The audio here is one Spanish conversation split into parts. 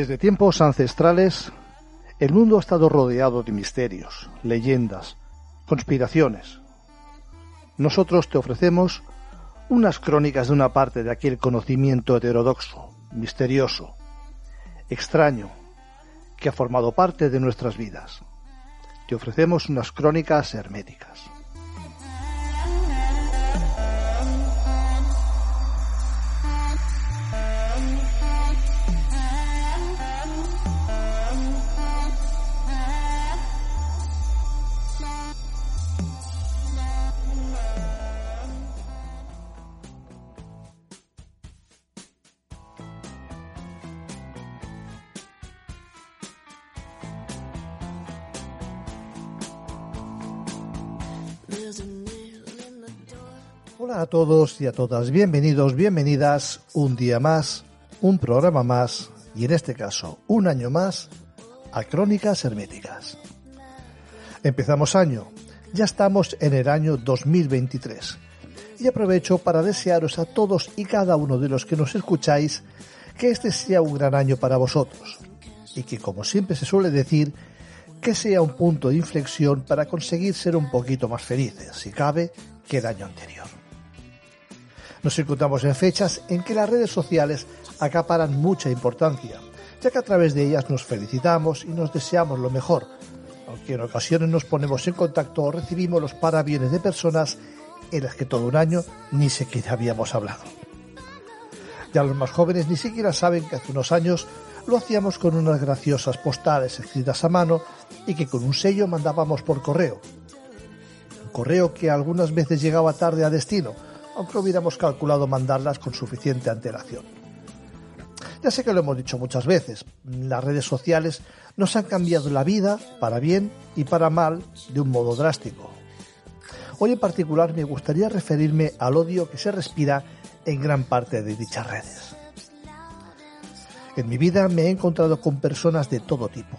Desde tiempos ancestrales, el mundo ha estado rodeado de misterios, leyendas, conspiraciones. Nosotros te ofrecemos unas crónicas de una parte de aquel conocimiento heterodoxo, misterioso, extraño, que ha formado parte de nuestras vidas. Te ofrecemos unas crónicas herméticas. Todos y a todas, bienvenidos, bienvenidas un día más, un programa más y en este caso un año más a Crónicas Herméticas. Empezamos año, ya estamos en el año 2023 y aprovecho para desearos a todos y cada uno de los que nos escucháis que este sea un gran año para vosotros y que como siempre se suele decir, que sea un punto de inflexión para conseguir ser un poquito más felices, si cabe, que el año anterior. Nos encontramos en fechas en que las redes sociales acaparan mucha importancia, ya que a través de ellas nos felicitamos y nos deseamos lo mejor, aunque en ocasiones nos ponemos en contacto o recibimos los parabienes de personas en las que todo un año ni siquiera habíamos hablado. Ya los más jóvenes ni siquiera saben que hace unos años lo hacíamos con unas graciosas postales escritas a mano y que con un sello mandábamos por correo. Un correo que algunas veces llegaba tarde a destino, aunque hubiéramos calculado mandarlas con suficiente antelación. Ya sé que lo hemos dicho muchas veces, las redes sociales nos han cambiado la vida para bien y para mal de un modo drástico. Hoy en particular me gustaría referirme al odio que se respira en gran parte de dichas redes. En mi vida me he encontrado con personas de todo tipo.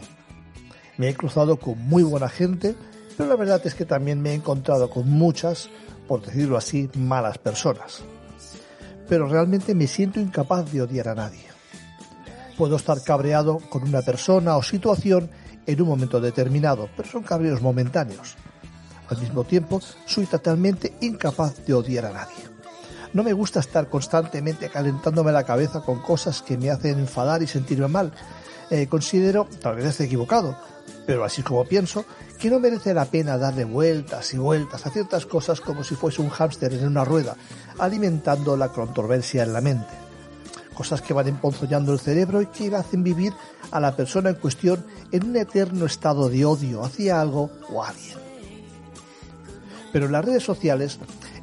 Me he cruzado con muy buena gente, pero la verdad es que también me he encontrado con muchas por decirlo así, malas personas. Pero realmente me siento incapaz de odiar a nadie. Puedo estar cabreado con una persona o situación en un momento determinado, pero son cabreos momentáneos. Al mismo tiempo, soy totalmente incapaz de odiar a nadie. No me gusta estar constantemente calentándome la cabeza con cosas que me hacen enfadar y sentirme mal. Eh, considero, tal vez esté equivocado, pero así como pienso, que no merece la pena darle vueltas y vueltas a ciertas cosas como si fuese un hámster en una rueda, alimentando la controversia en la mente. Cosas que van emponzoñando el cerebro y que hacen vivir a la persona en cuestión en un eterno estado de odio hacia algo o alguien. Pero en las redes sociales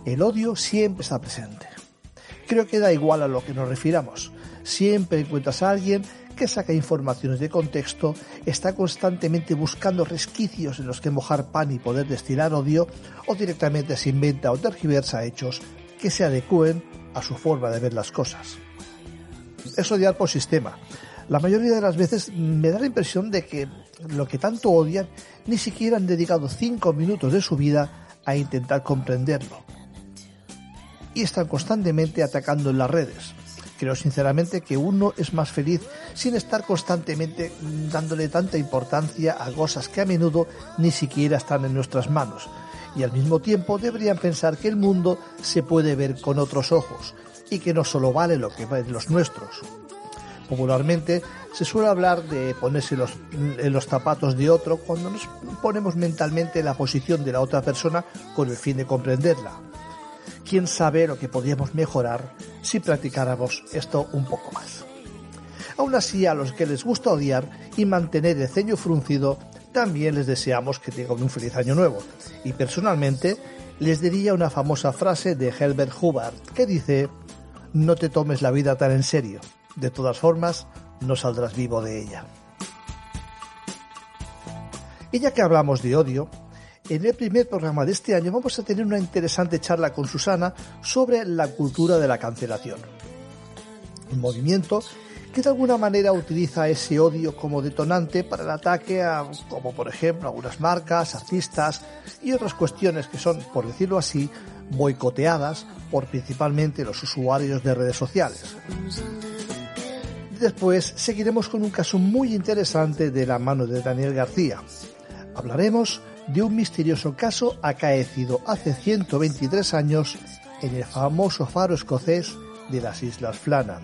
el odio siempre está presente. Creo que da igual a lo que nos refiramos. Siempre encuentras a alguien que saca informaciones de contexto, está constantemente buscando resquicios en los que mojar pan y poder destilar odio, o directamente se inventa o tergiversa hechos que se adecúen a su forma de ver las cosas. Es odiar por sistema. La mayoría de las veces me da la impresión de que lo que tanto odian ni siquiera han dedicado cinco minutos de su vida a intentar comprenderlo. Y están constantemente atacando en las redes, Creo sinceramente que uno es más feliz sin estar constantemente dándole tanta importancia a cosas que a menudo ni siquiera están en nuestras manos. Y al mismo tiempo deberían pensar que el mundo se puede ver con otros ojos y que no solo vale lo que valen los nuestros. Popularmente se suele hablar de ponerse los, en los zapatos de otro cuando nos ponemos mentalmente en la posición de la otra persona con el fin de comprenderla quién sabe lo que podríamos mejorar si practicáramos esto un poco más. Aún así, a los que les gusta odiar y mantener el ceño fruncido, también les deseamos que tengan un feliz año nuevo. Y personalmente, les diría una famosa frase de Herbert Hubbard que dice, no te tomes la vida tan en serio, de todas formas, no saldrás vivo de ella. Y ya que hablamos de odio, en el primer programa de este año vamos a tener una interesante charla con Susana sobre la cultura de la cancelación. Un movimiento que de alguna manera utiliza ese odio como detonante para el ataque a, como por ejemplo, algunas marcas, artistas y otras cuestiones que son, por decirlo así, boicoteadas por principalmente los usuarios de redes sociales. después seguiremos con un caso muy interesante de la mano de Daniel García. Hablaremos de un misterioso caso acaecido hace 123 años en el famoso faro escocés de las Islas Flannan.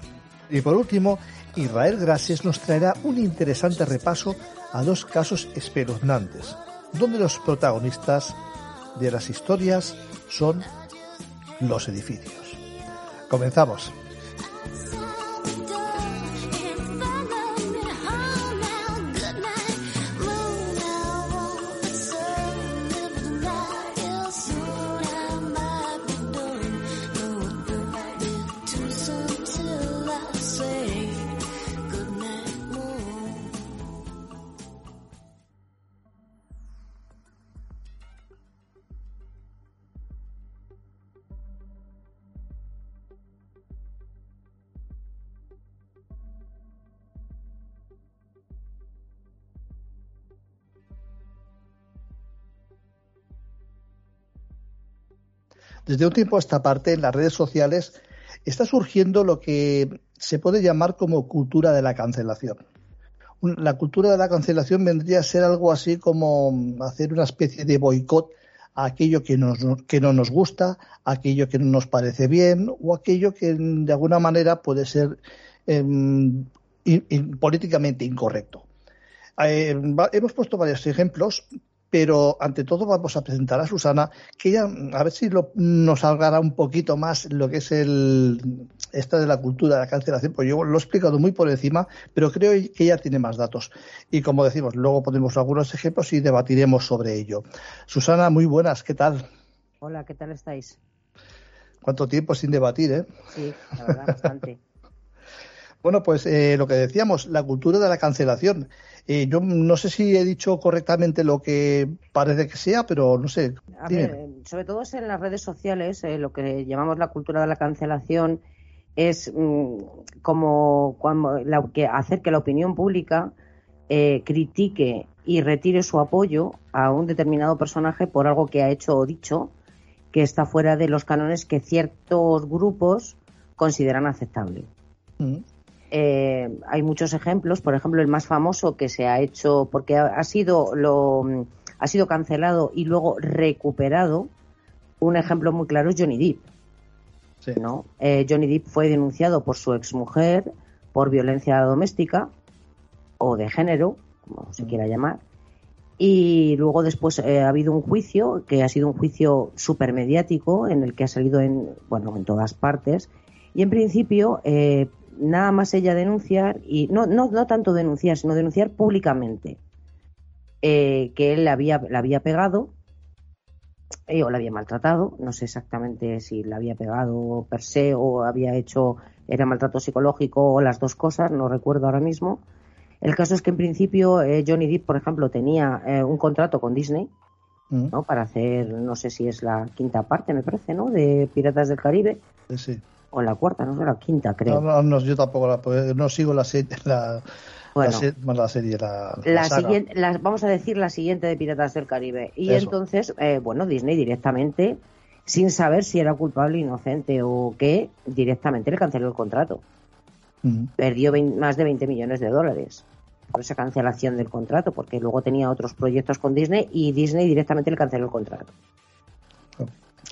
Y por último, Israel Gracias nos traerá un interesante repaso a dos casos espeluznantes, donde los protagonistas de las historias son los edificios. Comenzamos. Desde un tiempo a esta parte, en las redes sociales está surgiendo lo que se puede llamar como cultura de la cancelación. La cultura de la cancelación vendría a ser algo así como hacer una especie de boicot a aquello que, no nos gusta, a aquello que no nos parece bien o aquello que de alguna manera puede ser em, políticamente incorrecto. Eh, hemos puesto varios ejemplos, pero ante todo vamos a presentar a Susana, que ella, a ver si nos salgará un poquito más lo que es el esta de la cultura de la cancelación, pues yo lo he explicado muy por encima, pero creo que ella tiene más datos. Y como decimos, luego ponemos algunos ejemplos y debatiremos sobre ello. Susana, muy buenas, ¿qué tal? Hola, ¿qué tal estáis? ¿Cuánto tiempo sin debatir, eh? Sí, la verdad, bastante. Bueno, pues eh, lo que decíamos, la cultura de la cancelación. Eh, yo no sé si he dicho correctamente lo que parece que sea, pero no sé. A ver, sobre todo es en las redes sociales, eh, lo que llamamos la cultura de la cancelación es mm, como cuando que hacer que la opinión pública critique y retire su apoyo a un determinado personaje por algo que ha hecho o dicho que está fuera de los cánones que ciertos grupos consideran aceptable. Mm. Eh, hay muchos ejemplos, por ejemplo, el más famoso que se ha hecho porque ha, sido lo ha sido cancelado y luego recuperado. Un ejemplo muy claro es Johnny Depp. ¿no? Eh, Johnny Depp fue denunciado por su exmujer por violencia doméstica o de género, como se mm. quiera llamar. Y luego después eh, ha habido un juicio que ha sido un juicio supermediático en el que ha salido en bueno en todas partes y en principio nada más ella denunciar, y no, no, no tanto denunciar, sino denunciar públicamente eh, que él la había, la había pegado eh, o la había maltratado, no sé exactamente si la había pegado per se o había hecho, era maltrato psicológico o las dos cosas, no recuerdo ahora mismo. El caso es que en principio eh, Johnny Depp, por ejemplo, tenía un contrato con Disney, mm. ¿no? Para hacer, no sé si es la quinta parte, me parece, ¿no? De Piratas del Caribe. Sí o la cuarta, no sé, la quinta, creo. No, no, yo tampoco la, no sigo la, serie, la, la, serie, la, siguiente, vamos a decir la siguiente de Piratas del Caribe. Y entonces, eh, bueno, Disney directamente, sin saber si era culpable, inocente o qué, directamente le canceló el contrato. Perdió más de 20 millones de dólares por esa cancelación del contrato, porque luego tenía otros proyectos con Disney y Disney directamente le canceló el contrato.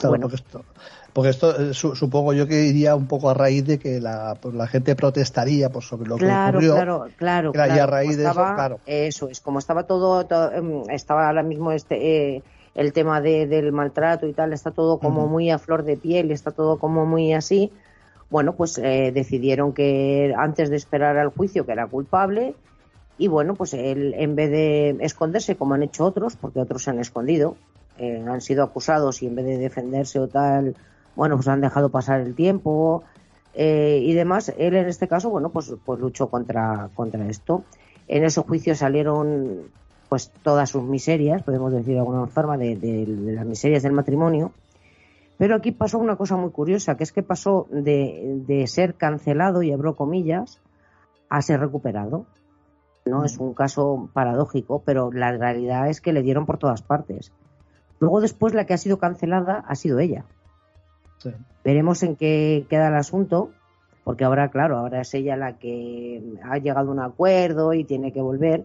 bueno. esto, porque esto eh, supongo yo que iría un poco a raíz de que la, pues, la gente protestaría por sobre lo que ocurrió. Claro, claro, claro. a raíz de eso, claro. Eso es, como estaba todo, em, estaba ahora mismo este eh, el tema de, del maltrato y tal, está todo como muy a flor de piel, está todo como muy así. Bueno, pues eh, decidieron que antes de esperar al juicio que era culpable y bueno, pues él en vez de esconderse como han hecho otros, porque otros se han escondido, han sido acusados y en vez de defenderse o tal bueno, pues han dejado pasar el tiempo eh, y demás. Él en este caso, bueno, pues, pues luchó contra, contra esto. En ese juicio salieron pues todas sus miserias, podemos decir de alguna forma, de, las miserias del matrimonio. Pero aquí pasó una cosa muy curiosa, que es que pasó de, de ser cancelado, y abro comillas, a ser recuperado. ¿no? Es un caso paradójico, pero la realidad es que le dieron por todas partes. Luego después la que ha sido cancelada ha sido ella. Veremos en qué queda el asunto, porque ahora, claro, ahora es ella la que ha llegado a un acuerdo y tiene que volver.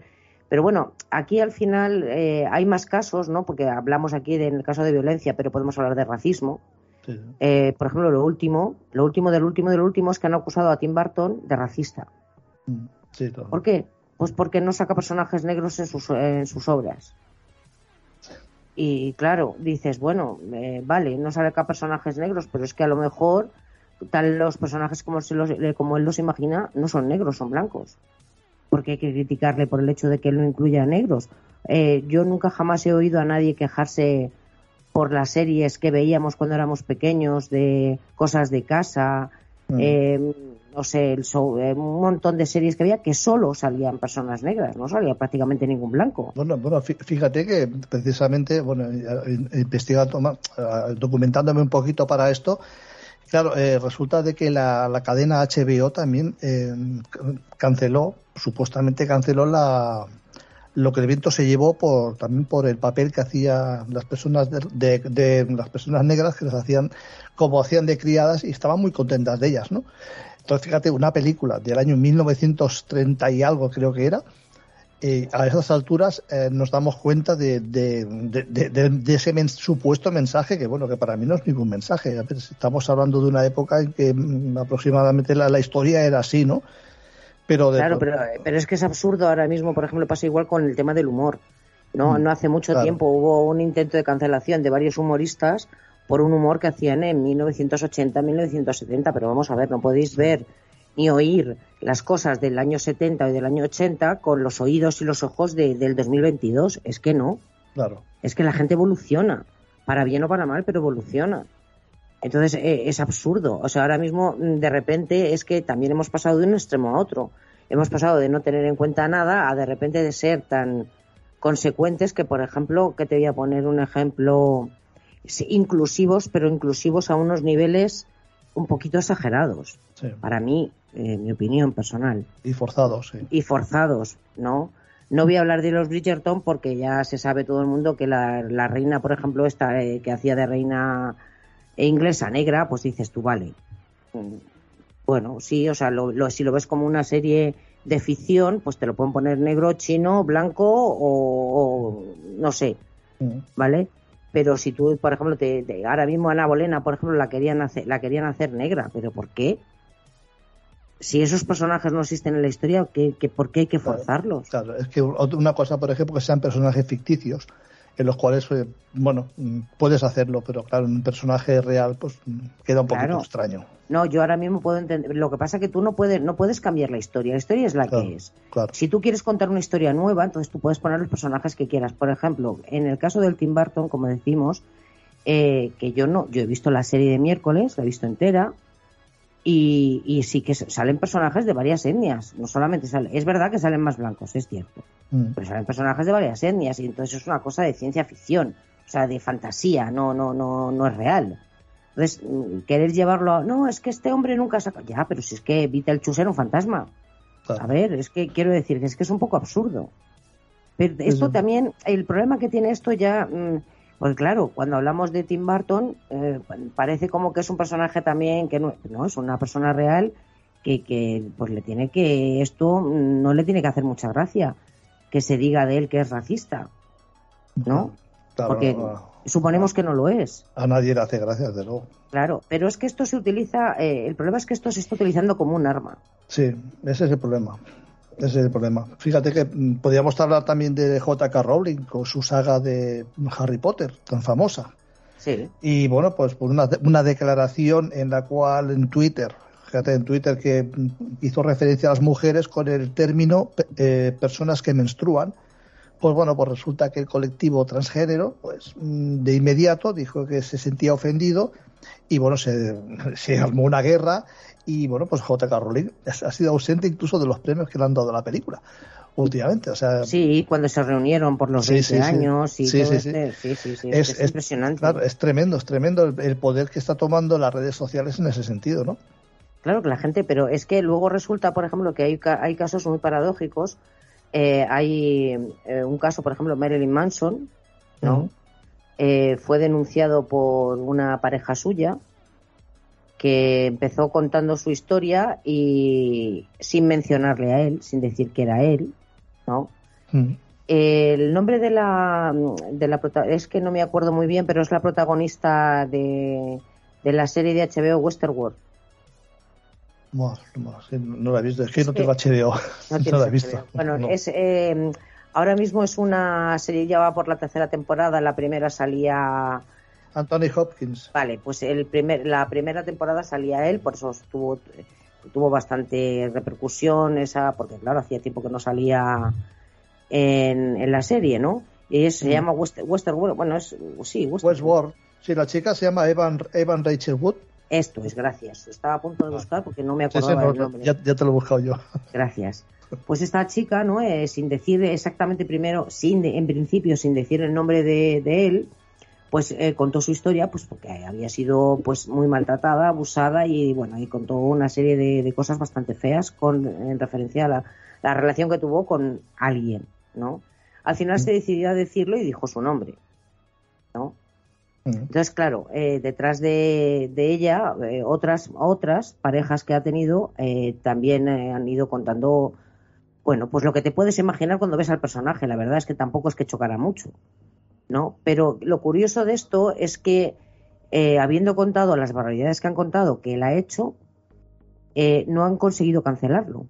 Pero bueno, aquí al final eh, hay más casos, ¿no? Porque hablamos aquí del caso de violencia, pero podemos hablar de racismo. Eh, por ejemplo, lo último, lo último del último del último es que han acusado a Tim Burton de racista. Mm, ¿Por qué? Pues porque no saca personajes negros en sus, en sus obras. Y claro, dices, bueno, eh, vale, no saca personajes negros, pero es que a lo mejor tal los personajes como, se los, como él los imagina no son negros, son blancos. Porque hay que criticarle por el hecho de que él no incluya negros. Eh, yo nunca jamás he oído a nadie quejarse por las series que veíamos cuando éramos pequeños de cosas de casa, mm. eh, no sé, el eh, un montón de series que había que solo salían personas negras, no salía prácticamente ningún blanco. Bueno, bueno, fíjate que precisamente, bueno, investigando, documentándome un poquito para esto, claro, eh, resulta de que la, cadena HBO también canceló, supuestamente canceló la lo que el viento se llevó por también por el papel que hacían las personas de, las personas negras que les hacían como hacían de criadas y estaban muy contentas de ellas, ¿no? Entonces fíjate una película del año 1930 y algo creo que era eh, a esas alturas eh, nos damos cuenta de, de, ese supuesto mensaje que bueno que para mí no es ningún mensaje. Estamos hablando de una época en que mm, aproximadamente la, la historia era así no pero claro, pero, pero, es que es absurdo ahora mismo, por ejemplo, pasa igual con el tema del humor. No, mm, no hace mucho tiempo hubo un intento de cancelación de varios humoristas por un humor que hacían en 1980, 1970, pero vamos a ver, no podéis ver ni oír las cosas del año 70 y del año 80 con los oídos y los ojos del 2022. Es que no. Claro. Es que la gente evoluciona, para bien o para mal, pero evoluciona. Entonces eh, es absurdo. O sea, ahora mismo mm, de repente es que también hemos pasado de un extremo a otro. Hemos pasado de no tener en cuenta nada a de repente de ser tan consecuentes que, por ejemplo, que te voy a poner un ejemplo inclusivos, pero inclusivos a unos niveles un poquito exagerados. Para mí, eh, mi opinión personal. Y forzados, sí. Y forzados, ¿no? No voy a hablar de los Bridgerton porque ya se sabe todo el mundo que la, reina, por ejemplo, esta eh, que hacía de reina e inglesa negra, pues dices tú, vale. Bueno, sí, o sea, lo, si lo ves como una serie de ficción, pues te lo pueden poner negro, chino, blanco o, no sé, mm. ¿vale? Pero si tú, por ejemplo, te, ahora mismo Ana Bolena, por ejemplo, la querían hacer, la querían hacer negra, pero ¿por qué? Si esos personajes no existen en la historia, ¿qué, por qué hay que forzarlos? Claro, es que una cosa, por ejemplo, que sean personajes ficticios, en los cuales, eh, bueno, mm, puedes hacerlo, pero claro, un personaje real pues mm, queda un poquito extraño. No, yo ahora mismo puedo entender. Lo que pasa es que tú no puedes, no puedes cambiar la historia. La historia es la que es. Si tú quieres contar una historia nueva, entonces tú puedes poner los personajes que quieras. Por ejemplo, en el caso del Tim Burton, como decimos, eh, que yo no, yo he visto la serie de miércoles, la he visto entera, y, sí que salen personajes de varias etnias, no solamente salen, es verdad que salen más blancos, es cierto, mm. pero salen personajes de varias etnias y entonces es una cosa de ciencia ficción, o sea, de fantasía, no, no, no, no es real. Entonces, mm, querer llevarlo a, no, es que este hombre nunca saca, ya, pero si es que evita el era un fantasma. A ver, es que quiero decir que es que es un poco absurdo. Pero esto también, el problema que tiene esto ya, pues claro, cuando hablamos de Tim Burton, eh, parece como que es un personaje también que no, no es una persona real que, que, pues le tiene que, esto no le tiene que hacer mucha gracia que se diga de él que es racista, ¿no? Porque suponemos que no lo es. A nadie le hace gracia, de luego. Claro, pero es que esto se utiliza, eh, el problema es que esto se está utilizando como un arma. Sí, ese es el problema. Ese es el problema. Fíjate que mm, podríamos hablar también de J.K. Rowling con su saga de Harry Potter, tan famosa. Sí. Y bueno, pues por una, una declaración en la cual en Twitter, fíjate en Twitter que mm, hizo referencia a las mujeres con el término eh, personas que menstruan, pues bueno, pues resulta que el colectivo transgénero, pues mm, de inmediato dijo que se sentía ofendido y bueno, se, se armó una guerra y bueno, pues J.K. Rowling ha sido ausente incluso de los premios que le han dado a la película últimamente. O sea, sí, cuando se reunieron por los 20 años y todo este, sí, sí, sí, es, impresionante. Claro, es tremendo, es tremendo el, poder que está tomando las redes sociales en ese sentido, ¿no? Claro que la gente, pero es que luego resulta, por ejemplo, que hay, hay casos muy paradójicos. Eh, hay eh, un caso, por ejemplo, Marilyn Manson, ¿no? Eh, fue denunciado por una pareja suya que empezó contando su historia y sin mencionarle a él, sin decir que era él, ¿no? Mm. El nombre de la, de la es que no me acuerdo muy bien, pero es la protagonista de, de la serie de HBO Westworld. No, no, la he visto, es que no tengo HBO. No, la he visto. Bueno, es, eh, ahora mismo es una serie, ya va por la tercera temporada, la primera salía Anthony Hopkins. Vale, pues el primer, la primera temporada salía él, por eso tuvo, tuvo bastante repercusión esa, porque claro, hacía tiempo que no salía en, en la serie, ¿no? Y se mm. llama Westworld, bueno, es, sí, Westworld. Sí, la chica se llama Evan, Evan Rachel Wood. Esto es, gracias. Estaba a punto de buscar porque no me acordaba del nombre. Ya, te lo he buscado yo. Gracias. Pues esta chica, ¿no? Eh, sin decir exactamente primero, sin en principio, sin decir el nombre de, de él, pues eh, contó su historia, pues porque había sido pues muy maltratada, abusada y bueno, y contó una serie de, cosas bastante feas con en referencia a la, relación que tuvo con alguien, ¿no? Al final se decidió a decirlo y dijo su nombre, ¿no? Entonces, claro, eh, detrás de, ella, eh, otras, otras parejas que ha tenido también han ido contando, bueno, pues lo que te puedes imaginar cuando ves al personaje. La verdad es que tampoco es que chocara mucho. ¿No? Pero lo curioso de esto es que, eh, habiendo contado las barbaridades que han contado que él ha hecho, eh, no han conseguido cancelarlo.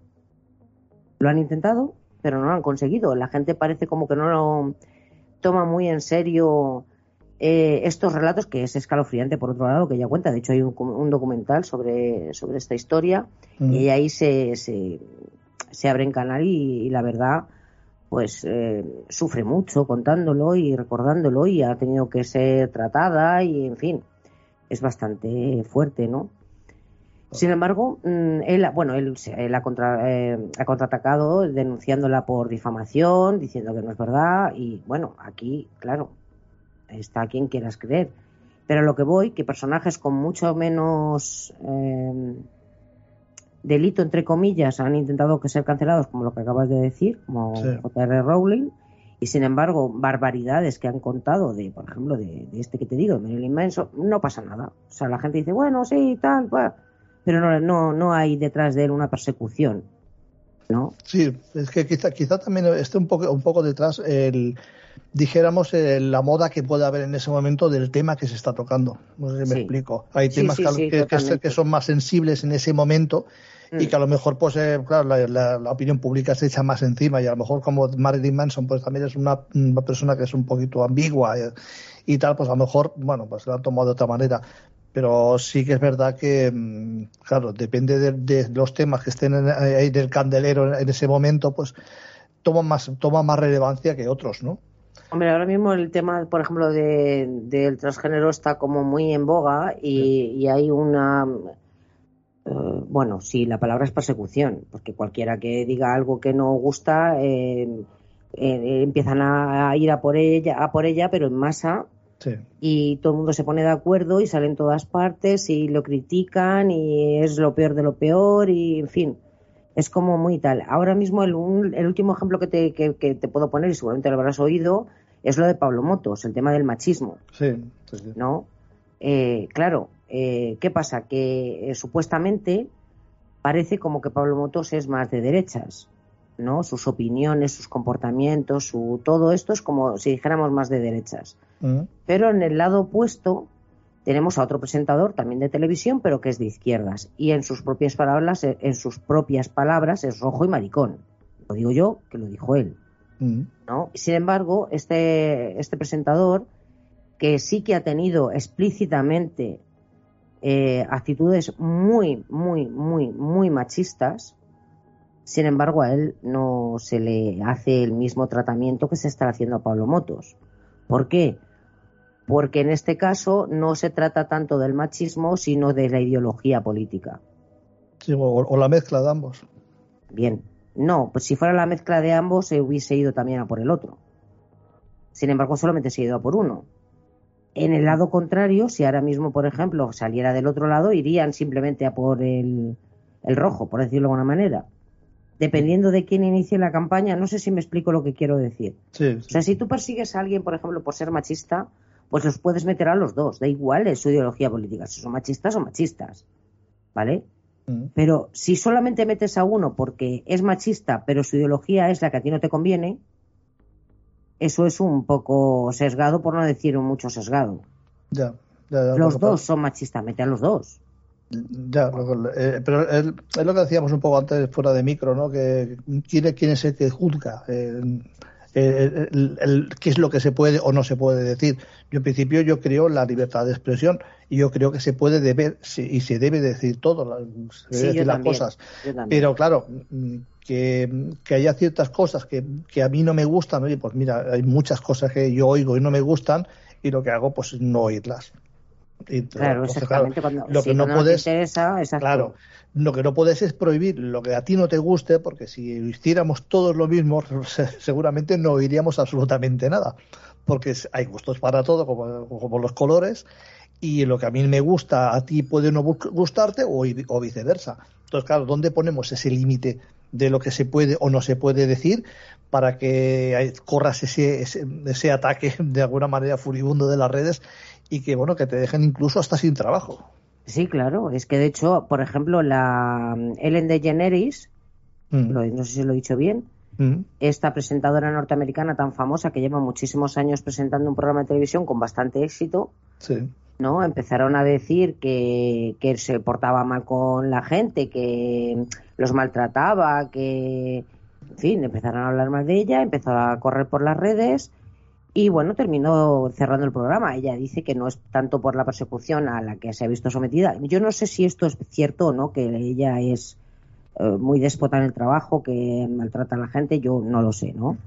Lo han intentado, pero no lo han conseguido. La gente parece como que no lo toma muy en serio eh, estos relatos, que es escalofriante por otro lado, que ella cuenta. De hecho, hay un, documental sobre, sobre esta historia y ahí se, se, se abre en canal y la verdad pues eh, sufre mucho contándolo y recordándolo y ha tenido que ser tratada y en fin es bastante fuerte no sin embargo mm, él bueno él, ha, contra, eh, ha contraatacado denunciándola por difamación diciendo que no es verdad y bueno aquí claro está quien quieras creer. Pero lo que voy que personajes con mucho menos eh, delito, entre comillas, han intentado que ser cancelados, como lo que acabas de decir, como J.R. Rowling, y sin embargo, barbaridades que han contado de, por ejemplo, de, este que te digo, de Marilyn Manson, no pasa nada. O sea, la gente dice, bueno, sí, tal, pero no, no, no hay detrás de él una persecución. ¿no? Sí, es que quizá, quizá también esté un poco, un poco detrás el, dijéramos, la moda que puede haber en ese momento del tema que se está tocando. No sé si me explico. Hay temas que, que, son más sensibles en ese momento y mm. que a lo mejor, pues, eh, claro, la, opinión pública se echa más encima y a lo mejor como Marilyn Manson, pues también es una, persona que es un poquito ambigua eh, y tal, pues a lo mejor, bueno, pues la han tomado de otra manera. Pero sí que es verdad que, mm, claro, depende de, los temas que estén ahí del candelero en ese momento, pues toma más, toma más relevancia que otros, ¿no? Hombre, ahora mismo el tema, por ejemplo, del transgénero está como muy en boga y hay una eh, bueno, sí, la palabra es persecución, porque cualquiera que diga algo que no gusta eh, eh, empiezan a, ir a por ella, a por ella, pero en masa. Y todo el mundo se pone de acuerdo y sale en todas partes y lo critican y es lo peor de lo peor y en fin, es como muy tal. Ahora mismo el, último ejemplo que te, que, te puedo poner y seguramente lo habrás oído es lo de Pablo Motos, el tema del machismo. Sí, ¿No? claro, eh, ¿Qué pasa? Que eh, supuestamente parece como que Pablo Motos es más de derechas, ¿no? Sus opiniones, sus comportamientos, su todo esto es como si dijéramos más de derechas. Mm. Pero en el lado opuesto tenemos a otro presentador también de televisión, pero que es de izquierdas y en sus propias palabras, eh, en sus propias palabras es rojo y maricón. Lo digo yo, que lo dijo él. Mm. ¿no? Sin embargo, este, este presentador que sí que ha tenido explícitamente eh, actitudes muy, muy, muy, muy machistas. Sin embargo, a él no se le hace el mismo tratamiento que se está haciendo a Pablo Motos. ¿Por qué? Porque en este caso no se trata tanto del machismo, sino de la ideología política. Sí, o, la mezcla de ambos. Bien. No, pues si fuera la mezcla de ambos, se hubiese ido también a por el otro. Sin embargo, solamente se ha ido a por uno. En el lado contrario, si ahora mismo, por ejemplo, saliera del otro lado, irían simplemente a por el, rojo, por decirlo de alguna manera. Dependiendo de quién inicie la campaña, no sé si me explico lo que quiero decir. O sea, si tú persigues a alguien, por ejemplo, por ser machista, pues los puedes meter a los dos, da igual es su ideología política, si son machistas o machistas. ¿vale? Mm. Pero si solamente metes a uno porque es machista, pero su ideología es la que a ti no te conviene, eso es un poco sesgado, por no decir mucho sesgado. Ya, los dos son machistas, mete a los dos. Ya, eh, pero es, lo que decíamos un poco antes fuera de micro, ¿no? Que quién, quién es el que juzga. Eh, el, qué es lo que se puede o no se puede decir. Yo en principio yo creo la libertad de expresión y yo creo que se puede deber y se debe decir todo, se decir las cosas. Pero claro, que, haya ciertas cosas que, que, a mí no me gustan, oye, pues mira, hay muchas cosas que yo oigo y no me gustan y lo que hago pues es no oírlas. claro, exactamente. cuando, lo que no, puedes, interesa, claro, lo que no puedes es prohibir lo que a ti no te guste, porque si hiciéramos todos lo mismo, seguramente no oiríamos absolutamente nada. Porque hay gustos para todo, como, los colores, y lo que a mí me gusta a ti puede no gustarte o, o viceversa. Entonces, claro, ¿dónde ponemos ese límite de lo que se puede o no se puede decir para que corras ese, ese, ese, ataque de alguna manera furibundo de las redes y que, bueno, que te dejen incluso hasta sin trabajo? Sí, claro. Es que de hecho, por ejemplo, la mm, Ellen DeGeneres, mm. no sé si lo he dicho bien, mm. esta presentadora norteamericana tan famosa que lleva muchísimos años presentando un programa de televisión con bastante éxito, ¿no? Empezaron a decir que, que se portaba mal con la gente, que los maltrataba, que, en fin, empezaron a hablar mal de ella, empezó a correr por las redes y bueno, terminó cerrando el programa. Ella dice que no es tanto por la persecución a la que se ha visto sometida. Yo no sé si esto es cierto o no, que ella es eh, muy déspota en el trabajo, que maltrata a la gente, yo no lo sé, ¿no?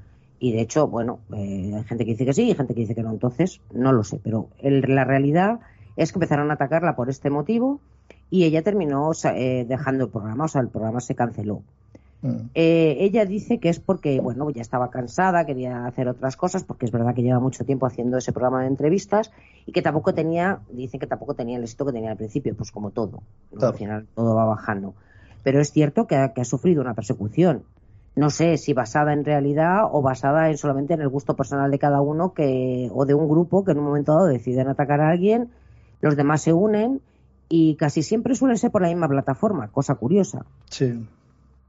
Y de hecho, bueno, eh, hay gente que dice que sí y gente que dice que no, entonces no lo sé. Pero la realidad es que empezaron a atacarla por este motivo y ella terminó eh, dejando el programa, o sea, el programa se canceló. Mm. Eh, ella dice que es porque, bueno, ya estaba cansada, quería hacer otras cosas, porque es verdad que lleva mucho tiempo haciendo ese programa de entrevistas y que tampoco tenía, dice que tampoco tenía el éxito que tenía al principio, pues como todo, al final todo va bajando. Pero es cierto que ha, sufrido una persecución. No sé si basada en realidad o basada en solamente en el gusto personal de cada uno que, o de un grupo que en un momento dado deciden atacar a alguien, los demás se unen y casi siempre suele ser por la misma plataforma, cosa curiosa. Sí.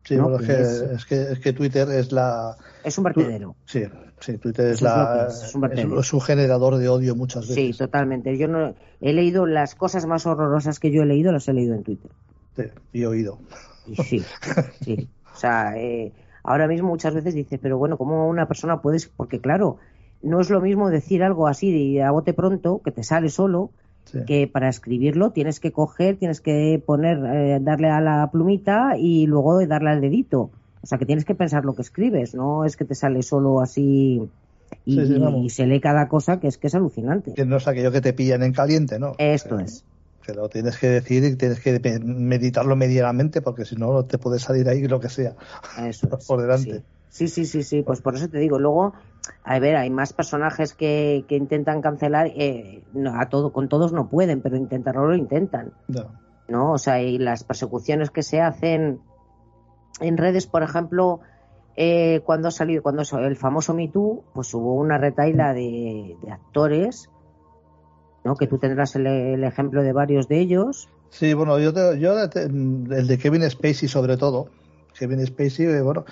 Sí, es, que, es, que, Twitter es la... Es un vertedero. Sí, sí, Twitter es, la, es, un generador de odio muchas veces. Sí, totalmente. Yo no he leído las cosas más horrorosas que yo he leído, las he leído en Twitter. Sí, y oído. sí, sí. O sea, eh, ahora mismo muchas veces dices, pero bueno, ¿cómo una persona puede...? Porque claro, no es lo mismo decir algo así de a bote pronto, que te sale solo, que para escribirlo tienes que coger, tienes que poner, eh, darle a la plumita y luego darle al dedito. O sea, que tienes que pensar lo que escribes, no es que te sale solo así y, se lee cada cosa, que es que es alucinante. Que no es aquello que te pillan en caliente, ¿no? Esto es. Que lo tienes que decir y tienes que meditarlo medianamente porque si no te puede salir ahí lo que sea Eso por delante. Sí, sí, sí, sí, pues por eso te digo. Luego, a ver, hay más personajes que, que intentan cancelar, eh, a todo, con todos no pueden, pero intentarlo lo intentan. No. O sea, y las persecuciones que se hacen en redes, por ejemplo, eh, cuando ha salido, cuando el famoso Me Too, pues hubo una retaila de, actores, ¿no? Que tú tendrás el, ejemplo de varios de ellos. Sí, bueno, yo, yo el de Kevin Spacey sobre todo. Kevin Spacey, eh, bueno,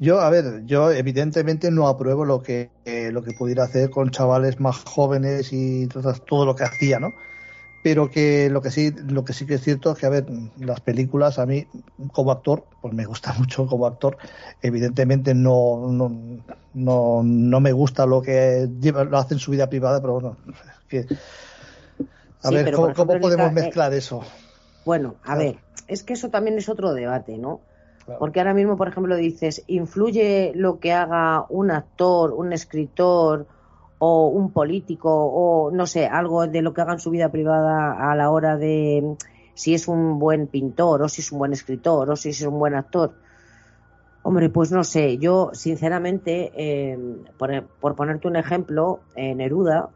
yo, a ver, yo evidentemente no apruebo lo que, eh, lo que pudiera hacer con chavales más jóvenes y todo, lo que hacía, ¿no? Pero que lo que sí, lo que sí que es cierto es que, a ver, las películas a mí, como actor, pues me gusta mucho como actor. Evidentemente no, no, no, no me gusta lo que lleva, lo hace en su vida privada, pero bueno, que, a ver, ¿cómo, podemos mezclar eso? Bueno, a ver, es que eso también es otro debate, ¿no? Porque ahora mismo, por ejemplo, dices, ¿influye lo que haga un actor, un escritor o un político o no sé, algo de lo que haga en su vida privada a la hora de si es un buen pintor o si es un buen escritor o si es un buen actor? Hombre, pues no sé, yo sinceramente, eh, por, ponerte un ejemplo, Neruda,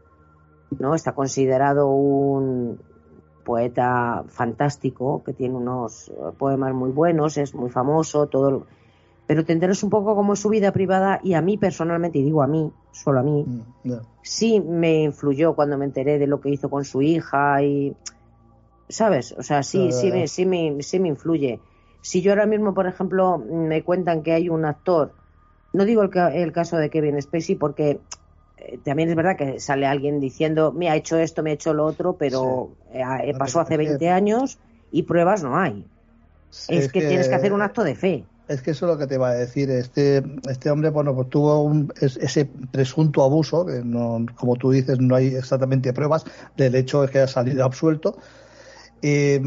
¿no? Está considerado un, poeta fantástico que tiene unos eh, poemas muy buenos, es muy famoso, todo. Pero te enteras un poco cómo es su vida privada y a mí personalmente, y digo a mí, solo a mí, mm, sí me influyó cuando me enteré de lo que hizo con su hija y ¿Sabes? O sea, sí, sí, me, sí, me, sí me influye. Si yo ahora mismo, por ejemplo, me cuentan que hay un actor, no digo el, el caso de Kevin Spacey porque también es verdad que sale alguien diciendo, me ha hecho esto, me ha hecho lo otro, pero eh, pasó hace 20 años y pruebas no hay. es, que, tienes que hacer un acto de fe. Es que eso es lo que te iba a decir. Este, este hombre, bueno, pues tuvo un, ese presunto abuso, que no, como tú dices, no hay exactamente pruebas del hecho de que haya salido absuelto. Eh,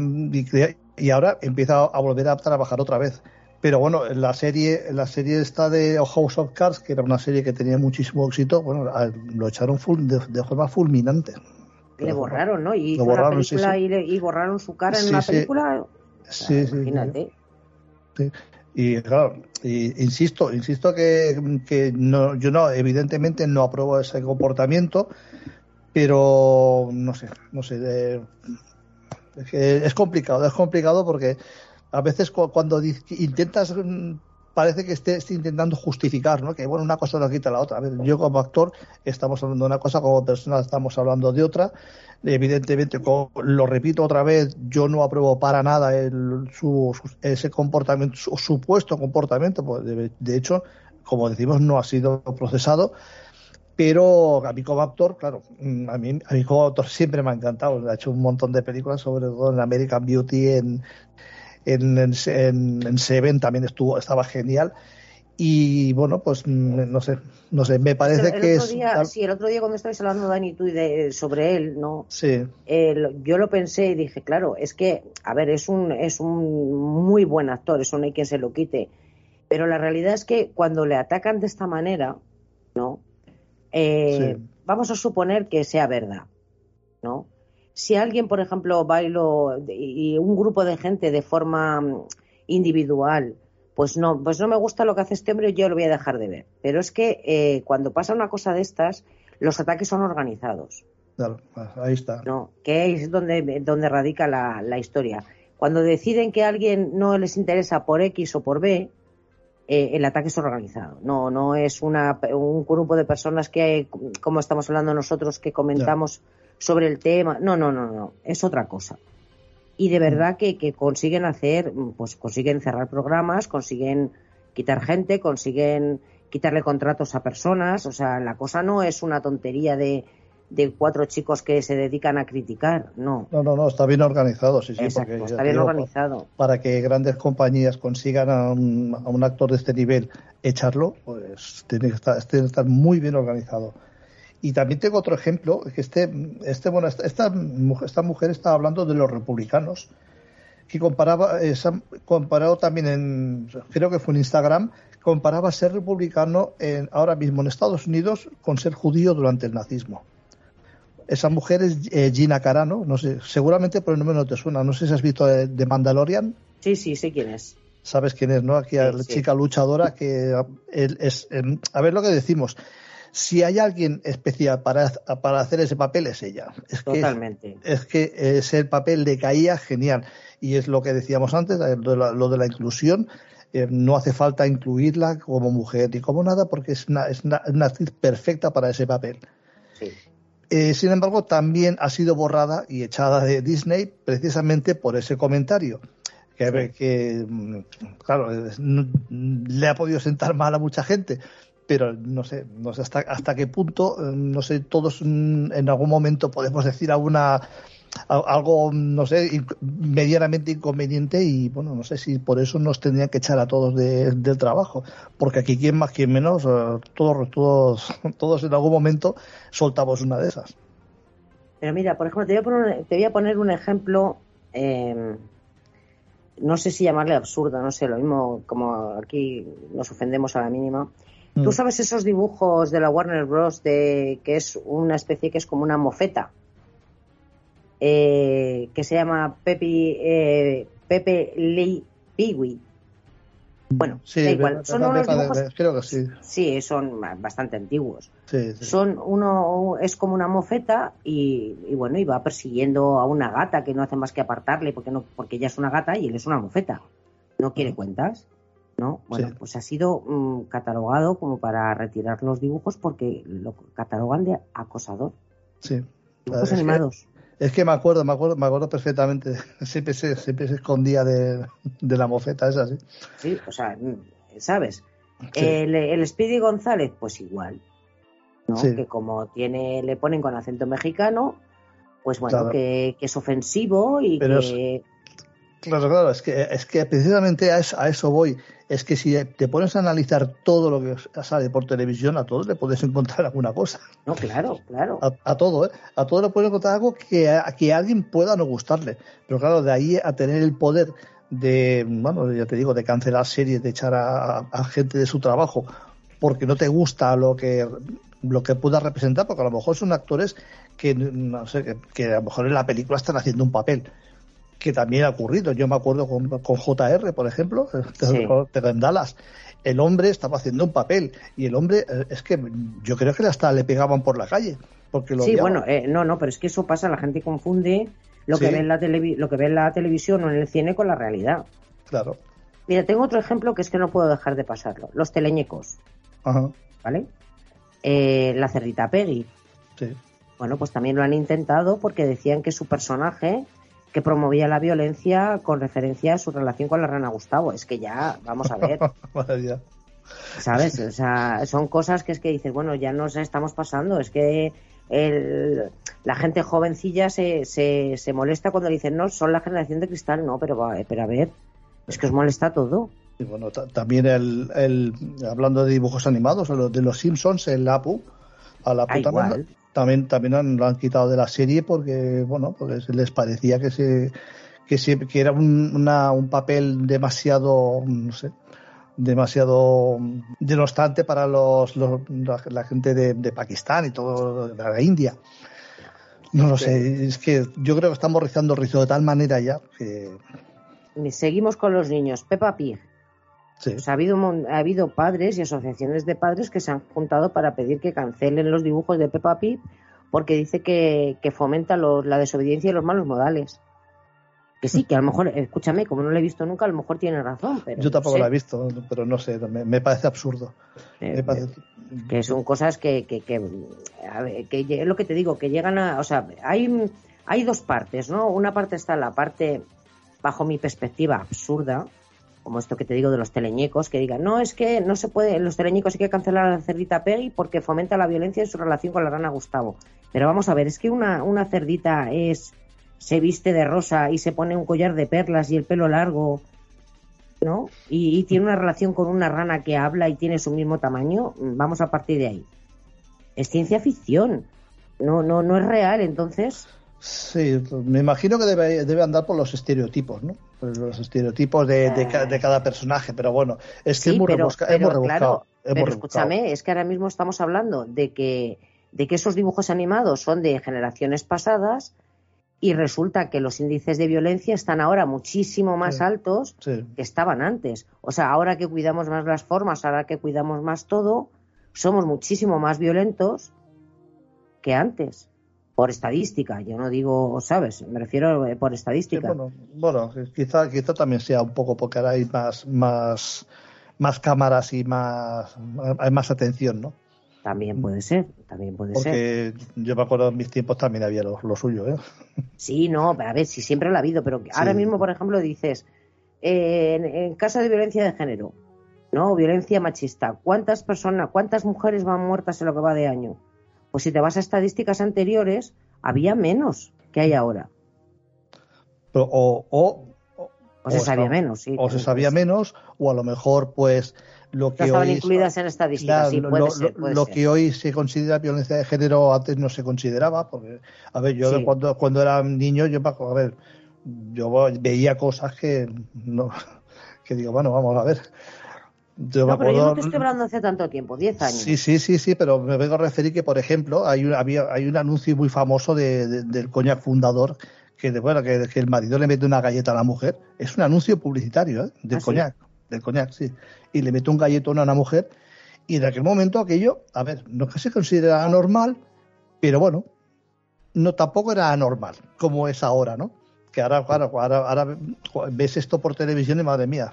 y, ahora empieza a volver a trabajar otra vez. Pero bueno, la serie, la serie está de House of Cards, que era una serie que tenía muchísimo éxito, bueno, lo echaron de, forma fulminante. Le borraron, ¿no? Y, borraron, Y, borraron su cara en una película. Sí, sí. Imagínate. Sí. Y claro, insisto, insisto que, que no, yo no, evidentemente no apruebo ese comportamiento, pero no sé, no sé, es, es complicado, es complicado porque a veces cuando intentas mm, parece que estés intentando justificar, ¿no? Que bueno, una cosa no quita la otra. A ver, yo como actor estamos hablando de una cosa, como persona estamos hablando de otra. Evidentemente, lo repito otra vez, yo no apruebo para nada el, su, ese comportamiento, su supuesto comportamiento, pues de, hecho, como decimos, no ha sido procesado. Pero a mí como actor, claro, mm, a mí, a mí como actor siempre me ha encantado. Ha hecho un montón de películas, sobre todo en American Beauty, en, en, en, Seven también estuvo, estaba genial. Y bueno, pues mm, no sé, no sé, me parece que es. Sí, el otro día cuando estabais hablando, Dani, tú de, sobre él, ¿no? Sí. yo lo pensé y dije, claro, es que, a ver, es un, es un muy buen actor, eso no hay quien se lo quite. Pero la realidad es que cuando le atacan de esta manera, ¿no? Eh, vamos a suponer que sea verdad, ¿no? Si alguien, por ejemplo, bailo y un grupo de gente de forma mm, individual, pues no, pues no me gusta lo que hace este hombre, yo lo voy a dejar de ver. Pero es que eh, cuando pasa una cosa de estas, los ataques son organizados. Claro, ahí está. No, que es donde, donde radica la, la historia. Cuando deciden que a alguien no les interesa por X o por B, eh, el ataque es organizado. No, no es una, un grupo de personas que, como estamos hablando nosotros, que comentamos sobre el tema. No, no, no, no, es otra cosa. Y de verdad que, que consiguen hacer, pues consiguen cerrar programas, consiguen quitar gente, consiguen quitarle contratos a personas. O sea, la cosa no es una tontería de, de cuatro chicos que se dedican a criticar, no. No, no, no, está bien organizado, sí, sí. Exacto, está bien organizado. Para que grandes compañías consigan a un, a un, actor de este nivel echarlo, pues tiene que estar, tiene que estar muy bien organizado. Y también tengo otro ejemplo, que este, este bueno, esta, esta mujer estaba hablando de los republicanos, que comparaba, eh, comparado también en, creo que fue en Instagram, comparaba ser republicano en, ahora mismo en Estados Unidos con ser judío durante el nazismo. Esa mujer es eh, Gina Carano, no sé, seguramente por el nombre no te suena, no sé si has visto de, Mandalorian. Sí, sí, sé quién es. Sabes quién es, ¿no? Aquí la chica luchadora que es, em, a ver lo que decimos, si hay alguien especial para, para hacer ese papel es ella. Es Totalmente. Que, es que ese papel le caía genial. Y es lo que decíamos antes, eh, lo de la, inclusión. Eh, no hace falta incluirla como mujer ni como nada porque es una, es una, actriz perfecta para ese papel. Eh, sin embargo, también ha sido borrada y echada de Disney precisamente por ese comentario. Que, que, mm, claro, le ha podido sentar mal a mucha gente, pero no sé, no sé hasta, hasta qué punto, eh, no sé, todos mm, en algún momento podemos decir alguna algo, no sé, medianamente inconveniente y bueno, no sé si por eso nos tendrían que echar a todos del trabajo, porque aquí quien más, quien menos, eh, todos, todos, todos en algún momento soltamos una de esas. Pero mira, por ejemplo, te voy a poner, te voy a poner un ejemplo, eh, no sé si llamarle absurdo, no sé, lo mismo como aquí nos ofendemos a la mínima. Tú mm. sabes esos dibujos de la Warner Bros. de que es una especie que es como una mofeta, eh, que se llama Pepe, eh, Pepe Lee Peewee. Bueno, sí, da igual. Son unos dibujos. Creo que sí. Sí, son bastante antiguos. Son uno es como una mofeta y, bueno y va persiguiendo a una gata que no hace más que apartarle porque no porque ella es una gata y él es una mofeta. No quiere cuentas. ¿No? Bueno, pues ha sido mm, catalogado como para retirar los dibujos porque lo catalogan de acosador. Sí. Dibujos animados. Es que me acuerdo, me acuerdo, me acuerdo perfectamente. Siempre se, siempre se escondía de, la mofeta esa, sí. Sí, o sea, ¿sabes? El, el Speedy González, pues igual. ¿no? Que como tiene, le ponen con acento mexicano, pues bueno, que, es ofensivo y que. claro, claro, es que, es que precisamente a eso, voy. Es que si te pones a analizar todo lo que sale por televisión, a todos le puedes encontrar alguna cosa. No, claro, claro. A, todo, ¿eh? A todo le puedes encontrar algo que a, que alguien pueda no gustarle. Pero claro, de ahí a tener el poder de, bueno, ya te digo, de cancelar series, de echar a, gente de su trabajo porque no te gusta lo que lo que pueda representar, porque a lo mejor son actores que, no sé, que, a lo mejor en la película están haciendo un papel que también ha ocurrido. Yo me acuerdo con, con JR, por ejemplo, en Dallas. El hombre estaba haciendo un papel y el hombre, eh, es que yo creo que hasta le pegaban por la calle. Porque lo sí, bueno, eh, no, no, pero es que eso pasa, la gente confunde lo, que ve en la lo que ve en la televisión o en el cine con la realidad. Claro. Mira, tengo otro ejemplo que es que no puedo dejar de pasarlo. Los teleñecos. Ajá. ¿Vale? Eh, la cerdita Peggy. Sí. Bueno, pues también lo han intentado porque decían que su personaje que promovía la violencia con referencia a su relación con la rana Gustavo. Es que ya, vamos a ver. ¿Sabes? O sea, son cosas que es que dices, bueno, ya nos estamos pasando. Es que el, la gente jovencilla se, se, se, molesta cuando dicen, no, son la generación de cristal. No, pero, pero a ver, es que os molesta todo. Y bueno, también el, el, hablando de dibujos animados, de los Simpsons, el Apu, a la puta también, también lo han quitado de la serie porque, bueno, porque les parecía que se, que, que era un, una, un papel demasiado, no sé, demasiado denostante para los, la, gente de, de, Pakistán y todo, de la India. No lo sé, es que yo creo que estamos rizando el rizo de tal manera ya que... Seguimos con los niños. Peppa Pig ha, habido, ha habido padres y asociaciones de padres que se han juntado para pedir que cancelen los dibujos de Peppa Pig porque dice que, fomenta la desobediencia y los malos modales. Que sí, que a lo mejor, escúchame, como no lo he visto nunca, a lo mejor tiene razón. Pero Yo tampoco lo he visto, pero no sé, me, parece absurdo. Eh, que son cosas que, que, que, es lo que te digo, que llegan a. O sea, hay, hay dos partes, ¿no? Una parte está la parte, bajo mi perspectiva, absurda, como esto que te digo de los teleñecos, que digan, no, es que no se puede, los teleñecos hay que cancelar a la cerdita Peggy porque fomenta la violencia en su relación con la rana Gustavo. Pero vamos a ver, es que una, una cerdita es, se viste de rosa y se pone un collar de perlas y el pelo largo, ¿no? Y, tiene una relación con una rana que habla y tiene su mismo tamaño, vamos a partir de ahí. Es ciencia ficción, no, no, no es real, entonces. Sí, me imagino que debe, debe andar por los estereotipos, ¿no? Pues, los estereotipos de, de, cada personaje, pero bueno, es que muy, pero, Claro, pero escúchame, es que ahora mismo estamos hablando de que, de que esos dibujos animados son de generaciones pasadas y resulta que los índices de violencia están ahora muchísimo más altos que estaban antes. O sea, ahora que cuidamos más las formas, ahora que cuidamos más todo, somos muchísimo más violentos que antes por estadística. Yo no digo, ¿sabes? Me refiero eh, por estadística. bueno, quizá, quizá también sea un poco porque ahora hay más, más, más cámaras y más, hay más atención, ¿no? También puede ser, también puede ser. Porque yo me acuerdo en mis tiempos también había lo, suyo, ¿eh? Sí, no, pero a ver, si siempre lo ha habido, pero ahora mismo, por ejemplo, dices, eh, en, en, caso de violencia de género, ¿no? Violencia machista, ¿cuántas personas, cuántas mujeres van muertas en lo que va de año? Pues si te vas a estadísticas anteriores, había menos que hay ahora. o, o, se sabía menos, sí. O se sabía menos, o a lo mejor, pues, lo que estaban hoy. incluidas en estadísticas, sí, puede lo, ser, lo que hoy se considera violencia de género antes no se consideraba, porque, a ver, yo cuando, cuando era niño, yo, a ver, yo veía cosas que no, que digo, bueno, vamos a ver no, pero yo no te estoy hablando hace tanto tiempo, 10 años. Sí, sí, sí, sí, pero me vengo a referir que, por ejemplo, hay un, había, hay un anuncio muy famoso de, del coñac fundador que, bueno, que, el marido le mete una galleta a la mujer. Es un anuncio publicitario ¿eh? del ¿Ah, coñac, del coñac, sí. Y le mete un galletón a una mujer. Y en aquel momento aquello, a ver, no es que se considera normal, pero bueno, no tampoco era anormal como es ahora, ¿no? Que ahora, ahora, ves esto por televisión y madre mía.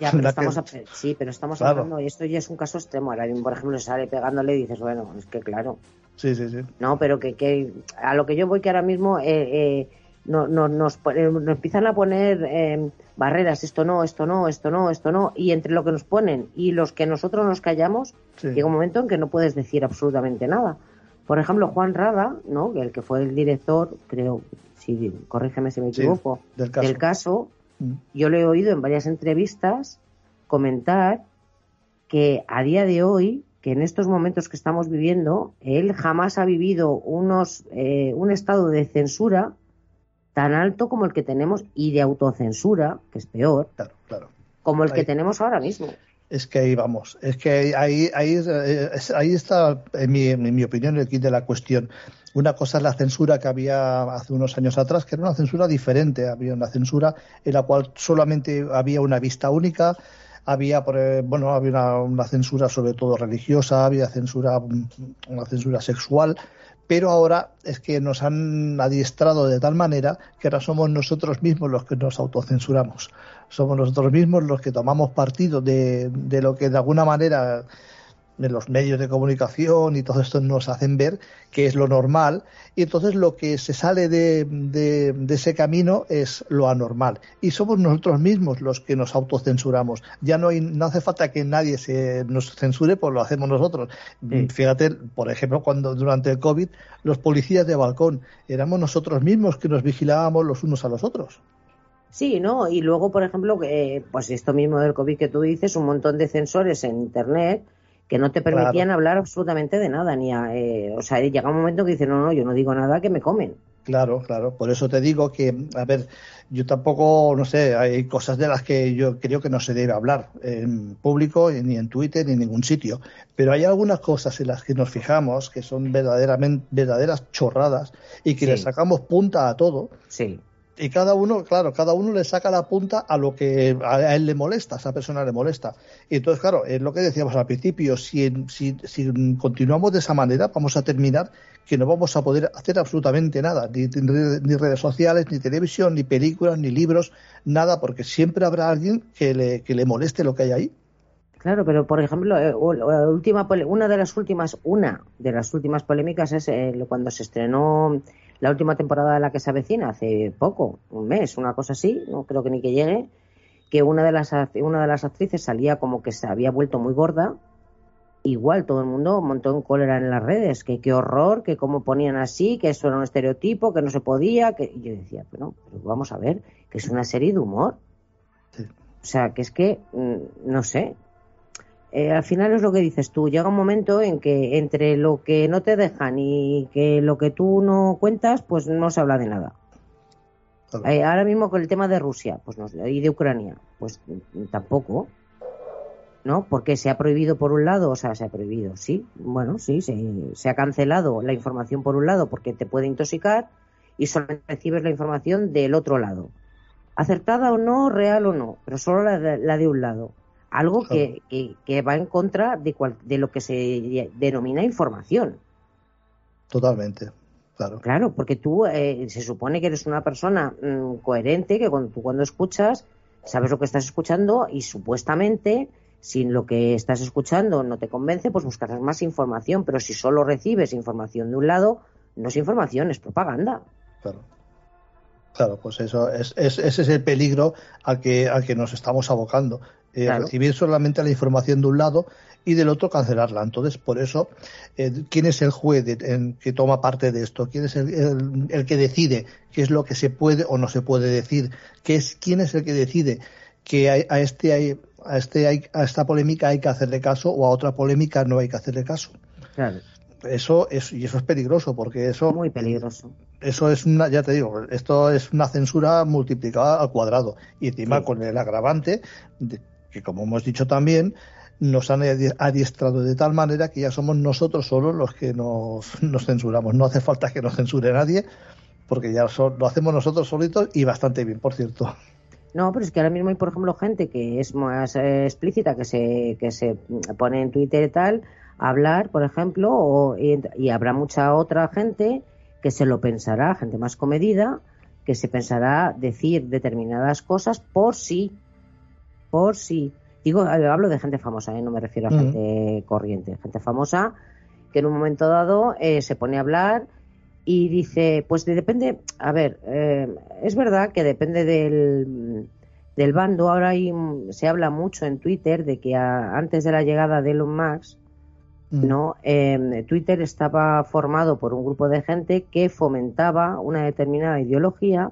Ya, pero estamos, sí, pero estamos hablando, y esto ya es un caso extremo. Ahora por ejemplo, sale pegándole y dices, bueno, es que claro. Sí, sí, sí. No, pero que, que a lo que yo voy que ahora mismo eh, eh, no, no, nos, nos, empiezan a poner eh, barreras, esto no, esto no, esto no, esto no, y entre lo que nos ponen y los que nosotros nos callamos, llega un momento en que no puedes decir absolutamente nada. Por ejemplo, Juan Rada, ¿no? el que fue el director, creo, si corrígeme si me equivoco, del caso, mm. yo lo he oído en varias entrevistas comentar que a día de hoy, que en estos momentos que estamos viviendo, él jamás ha vivido unos, eh, un estado de censura tan alto como el que tenemos y de autocensura, que es peor, claro, como el que tenemos ahora mismo. Es que ahí vamos, es que ahí, ahí, ahí está, en mi, en mi opinión, el kit de la cuestión. Una cosa es la censura que había hace unos años atrás, que era una censura diferente. Había una censura en la cual solamente había una vista única, había bueno había una, una, censura sobre todo religiosa había censura una censura sexual pero ahora es que nos han adiestrado de tal manera que ahora somos nosotros mismos los que nos autocensuramos. Somos nosotros mismos los que tomamos partido de, de lo que de alguna manera de los medios de comunicación y todo esto nos hacen ver que es lo normal. Y entonces lo que se sale de, de, ese camino es lo anormal. Y somos nosotros mismos los que nos autocensuramos. Ya no hay, no hace falta que nadie se nos censure pues lo hacemos nosotros. Fíjate por ejemplo cuando durante el covid los policías de balcón éramos nosotros mismos que nos vigilábamos los unos a los otros Sí, ¿no? Y luego, por ejemplo, eh, pues esto mismo del COVID que tú dices, un montón de censores en Internet que no te permitían hablar absolutamente de nada, ni eh, o sea, llega un momento que dices, no, no, yo no digo nada, que me comen. Claro, claro, por eso te digo que, a ver, yo tampoco, no sé, hay cosas de las que yo creo que no se debe hablar en público, ni en Twitter, ni en ningún sitio, pero hay algunas cosas en las que nos fijamos que son verdaderamente, verdaderas chorradas y que le sacamos punta a todo. Sí y cada uno, claro, cada uno le saca la punta a lo que a él le molesta, a esa persona le molesta. Y entonces, claro, es lo que decíamos al principio, si, si, si continuamos de esa manera, vamos a terminar que no vamos a poder hacer absolutamente nada, ni, ni, redes sociales, ni televisión, ni películas, ni libros, nada, porque siempre habrá alguien que le, que le moleste lo que hay ahí. Claro, pero por ejemplo, eh, última, una de las últimas, una de las últimas polémicas es eh, cuando se estrenó la última temporada de la que se avecina, hace poco, un mes, una cosa así, no creo que ni que llegue, que una de las, una de las actrices salía como que se había vuelto muy gorda. Igual todo el mundo montó en cólera en las redes, que qué horror, que cómo ponían así, que eso era un estereotipo, que no se podía, que y yo decía, pero, pero vamos a ver, que es una serie de humor. O sea, que es que, mm, no sé, eh, al final es lo que dices tú, llega un momento en que entre lo que no te dejan y que lo que tú no cuentas, pues no se habla de nada. Eh, ahora mismo con el tema de Rusia pues no, y de Ucrania, pues tampoco, ¿no? Porque se ha prohibido por un lado, o sea, se ha prohibido, sí, bueno, sí, se, se ha cancelado la información por un lado porque te puede intoxicar y solamente recibes la información del otro lado. Acertada o no, real o no, pero solo la de un lado algo que, que, va en contra de, de lo que se denomina información. Totalmente, claro. Claro, porque tú eh, se supone que eres una persona mm, coherente, que cuando, tú cuando escuchas sabes lo que estás escuchando y supuestamente si lo que estás escuchando no te convence, pues buscarás más información, pero si solo recibes información de un lado, no es información, es propaganda. Claro. Claro, pues eso es, ese es el peligro al que, al que nos estamos abocando. Eh, recibir solamente la información de un lado y del otro cancelarla. Entonces, por eso, eh, ¿quién es el juez que toma parte de esto? ¿Quién es el, el, que decide qué es lo que se puede o no se puede decir? ¿Qué es, ¿Quién es el que decide que a, este hay, a, este hay, a esta polémica hay que hacerle caso o a otra polémica no hay que hacerle caso? Claro. Eso es, y eso es peligroso, porque eso. Muy peligroso. Eso es una, ya te digo, esto es una censura multiplicada al cuadrado. Y encima con el agravante de, que como hemos dicho también, nos han adiestrado de tal manera que ya somos nosotros solos los que nos, censuramos. No hace falta que nos censure nadie, porque ya lo hacemos nosotros solitos y bastante bien, por cierto. No, pero es que ahora mismo hay, por ejemplo, gente que es más eh, explícita, que se, que se pone en Twitter y tal, hablar, por ejemplo, o, y, habrá mucha otra gente que se lo pensará, gente más comedida, que se pensará decir determinadas cosas por si por si. Digo, hablo de gente famosa, ¿eh? no me refiero a gente corriente, gente famosa que en un momento dado eh, se pone a hablar y dice, pues depende, a ver, eh, es verdad que depende del, del bando. Ahora hay, se habla mucho en Twitter de que antes de la llegada de Elon Musk, mm. ¿no? Em, Twitter estaba formado por un grupo de gente que fomentaba una determinada ideología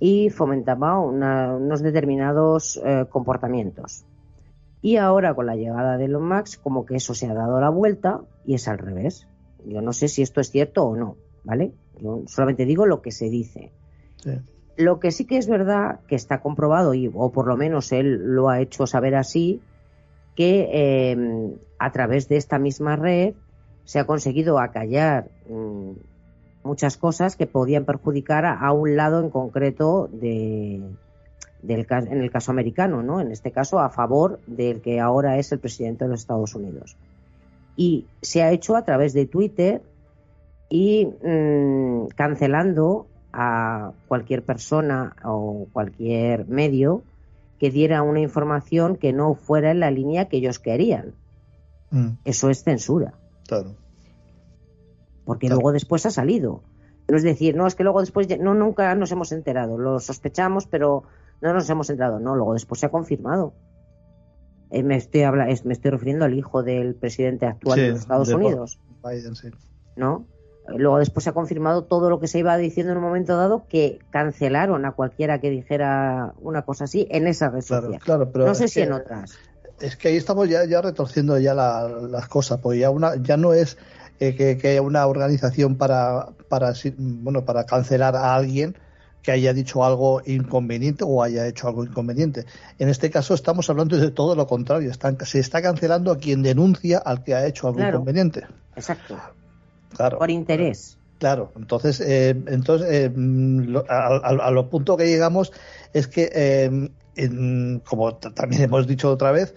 y fomentaba unos determinados eh, comportamientos. Y ahora con la llegada de Elon Musk, como que eso se ha dado la vuelta y es al revés. Yo no sé si esto es cierto o no. ¿vale? Yo solamente digo lo que se dice. Lo que sí que es verdad que está comprobado, y, o por lo menos él lo ha hecho saber así, que em, a través de esta misma red se ha conseguido acallar mm, muchas cosas que podían perjudicar a, un lado en concreto de, del, en el caso americano, ¿no? En este caso a favor del que ahora es el presidente de los Estados Unidos. Y se ha hecho a través de Twitter y mm, cancelando a cualquier persona o cualquier medio que diera una información que no fuera en la línea que ellos querían. Mm. Eso es censura. Claro. Porque luego después ha salido. No es decir, no, es que luego después, no, nunca nos hemos enterado. Lo sospechamos, pero no nos hemos enterado. No, luego después se ha confirmado. Eh, me, estoy me estoy refiriendo al hijo del presidente actual de los Estados Unidos. Biden, sí. ¿No? Luego después se ha confirmado todo lo que se iba diciendo en un momento dado que cancelaron a cualquiera que dijera una cosa así en esa red social. no sé si en otras. Es que ahí estamos ya, ya retorciendo ya las cosas, porque ya una ya no es eh, que, que, haya una organización para para bueno para cancelar a alguien que haya dicho algo inconveniente o haya hecho algo inconveniente. En este caso estamos hablando de todo lo contrario. Están, se está cancelando a quien denuncia al que ha hecho algo inconveniente. Exacto. Por interés. Claro, entonces, eh, entonces eh, a, lo punto que llegamos es que, eh, como también hemos dicho otra vez,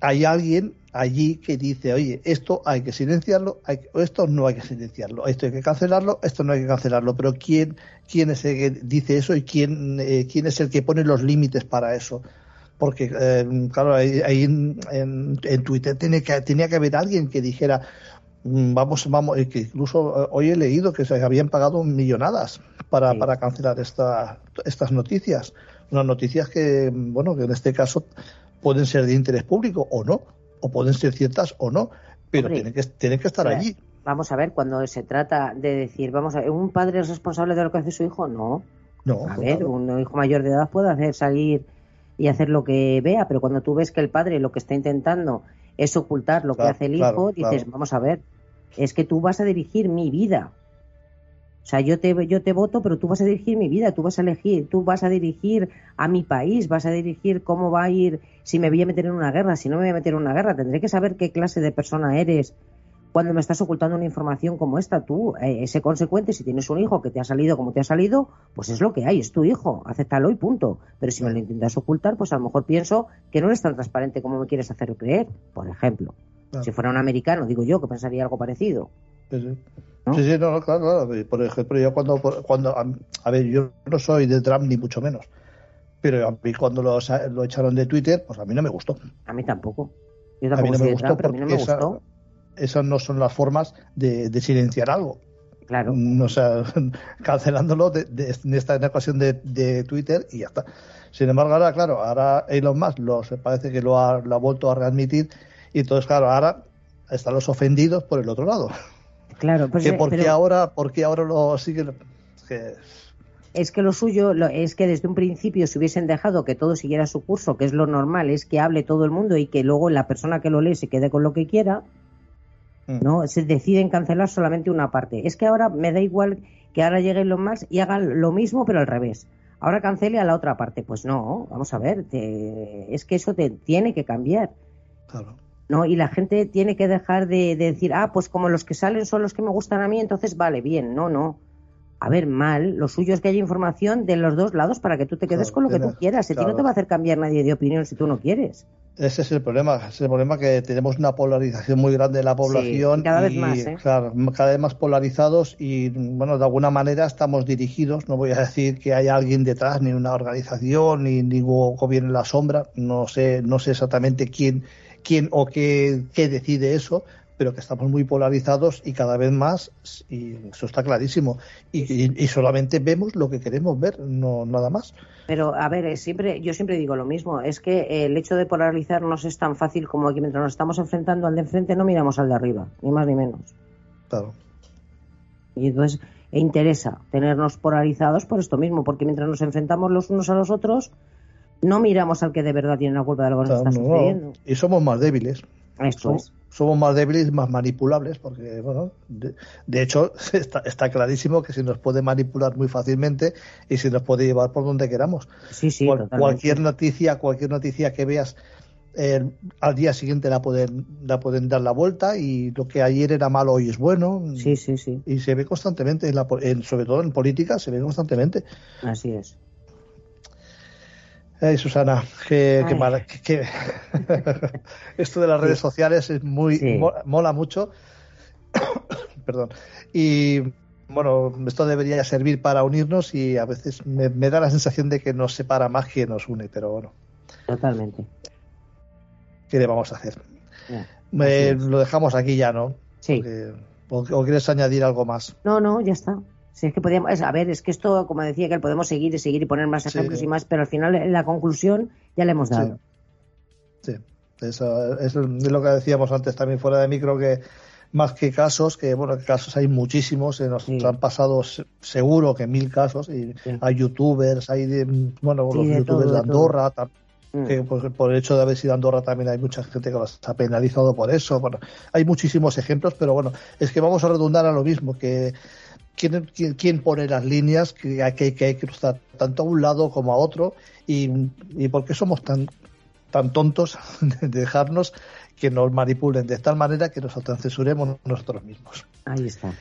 hay alguien allí que dice, oye, esto hay que silenciarlo, hay, esto no hay que silenciarlo, esto hay que cancelarlo, esto no hay que cancelarlo, pero ¿quién, quién es el que dice eso y quién, quién es el que pone los límites para eso? Porque, claro, ahí, en, en, Twitter tiene que, tenía que haber alguien que dijera, Mm, vamos, vamos, que incluso eh, hoy he leído que se habían pagado millonadas para, para cancelar esta, estas noticias. Unas noticias que, bueno, que en este caso pueden ser de interés público o no, o pueden ser ciertas o no, pero tienen que, tienen que estar allí. Vamos a ver, cuando se trata de decir, vamos a ver, ¿un padre es responsable de lo que hace su hijo? No. No. A ver, un hijo mayor de edad puede hacer salir y hacer lo que vea, pero cuando tú ves que el padre lo que está intentando es ocultar lo que hace el hijo, dices, vamos a ver, es que tú vas a dirigir mi vida. O sea, yo te, yo te voto, pero tú vas a dirigir mi vida, tú vas a elegir, tú vas a dirigir a mi país, vas a dirigir cómo va a ir, si me voy a meter en una guerra, si no me voy a meter en una guerra. Tendré que saber qué clase de persona eres cuando me estás ocultando una información como esta. Tú, eh, ese consecuente, si tienes un hijo que te ha salido como te ha salido, pues es lo que hay, es tu hijo, acéptalo y punto. Pero si me lo intentas ocultar, pues a lo mejor pienso que no eres tan transparente como me quieres hacer creer, por ejemplo. Si fuera un americano, digo yo, que pensaría algo parecido. Sí, sí. Sí, no, claro, Por ejemplo, yo cuando, cuando. A ver, yo no soy de Trump ni mucho menos. Pero a mí cuando lo, lo echaron de Twitter, pues a mí no me gustó. A mí tampoco. Yo tampoco a mí no me gustó, Trump, pero a mí no me gustó. Esas no son las formas de, silenciar algo. Claro. O sea, cancelándolo de, de, en esta ocasión de, de, Twitter y ya está. Sin embargo, ahora, claro, ahora Elon Musk lo, parece que lo ha, lo ha vuelto a readmitir y entonces, claro, ahora están los ofendidos por el otro lado. Claro, pues, ¿Por qué ahora, porque ahora lo siguen? Es que lo suyo es que desde un principio se hubiesen dejado que todo siguiera su curso, que es lo normal, es que hable todo el mundo y que luego la persona que lo lee se quede con lo que quiera, mm. ¿no? Se deciden cancelar solamente una parte. Es que ahora me da igual que ahora lleguen los más y hagan lo mismo pero al revés. Ahora cancele a la otra parte. Pues no, vamos a ver, es que eso te tiene que cambiar. Claro. ¿No? Y la gente tiene que dejar de, decir, ah, pues como los que salen son los que me gustan a mí, entonces vale, bien. No, no. A ver, mal. Lo suyo es que haya información de los dos lados para que tú te quedes con lo que tú quieras. A ti no te va a hacer cambiar nadie de opinión si tú no quieres. Ese es el problema. Ese es el problema que tenemos una polarización muy grande de la población. cada vez más. ¿eh? cada vez más polarizados y, bueno, de alguna manera estamos dirigidos. No voy a decir que haya alguien detrás, ni una organización, ni ningún gobierno en la sombra. No sé, no sé exactamente quién quién o qué, decide eso, pero que estamos muy polarizados y cada vez más, y eso está clarísimo. Y, solamente vemos lo que queremos ver, no nada más. Pero, a ver, siempre, yo siempre digo lo mismo, es que el hecho de polarizarnos es tan fácil como que mientras nos estamos enfrentando al de enfrente no miramos al de arriba, ni más ni menos. Claro. Y entonces e interesa tenernos polarizados por esto mismo, porque mientras nos enfrentamos los unos a los otros, no miramos al que de verdad tiene la culpa de lo que nos está sucediendo. Y somos más débiles. Esto es somos más débiles, más manipulables, porque, bueno, de, hecho está, clarísimo que se nos puede manipular muy fácilmente y se nos puede llevar por donde queramos. Sí, sí, cualquier noticia, cualquier noticia que veas eh, al día siguiente la pueden, la pueden dar la vuelta y lo que ayer era malo hoy es bueno. Sí, sí, sí. Y se ve constantemente, sobre todo en política, se ve constantemente. Así es. Ay, Susana, qué, qué esto de las redes sociales es muy mola, mucho. Perdón. Y bueno, esto debería servir para unirnos y a veces me, da la sensación de que nos separa más que nos une, pero bueno. Totalmente. ¿Qué le vamos a hacer? lo dejamos aquí ya, ¿no? Sí. o, quieres añadir algo más? No, no, ya está. Si es que podíamos, a ver, es que esto, como decía, que podemos seguir y seguir y poner más ejemplos y más, pero al final la conclusión ya le hemos dado. Sí, Eso, es lo que decíamos antes también fuera de micro, que más que casos, que bueno, casos hay muchísimos, se nos han pasado seguro que mil casos, y hay youtubers, hay, bueno, los youtubers de, Andorra, mm. que por, el hecho de haber sido Andorra también hay mucha gente que los ha penalizado por eso. Bueno, hay muchísimos ejemplos, pero bueno, es que vamos a redundar a lo mismo, que quién, pone las líneas que hay, que cruzar tanto a un lado como a otro y, y por qué somos tan, tan tontos de dejarnos que nos manipulen de tal manera que nos autocensuremos nosotros mismos. Ahí está.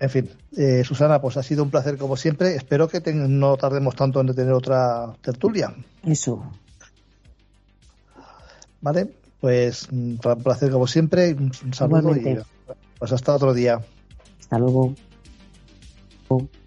En fin, eh, Susana, pues ha sido un placer como siempre. Espero que no tardemos tanto en tener otra tertulia. Eso. Vale, pues un placer como siempre. Un saludo y pues hasta otro día. Hasta luego. El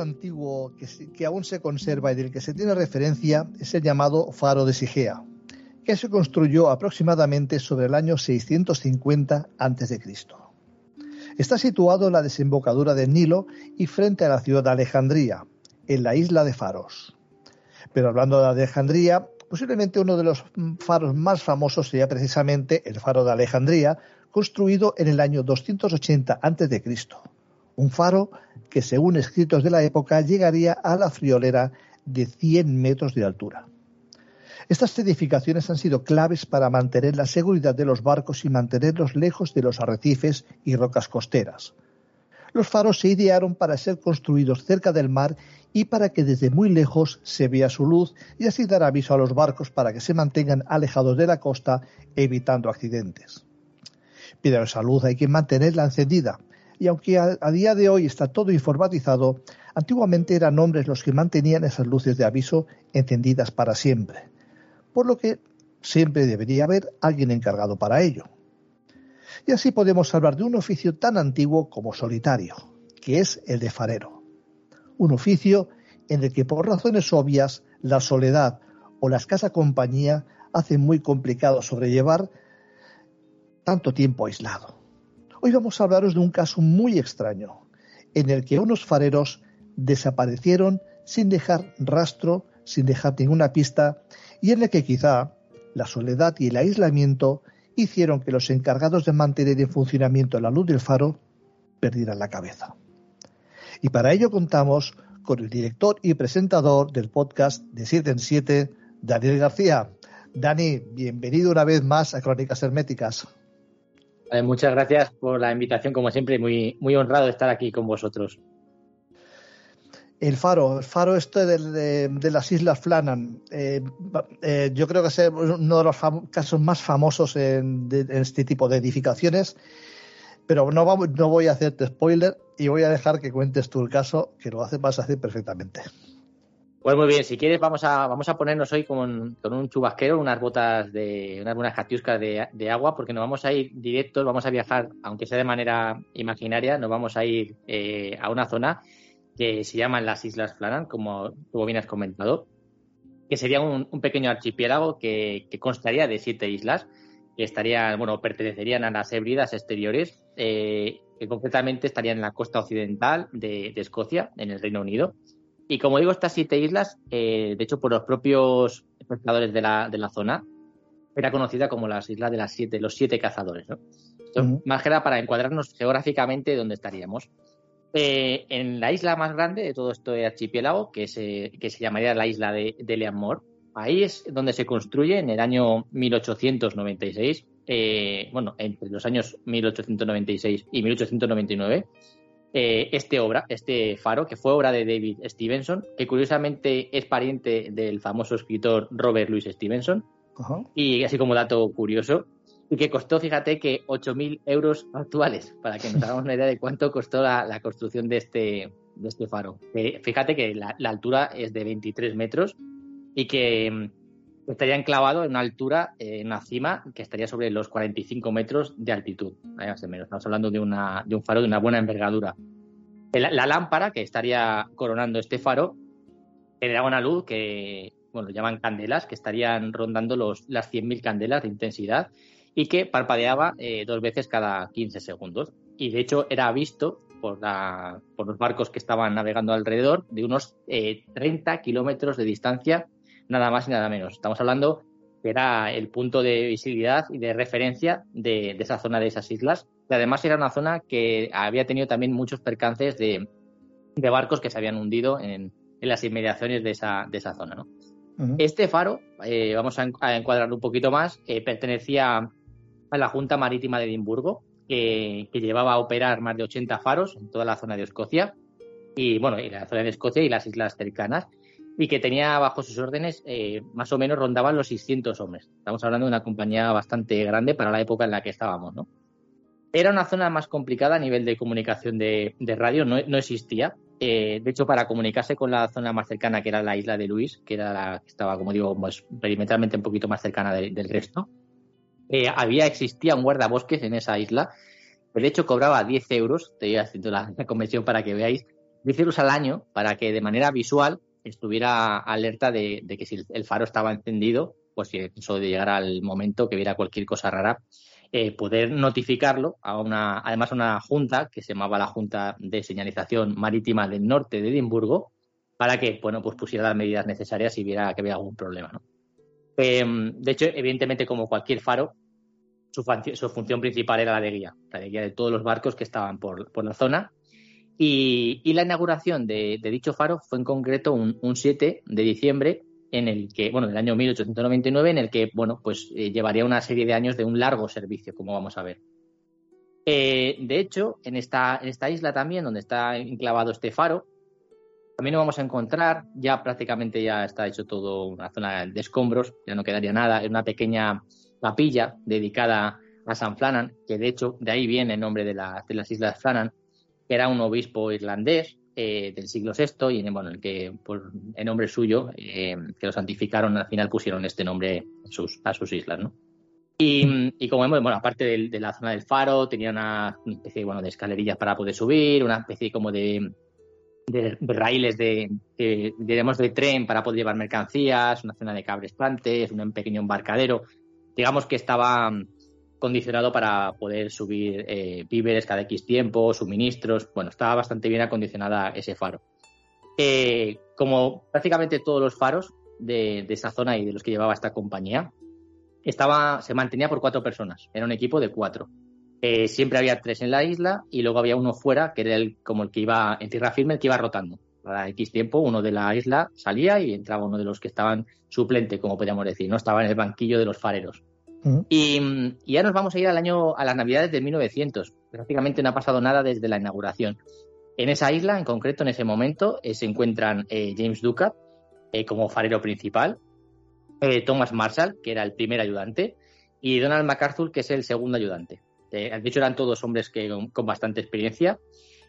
antiguo que, aún se conserva y del que se tiene referencia es el llamado faro de Sigea, que se construyó aproximadamente sobre el año 650 a.C. Está situado en la desembocadura del Nilo y frente a la ciudad de Alejandría, en la isla de Faros. Pero hablando de Alejandría, posiblemente uno de los faros más famosos sería precisamente el faro de Alejandría, construido en el año 280 a.C un faro que, según escritos de la época, llegaría a la friolera de 100 metros de altura. Estas edificaciones han sido claves para mantener la seguridad de los barcos y mantenerlos lejos de los arrecifes y rocas costeras. Los faros se idearon para ser construidos cerca del mar y para que desde muy lejos se vea su luz y así dar aviso a los barcos para que se mantengan alejados de la costa evitando accidentes. Pero esa luz hay que mantenerla encendida y aunque a, día de hoy está todo informatizado, antiguamente eran hombres los que mantenían esas luces de aviso encendidas para siempre, por lo que siempre debería haber alguien encargado para ello. Y así podemos hablar de un oficio tan antiguo como solitario, que es el de farero. Un oficio en el que por razones obvias la soledad o la escasa compañía hacen muy complicado sobrellevar tanto tiempo aislado. Hoy vamos a hablaros de un caso muy extraño, en el que unos fareros desaparecieron sin dejar rastro, sin dejar ninguna pista, y en el que quizá la soledad y el aislamiento hicieron que los encargados de mantener en funcionamiento la luz del faro perdieran la cabeza. Y para ello contamos con el director y presentador del podcast de 7 en 7, Daniel García. Dani, bienvenido una vez más a Crónicas Herméticas. Eh, muchas gracias por la invitación, como siempre, muy, muy honrado de estar aquí con vosotros. El faro, el faro este de, las Islas Flannan, eh, eh, yo creo que es uno de los casos más famosos en, este tipo de edificaciones, pero no, no voy a hacerte spoiler y voy a dejar que cuentes tú el caso, que lo hace, vas a hacer perfectamente. Pues muy bien, si quieres vamos a, vamos a ponernos hoy con, un chubasquero, unas botas de, unas buenas catiuscas de, agua, porque nos vamos a ir directos, vamos a viajar, aunque sea de manera imaginaria, nos vamos a ir eh, a una zona que se llaman las Islas Flannan, como tú bien has comentado, que sería un, pequeño archipiélago que, constaría de siete islas, que estarían, bueno, pertenecerían a las Hébridas exteriores, eh, que concretamente estarían en la costa occidental de Escocia, en el Reino Unido y como digo, estas siete islas, eh, de hecho, por los propios pescadores de la, de la zona, era conocida como las islas de las siete, los siete cazadores, ¿no? Más que nada para encuadrarnos geográficamente dónde estaríamos. Eh, en la isla más grande de todo este archipiélago, que se, que se llamaría la isla de, de ahí es donde se construye en el año 1896, eh, bueno, entre los años 1896 y 1899, eh, este obra, este faro, que fue obra de David Stevenson, que curiosamente es pariente del famoso escritor Robert Louis Stevenson, y así como dato curioso, y que costó, fíjate, que 8.000 euros actuales, para que nos hagamos una idea de cuánto costó la, construcción de este, de este faro. fíjate que la, altura es de 23 metros y que mm, estaría enclavado en una altura, eh, en una cima que estaría sobre los 45 metros de altitud, más o menos. Estamos hablando de, una, de un faro de una buena envergadura. La, lámpara que estaría coronando este faro generaba una luz que, bueno, llaman candelas, que estarían rondando los, las 100.000 candelas de intensidad y que parpadeaba eh, dos veces cada 15 segundos. Y de hecho era visto por, la, por los barcos que estaban navegando alrededor de unos 30 eh, kilómetros de distancia, nada más y nada menos. Estamos hablando que era el punto de visibilidad y de referencia de, de esa zona de esas islas y además era una zona que había tenido también muchos percances de, barcos que se habían hundido en, las inmediaciones de esa, de esa zona. ¿no? Este faro, eh, vamos a, encuadrarlo un poquito más, eh, pertenecía a la Junta Marítima de Edimburgo, que llevaba a operar más de 80 faros en toda la zona de Escocia, y bueno, y la zona de Escocia y las islas cercanas, y que tenía bajo sus órdenes eh, más o menos rondaban los 600 hombres. Estamos hablando de una compañía bastante grande para la época en la que estábamos, ¿no? Era una zona más complicada a nivel de comunicación de, radio, no, existía. Eh, de hecho, para comunicarse con la zona más cercana, que era la isla de Luis, que era la que estaba, como digo, pues, perimetralmente un poquito más cercana del resto, eh, había, existía un guardabosques en esa isla. De hecho, cobraba 10 euros, estoy haciendo la, convención para que veáis, 10 euros al año para que de manera visual estuviera alerta de, que si el faro estaba encendido, pues si eso de llegar al momento que viera cualquier cosa rara, eh, poder notificarlo a una, además a una junta que se llamaba la Junta de Señalización Marítima del Norte de Edimburgo, para que, bueno, pues pusiera las medidas necesarias si viera que había algún problema, ¿no? Em, de hecho, evidentemente, como cualquier faro, su, función principal era la de guía, la de guía de todos los barcos que estaban por, la zona. Y, la inauguración de, dicho faro fue en concreto un, un 7 de diciembre en el que, bueno, del año 1899, en el que, bueno, pues eh, llevaría una serie de años de un largo servicio, como vamos a ver. Eh, de hecho, en esta, isla también, donde está enclavado este faro, también lo vamos a encontrar, ya prácticamente ya está hecho todo una zona de escombros, ya no quedaría nada, es una pequeña capilla dedicada a San Flannan, que de hecho de ahí viene el nombre de, de las Islas Flannan, que era un obispo irlandés eh, del siglo VI y en, bueno, el que por en nombre suyo, eh, que lo santificaron, al final pusieron este nombre a sus, a sus islas, ¿no? Y, como vemos, bueno, aparte de, la zona del faro, tenía una especie bueno, de escalerillas para poder subir, una especie como de, de, raíles de, de, de tren para poder llevar mercancías, una zona de cabres plantes, un pequeño embarcadero. Digamos que estaba condicionado para poder subir eh, víveres cada X tiempo, suministros. Bueno, estaba bastante bien acondicionada ese faro. Eh, como prácticamente todos los faros de, esa zona y de los que llevaba esta compañía, estaba, se mantenía por cuatro personas. Era un equipo de cuatro. Eh, siempre había tres en la isla y luego había uno fuera, que era el, como el que iba en tierra firme, el que iba rotando. Cada X tiempo, uno de la isla salía y entraba uno de los que estaban suplente, como podríamos decir, no estaba en el banquillo de los fareros. Y, ya nos vamos a ir al año, a las navidades de 1900. Prácticamente no ha pasado nada desde la inauguración. En esa isla, en concreto, en ese momento, eh, se encuentran eh, James Ducat como farero principal, Thomas Marshall, que era el primer ayudante, y Donald MacArthur, que es el segundo ayudante. de hecho, eran todos hombres que, con bastante experiencia.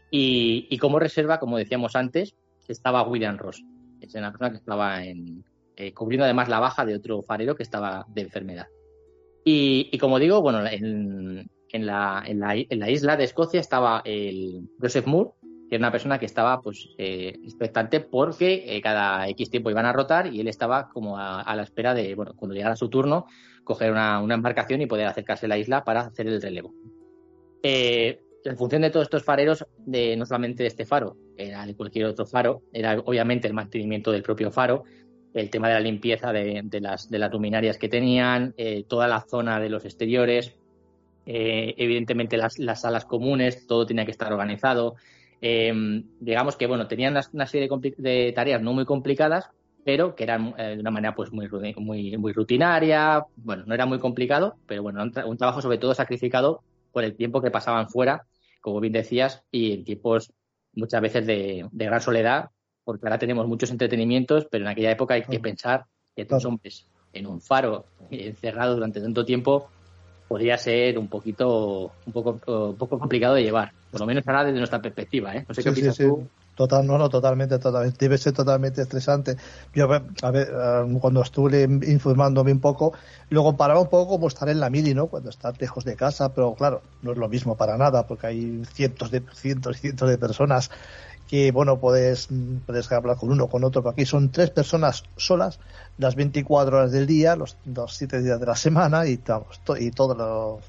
Y, como reserva, como decíamos antes, estaba William Ross. Es una persona que estaba en, eh, cubriendo además la baja de otro farero que estaba de enfermedad. Y, como digo, bueno, en, la, isla de Escocia estaba el Joseph Moore, que era una persona que estaba pues eh, expectante porque eh, cada X tiempo iban a rotar y él estaba como a, la espera de, bueno, cuando llegara su turno, coger una, embarcación y poder acercarse a la isla para hacer el relevo. en función de todos estos fareros, de, no solamente de este faro, era de cualquier otro faro, era obviamente el mantenimiento del propio faro, el tema de la limpieza de, las, de las luminarias que tenían, eh, toda la zona de los exteriores, eh, evidentemente las, salas comunes, todo tenía que estar organizado. Eh, digamos que bueno, tenían una, serie de, tareas no muy complicadas, pero que eran de una manera pues muy, muy, muy rutinaria, bueno, no era muy complicado, pero bueno, un, trabajo sobre todo sacrificado por el tiempo que pasaban fuera, como bien decías, y en tiempos muchas veces de gran soledad porque ahora tenemos muchos entretenimientos, pero en aquella época hay que pensar que estos hombres en un faro encerrado durante tanto tiempo podría ser un poquito un poco un poco complicado de llevar, por lo menos ahora desde nuestra perspectiva, ¿eh? No sé qué opinas tú. Total, no, no, totalmente, totalmente. Debe ser totalmente estresante. Yo, a ver, eh, cuando estuve informándome un poco, lo comparaba un poco como estar en la mili, ¿no? Cuando estás lejos de casa, pero claro, no es lo mismo para nada, porque hay cientos de cientos y cientos de personas que bueno, puedes, puedes hablar con uno, con otro, pero aquí son tres personas solas, las 24 horas del día, los, los 7 días de la semana y, y todo lo...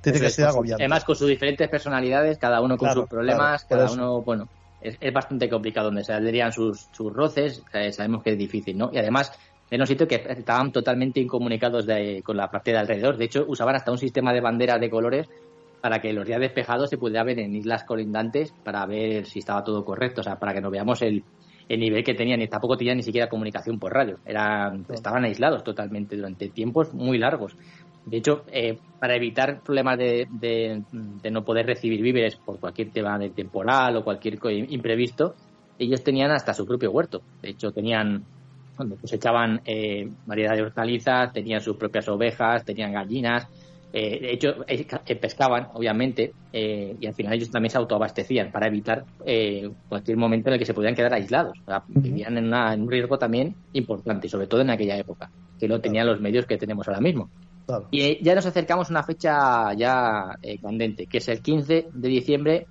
Tiene que ser agobiante. Además, con sus diferentes personalidades, cada uno con sus problemas, cada uno, bueno, es, es, bastante complicado donde se saldrían sus, sus roces, eh, sabemos que es difícil, ¿no? Y además, en un sitio que estaban totalmente incomunicados de, con la parte de alrededor. De hecho, usaban hasta un sistema de banderas de colores para que los días despejados se pudiera ver en islas colindantes para ver si estaba todo correcto, o sea, para que nos veamos el, nivel que tenían y tampoco tenían ni siquiera comunicación por radio, eran, estaban aislados totalmente durante tiempos muy largos. De hecho, eh, para evitar problemas de, de, no poder recibir víveres por cualquier tema de temporal o cualquier imprevisto, ellos tenían hasta su propio huerto. De hecho, tenían cuando cosechaban eh, variedad de hortalizas, tenían sus propias ovejas, tenían gallinas, eh, de hecho, eh, eh, pescaban, obviamente, y al final ellos también se autoabastecían para evitar cualquier momento en el que se pudieran quedar aislados. Vivían en, un riesgo también importante, sobre todo en aquella época, que no tenían los medios que tenemos ahora mismo. Y ya nos acercamos a una fecha ya candente, que es el 15 de diciembre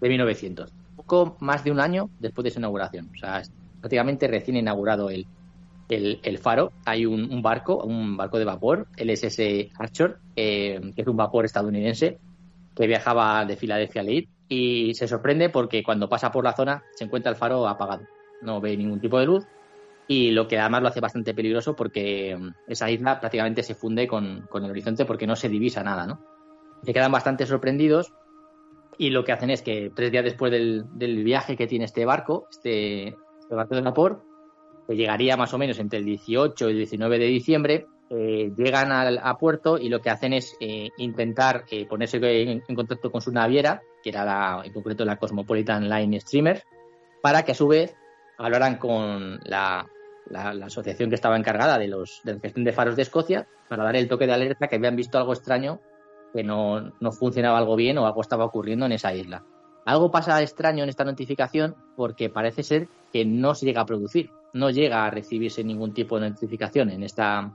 de 1900, poco más de un año después de su inauguración. O sea, prácticamente recién inaugurado el, el, faro hay un, barco, un barco de vapor, el SS Archer, eh, que es un vapor estadounidense que viajaba de Filadelfia a Leeds y se sorprende porque cuando pasa por la zona se encuentra el faro apagado, no ve ningún tipo de luz y lo que además lo hace bastante peligroso porque mm, esa isla prácticamente se funde con, el horizonte porque no se divisa nada, ¿no? Se quedan bastante sorprendidos y lo que hacen es que tres días después del, viaje que tiene este barco, este, este barco de vapor, que llegaría más o menos entre el 18 y el 19 de diciembre, eh, llegan al, a puerto y lo que hacen es eh, intentar eh, ponerse en, contacto con su naviera, que era la, en concreto la Cosmopolitan Line Streamer, para que a su vez hablaran con la, asociación que estaba encargada de, los, de la gestión de faros de Escocia para dar el toque de alerta que habían visto algo extraño, que no, no funcionaba algo bien o algo estaba ocurriendo en esa isla. Algo pasa extraño en esta notificación porque parece ser que no se llega a producir no llega a recibirse ningún tipo de notificación en esta,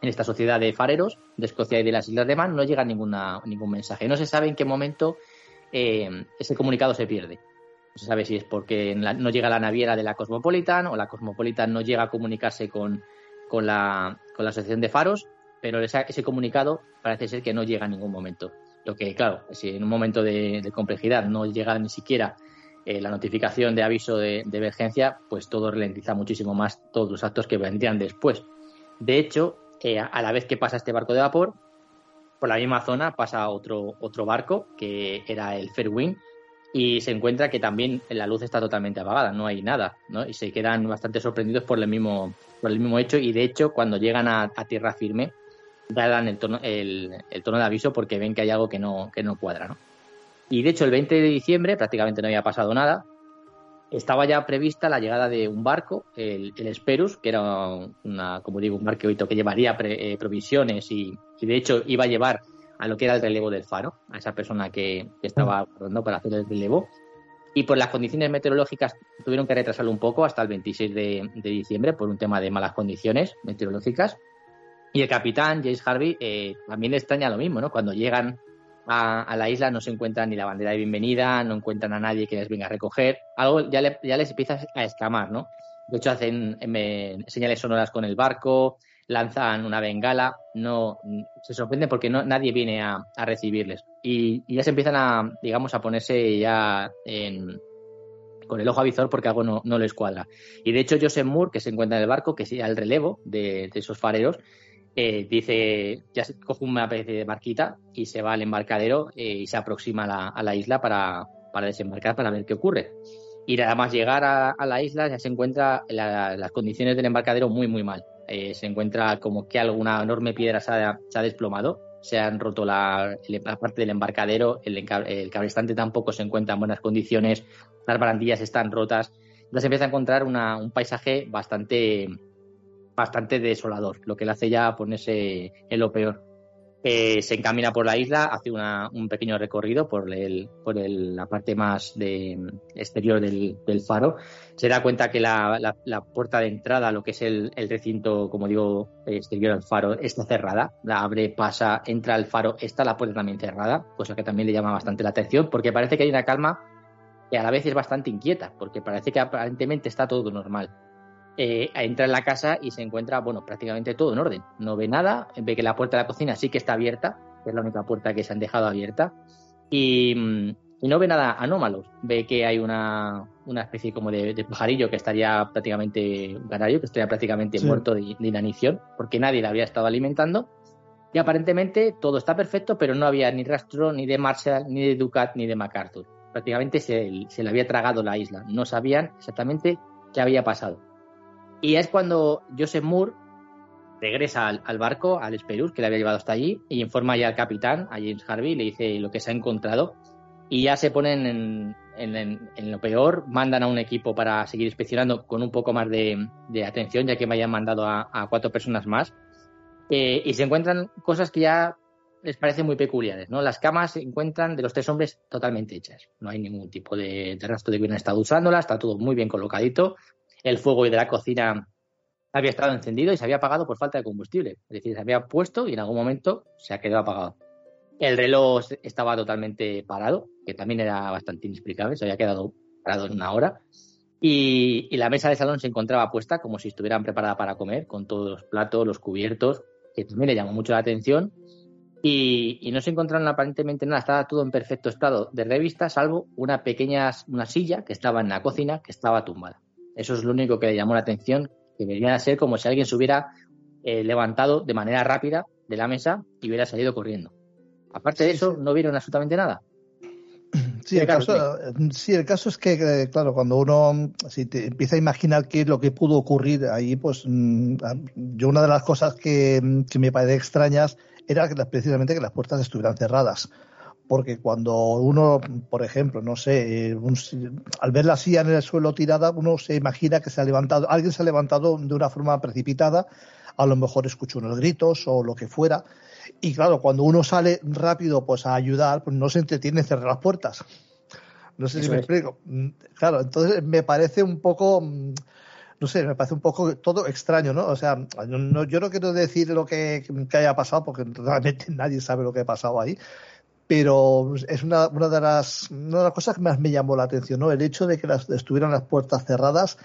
en esta sociedad de fareros de Escocia y de las Islas de Man, no llega ninguna, ningún mensaje. No se sabe en qué momento eh, ese comunicado se pierde. No se sabe si es porque no llega la naviera de la Cosmopolitan o la Cosmopolitan no llega a comunicarse con, con, la, con la asociación de faros, pero ese comunicado parece ser que no llega en ningún momento. Lo que, claro, si en un momento de, complejidad no llega ni siquiera eh, la notificación de aviso de, emergencia, pues todo ralentiza muchísimo más todos los actos que vendrían después. De hecho, eh, a la vez que pasa este barco de vapor, por la misma zona pasa otro, otro barco, que era el Fairwind, y se encuentra que también la luz está totalmente apagada, no hay nada, ¿no? Y se quedan bastante sorprendidos por el mismo, por el mismo hecho, y de hecho, cuando llegan a, tierra firme, dan el tono, el, tono de aviso porque ven que hay algo que no, que no cuadra, ¿no? Y de hecho, el 20 de diciembre prácticamente no había pasado nada. Estaba ya prevista la llegada de un barco, el, el Esperus, que era una, como digo, un barquito que llevaría eh, provisiones y, y, de hecho iba a llevar a lo que era el relevo del faro, a esa persona que, estaba rodando para hacer el relevo. Y por las condiciones meteorológicas tuvieron que retrasarlo un poco hasta el 26 de, diciembre por un tema de malas condiciones meteorológicas. Y el capitán, James Harvey, eh, también le extraña lo mismo, ¿no? Cuando llegan a, la isla no se encuentran ni la bandera de bienvenida, no encuentran a nadie que les venga a recoger. Algo ya, ya les empieza a escamar, ¿no? De hecho, hacen señales sonoras con el barco, lanzan una bengala, no se sorprenden porque no, nadie viene a, recibirles. Y, ya se empiezan a, digamos, a ponerse ya con el ojo avizor porque algo no, les cuadra. Y de hecho, Joseph Moore, que se encuentra en el barco, que es el relevo de, esos fareros, eh, dice, ya coge una especie de barquita y se va al embarcadero eh, y se aproxima a la, isla para, desembarcar para ver qué ocurre. Y nada más llegar a, la isla ya se encuentra las condiciones del embarcadero muy, muy mal. Eh, se encuentra como que alguna enorme piedra se ha, desplomado, se han roto la, parte del embarcadero, el, el, cabrestante tampoco se encuentra en buenas condiciones, las barandillas están rotas. Entonces empieza a encontrar un paisaje bastante, bastante desolador, lo que le hace ya ponerse en lo peor. Eh, se encamina por la isla, hace un pequeño recorrido por, el, por la parte más de, exterior del, faro. Se da cuenta que la, puerta de entrada, lo que es el, recinto, como digo, exterior al faro, está cerrada. La abre, pasa, entra al faro, está la puerta también cerrada, cosa que también le llama bastante la atención, porque parece que hay una calma que a la vez es bastante inquieta, porque parece que aparentemente está todo normal eh, entra en la casa y se encuentra, bueno, prácticamente todo en orden. No ve nada, ve que la puerta de la cocina sí que está abierta, que es la única puerta que se han dejado abierta, y, mm, no ve nada anómalo. Ve que hay una, una especie como de, pajarillo que estaría prácticamente, un canario, que estaría prácticamente muerto de, inanición, porque nadie le había estado alimentando. Y aparentemente todo está perfecto, pero no había ni rastro ni de Marshall, ni de Ducat, ni de MacArthur. Prácticamente se, se le había tragado la isla. No sabían exactamente qué había pasado. Y es cuando Joseph Moore regresa al, barco, al Esperus, que le había llevado hasta allí, y informa ya al capitán, a James Harvey, le dice lo que se ha encontrado. Y ya se ponen en, lo peor, mandan a un equipo para seguir inspeccionando con un poco más de, atención, ya que me hayan mandado a, cuatro personas más. Eh, y se encuentran cosas que ya les parecen muy peculiares, ¿no? Las camas se encuentran de los tres hombres totalmente hechas. No hay ningún tipo de, de rastro de que hubieran estado usándolas, está todo muy bien colocadito el fuego de la cocina había estado encendido y se había apagado por falta de combustible. Es decir, se había puesto y en algún momento se ha quedado apagado. El reloj estaba totalmente parado, que también era bastante inexplicable, se había quedado parado en una hora. Y, la mesa de salón se encontraba puesta como si estuvieran preparada para comer, con todos los platos, los cubiertos, que también le llamó mucho la atención. Y, no se encontraron aparentemente nada, estaba todo en perfecto estado de revista, salvo una pequeña una silla que estaba en la cocina, que estaba tumbada. Eso es lo único que le llamó la atención, que venía a ser como si alguien se hubiera eh, levantado de manera rápida de la mesa y hubiera salido corriendo. Aparte de eso, no vieron absolutamente nada. Sí el, caso, sí, el caso es que, eh, claro, cuando uno si te empieza a imaginar qué es lo que pudo ocurrir ahí, pues mm, yo una de las cosas que, que me parece extrañas era que precisamente que las puertas estuvieran cerradas porque cuando uno, por ejemplo, no sé, eh, al ver la silla en el suelo tirada, uno se imagina que se ha levantado, alguien se ha levantado de una forma precipitada, a lo mejor escucha unos gritos o lo que fuera, y claro, cuando uno sale rápido pues a ayudar, pues no se entretiene en cerrar las puertas. No sé si me explico. Mm, claro, entonces me parece un poco mm, no sé, me parece un poco todo extraño, ¿no? O sea, yo no quiero decir lo que, que, haya pasado, porque realmente nadie sabe lo que ha pasado ahí, pero es una, de las, una de las cosas que más me llamó la atención, ¿no? El hecho de que las, estuvieran las puertas cerradas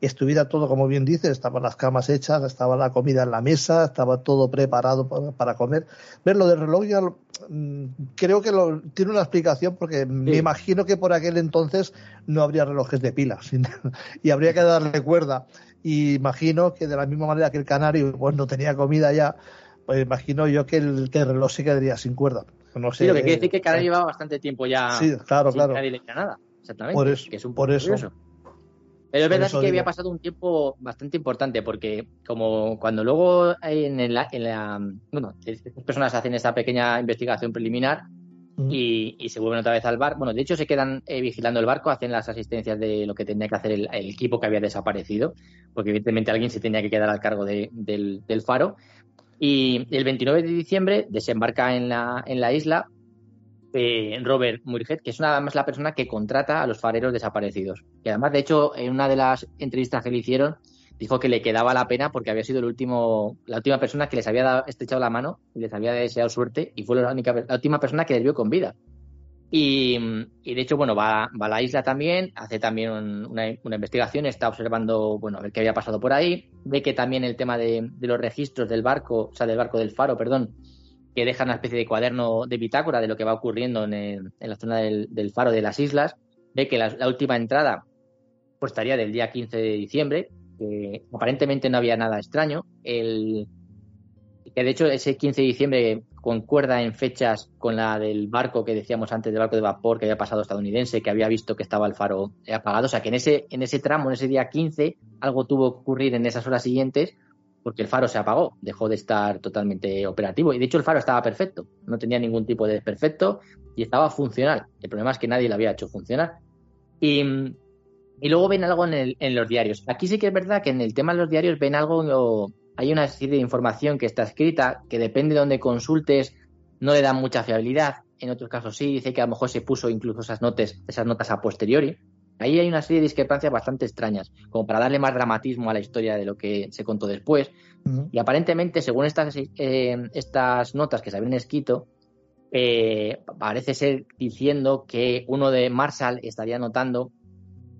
estuviera todo, como bien dice, estaban las camas hechas, estaba la comida en la mesa, estaba todo preparado para, comer. Ver lo del reloj ya mm, creo que lo, tiene una explicación porque me imagino que por aquel entonces no habría relojes de pilas y habría que darle cuerda. Y imagino que de la misma manera que el canario pues no tenía comida ya, pues imagino yo que el, que el reloj se quedaría sin cuerda. No sé, sí, lo que quiere decir que el canario llevaba bastante tiempo ya sí, claro, sin claro. nadie nada. Exactamente. Por eso, que es un por eso. Pero es verdad que había pasado un tiempo bastante importante, porque como cuando luego en, en la, bueno, estas personas hacen esta pequeña investigación preliminar y, se vuelven otra vez al barco. Bueno, de hecho se quedan eh, vigilando el barco, hacen las asistencias de lo que tenía que hacer el, equipo que había desaparecido, porque evidentemente alguien se tenía que quedar al cargo del, del, faro. Y el 29 de diciembre desembarca en la, en la isla eh, Robert Murget, que es una más la persona que contrata a los fareros desaparecidos. Y además, de hecho, en una de las entrevistas que le hicieron, dijo que le quedaba la pena porque había sido el último, la última persona que les había estrechado la mano y les había deseado suerte y fue la, única, la última persona que les vio con vida. Y, de hecho, bueno, va, a la isla también, hace también una, investigación, está observando, bueno, a ver qué había pasado por ahí, ve que también el tema de, de, los registros del barco, o sea, del barco del faro, perdón, que deja una especie de cuaderno de bitácora de lo que va ocurriendo en, la zona del, faro de las islas. Ve que la, última entrada pues estaría del día 15 de diciembre, que aparentemente no había nada extraño. El, que de hecho ese 15 de diciembre concuerda en fechas con la del barco que decíamos antes, del barco de vapor que había pasado estadounidense, que había visto que estaba el faro apagado. O sea que en ese, en ese tramo, en ese día 15, algo tuvo que ocurrir en esas horas siguientes porque el faro se apagó, dejó de estar totalmente operativo. Y de hecho el faro estaba perfecto, no tenía ningún tipo de desperfecto y estaba funcional. El problema es que nadie lo había hecho funcionar. Y, luego ven algo en, los diarios. Aquí sí que es verdad que en el tema de los diarios ven algo, hay una serie de información que está escrita, que depende de donde consultes, no le dan mucha fiabilidad. En otros casos sí, dice que a lo mejor se puso incluso esas notas, esas notas a posteriori. Ahí hay una serie de discrepancias bastante extrañas, como para darle más dramatismo a la historia de lo que se contó después. Y aparentemente, según estas, eh, estas notas que se habían escrito, eh, parece ser diciendo que uno de Marshall estaría notando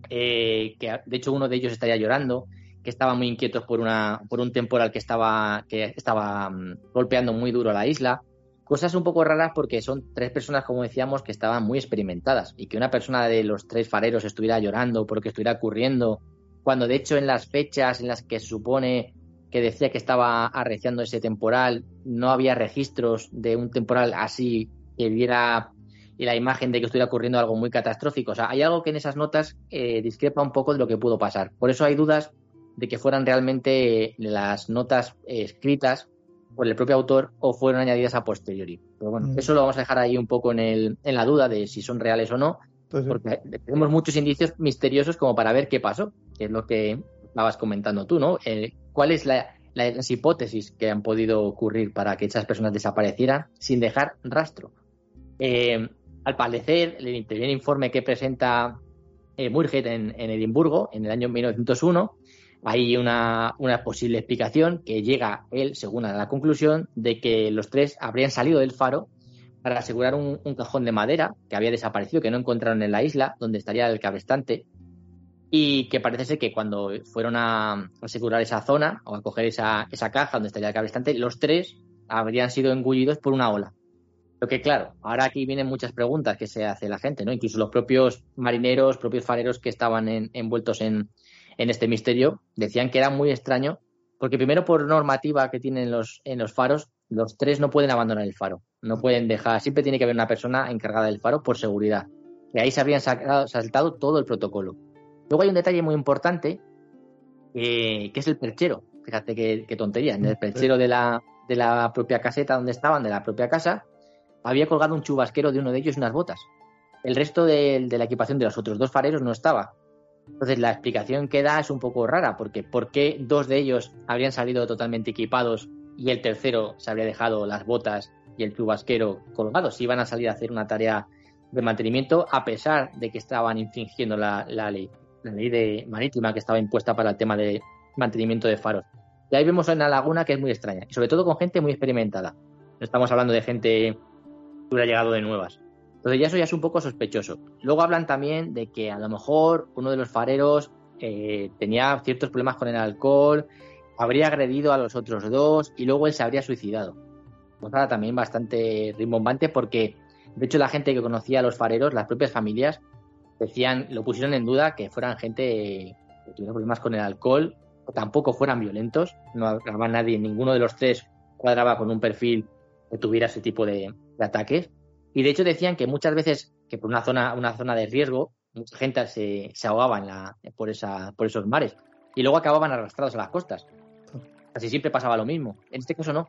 eh, que, de hecho, uno de ellos estaría llorando, que estaban muy inquietos por, una, por un temporal que estaba, que estaba mm, golpeando muy duro a la isla Cosas un poco raras porque son tres personas, como decíamos, que estaban muy experimentadas y que una persona de los tres fareros estuviera llorando porque estuviera ocurriendo, cuando de hecho en las fechas en las que se supone que decía que estaba arreciando ese temporal, no había registros de un temporal así que viera la imagen de que estuviera ocurriendo algo muy catastrófico. O sea, hay algo que en esas notas eh, discrepa un poco de lo que pudo pasar. Por eso hay dudas de que fueran realmente las notas eh, escritas por el propio autor o fueron añadidas a posteriori. Pero bueno, mm. eso lo vamos a dejar ahí un poco en, el, en la duda de si son reales o no, pues porque tenemos muchos indicios misteriosos como para ver qué pasó, que es lo que estabas comentando tú, ¿no? Eh, ¿Cuál es la, las hipótesis que han podido ocurrir para que esas personas desaparecieran sin dejar rastro? Eh, al parecer, el informe que presenta eh, Murget en, en Edimburgo en el año 1901 hay una, posible explicación que llega él, según a la conclusión, de que los tres habrían salido del faro para asegurar un, cajón de madera que había desaparecido, que no encontraron en la isla, donde estaría el cabrestante, y que parece ser que cuando fueron a asegurar esa zona o a coger esa, esa caja donde estaría el cabrestante, los tres habrían sido engullidos por una ola. Lo que, claro, ahora aquí vienen muchas preguntas que se hace la gente, ¿no? Incluso los propios marineros, propios fareros que estaban envueltos en, en este misterio, decían que era muy extraño, porque primero por normativa que tienen los, en los faros, los tres no pueden abandonar el faro, no pueden dejar, siempre tiene que haber una persona encargada del faro por seguridad. Y ahí se habían saltado todo el protocolo. Luego hay un detalle muy importante, que es el perchero. Fíjate qué, tontería. En el perchero de la, de la propia caseta donde estaban, de la propia casa, había colgado un chubasquero de uno de ellos y unas botas. El resto de la equipación de los otros dos fareros no estaba. Entonces la explicación que da es un poco rara, porque ¿por qué dos de ellos habrían salido totalmente equipados y el tercero se habría dejado las botas y el chubasquero colgados? Si iban a salir a hacer una tarea de mantenimiento a pesar de que estaban infringiendo la, ley, la ley de marítima que estaba impuesta para el tema de mantenimiento de faros. Y ahí vemos una laguna que es muy extraña, y sobre todo con gente muy experimentada. No estamos hablando de gente que hubiera llegado de nuevas. Entonces ya eso ya es un poco sospechoso. Luego hablan también de que a lo mejor uno de los fareros eh, tenía ciertos problemas con el alcohol, habría agredido a los otros dos y luego él se habría suicidado. Cosa también bastante rimbombante porque, de hecho, la gente que conocía a los fareros, las propias familias, decían, lo pusieron en duda que fueran gente que tuviera problemas con el alcohol, o tampoco fueran violentos, no había nadie, ninguno de los tres cuadraba con un perfil que tuviera ese tipo de, ataques. Y de hecho decían que muchas veces, que por una zona, una zona de riesgo, mucha gente se, se ahogaba en la, por, esa, por esos mares y luego acababan arrastrados a las costas. Casi siempre pasaba lo mismo. En este caso no.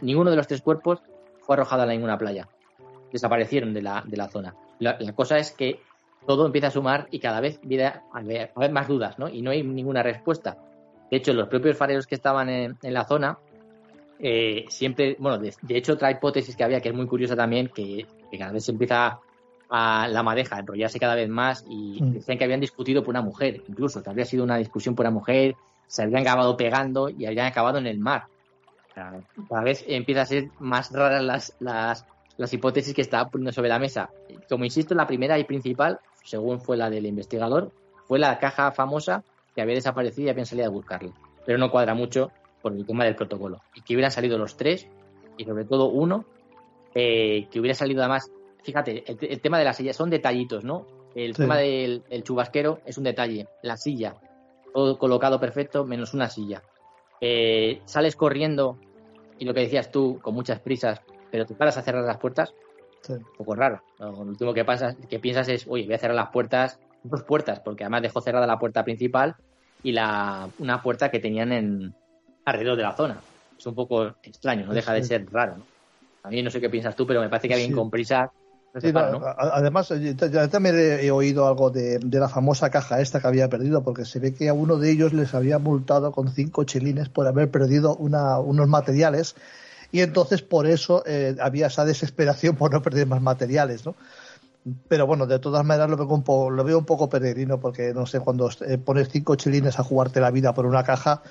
Ninguno de los tres cuerpos fue arrojado a ninguna playa. Desaparecieron de la, de la zona. La, cosa es que todo empieza a sumar y cada vez a haber, más dudas, ¿no? Y no hay ninguna respuesta. De hecho, los propios fareros que estaban en, la zona eh, siempre, bueno, de, hecho otra hipótesis que había que es muy curiosa también, que, que cada vez se empieza a la madeja, enrollarse cada vez más y mm. decían que habían discutido por una mujer, incluso que habría sido una discusión por una mujer, se habían acabado pegando y habían acabado en el mar. cada vez empieza a ser más raras las, las, las hipótesis que estaba poniendo sobre la mesa. Como insisto, la primera y principal, según fue la del investigador, fue la caja famosa que había desaparecido y habían salido a buscarla. Pero no cuadra mucho por el tema del protocolo. Y que hubieran salido los tres, y sobre todo uno, eh, que hubiera salido además fíjate, el, tema de la silla son detallitos, ¿no? El tema del chubasquero es un detalle. La silla, todo colocado perfecto, menos una silla. Eh, sales corriendo y lo que decías tú, con muchas prisas, pero te paras a cerrar las puertas. Un poco raro. Lo último que pasa, que piensas es, oye, voy a cerrar las puertas, dos puertas, porque además dejó cerrada la puerta principal y la, una puerta que tenían en alrededor de la zona. Es un poco extraño, no deja de ser raro. A mí no sé qué piensas tú, pero me parece que alguien con prisas Además, ya también he, oído algo de, la famosa caja esta que había perdido, porque se ve que a uno de ellos les había multado con cinco chelines por haber perdido unos materiales y entonces por eso eh, había esa desesperación por no perder más materiales, ¿no? Pero bueno, de todas maneras lo veo un poco, lo veo un poco peregrino porque no sé, cuando eh, pones cinco chelines a jugarte la vida por una caja,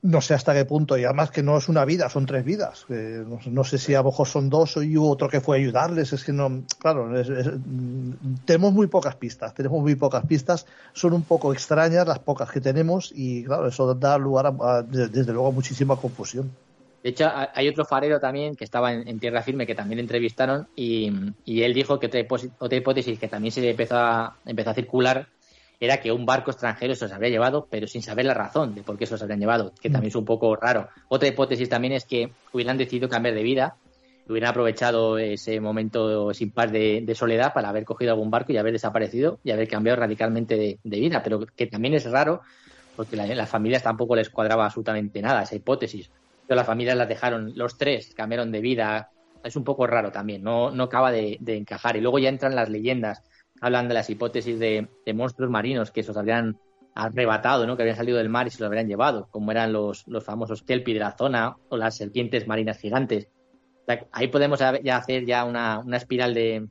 no sé hasta qué punto, y además que no es una vida, son tres vidas. no, sé si a lo mejor son dos y hubo otro que fue a ayudarles. Es que no, claro, tenemos muy pocas pistas, tenemos muy pocas pistas, son un poco extrañas las pocas que tenemos y claro, eso da lugar a, desde luego a muchísima confusión. De hecho, hay otro farero también que estaba en, tierra firme que también entrevistaron y, él dijo que otra hipótesis que también se empezó a, empezó a circular era que un barco extranjero se los habría llevado, pero sin saber la razón de por qué se los habrían llevado, que también es un poco raro. Otra hipótesis también es que hubieran decidido cambiar de vida, hubieran aprovechado ese momento sin par de, soledad para haber cogido algún barco y haber desaparecido y haber cambiado radicalmente de, vida, pero que también es raro porque la, las familias tampoco les cuadraba absolutamente nada esa hipótesis. Pero las familias las dejaron, los tres cambiaron de vida, es un poco raro también, no, no acaba de encajar. Y luego ya entran las leyendas hablan de las hipótesis de, monstruos marinos que se habrían arrebatado, ¿no? que habían salido del mar y se los habrían llevado, como eran los, los famosos kelpie de la zona o las serpientes marinas gigantes. ahí podemos ya hacer ya una, una espiral de,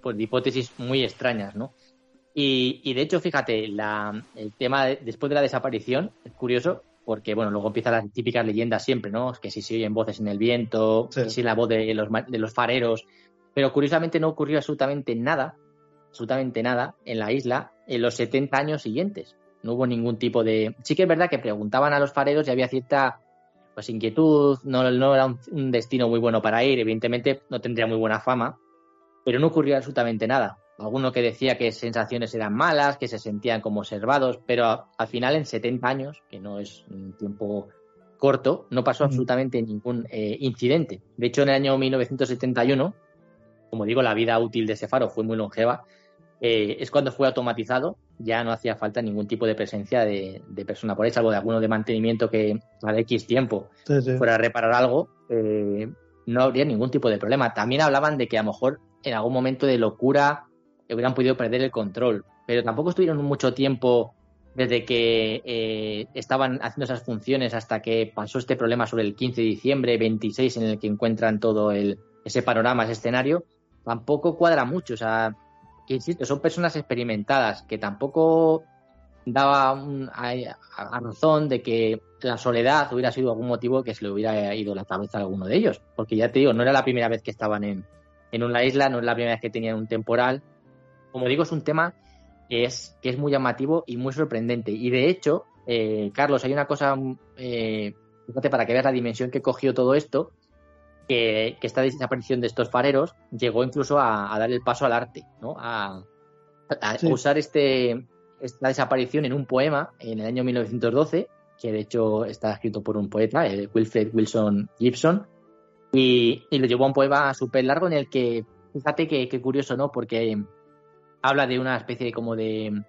pues, de, hipótesis muy extrañas, ¿no? Y, y de hecho, fíjate, la, el tema después de la desaparición es curioso porque, bueno, luego empiezan las típicas leyendas siempre, ¿no? Que si se oyen voces en el viento, que si la voz de los, de los fareros, pero curiosamente no ocurrió absolutamente nada, absolutamente nada en la isla en los 70 años siguientes. No hubo ningún tipo de... Sí que es verdad que preguntaban a los fareros y había cierta pues inquietud, no, no era un, destino muy bueno para ir, evidentemente no tendría muy buena fama, pero no ocurrió absolutamente nada. Alguno que decía que sensaciones eran malas, que se sentían como observados, pero al final en 70 años, que no es un tiempo corto, no pasó absolutamente ningún eh, incidente. De hecho, en el año 1971 como digo, la vida útil de ese faro fue muy longeva, eh, es cuando fue automatizado, ya no hacía falta ningún tipo de presencia de, persona por ahí, salvo de alguno de mantenimiento que a X tiempo fuera a reparar algo, eh, no habría ningún tipo de problema. También hablaban de que a lo mejor en algún momento de locura hubieran podido perder el control, pero tampoco estuvieron mucho tiempo desde que eh, estaban haciendo esas funciones hasta que pasó este problema sobre el 15 de diciembre, 26, en el que encuentran todo el, ese panorama, ese escenario, tampoco cuadra mucho. O sea, que insisto, son personas experimentadas que tampoco daba a, razón de que la soledad hubiera sido algún motivo que se le hubiera ido la cabeza a alguno de ellos. Porque ya te digo, no era la primera vez que estaban en, en una isla, no es la primera vez que tenían un temporal. Como digo, es un tema que es, que es muy llamativo y muy sorprendente. Y de hecho, eh, Carlos, hay una cosa, eh, fíjate, para que veas la dimensión que cogió todo esto, que, esta desaparición de estos fareros llegó incluso a, dar el paso al arte, ¿no? A, usar este, esta desaparición en un poema en el año 1912, que de hecho está escrito por un poeta, eh, Wilfred Wilson Gibson, y, lo llevó a un poema súper largo en el que, fíjate que, curioso, ¿no? Porque habla de una especie de, como de,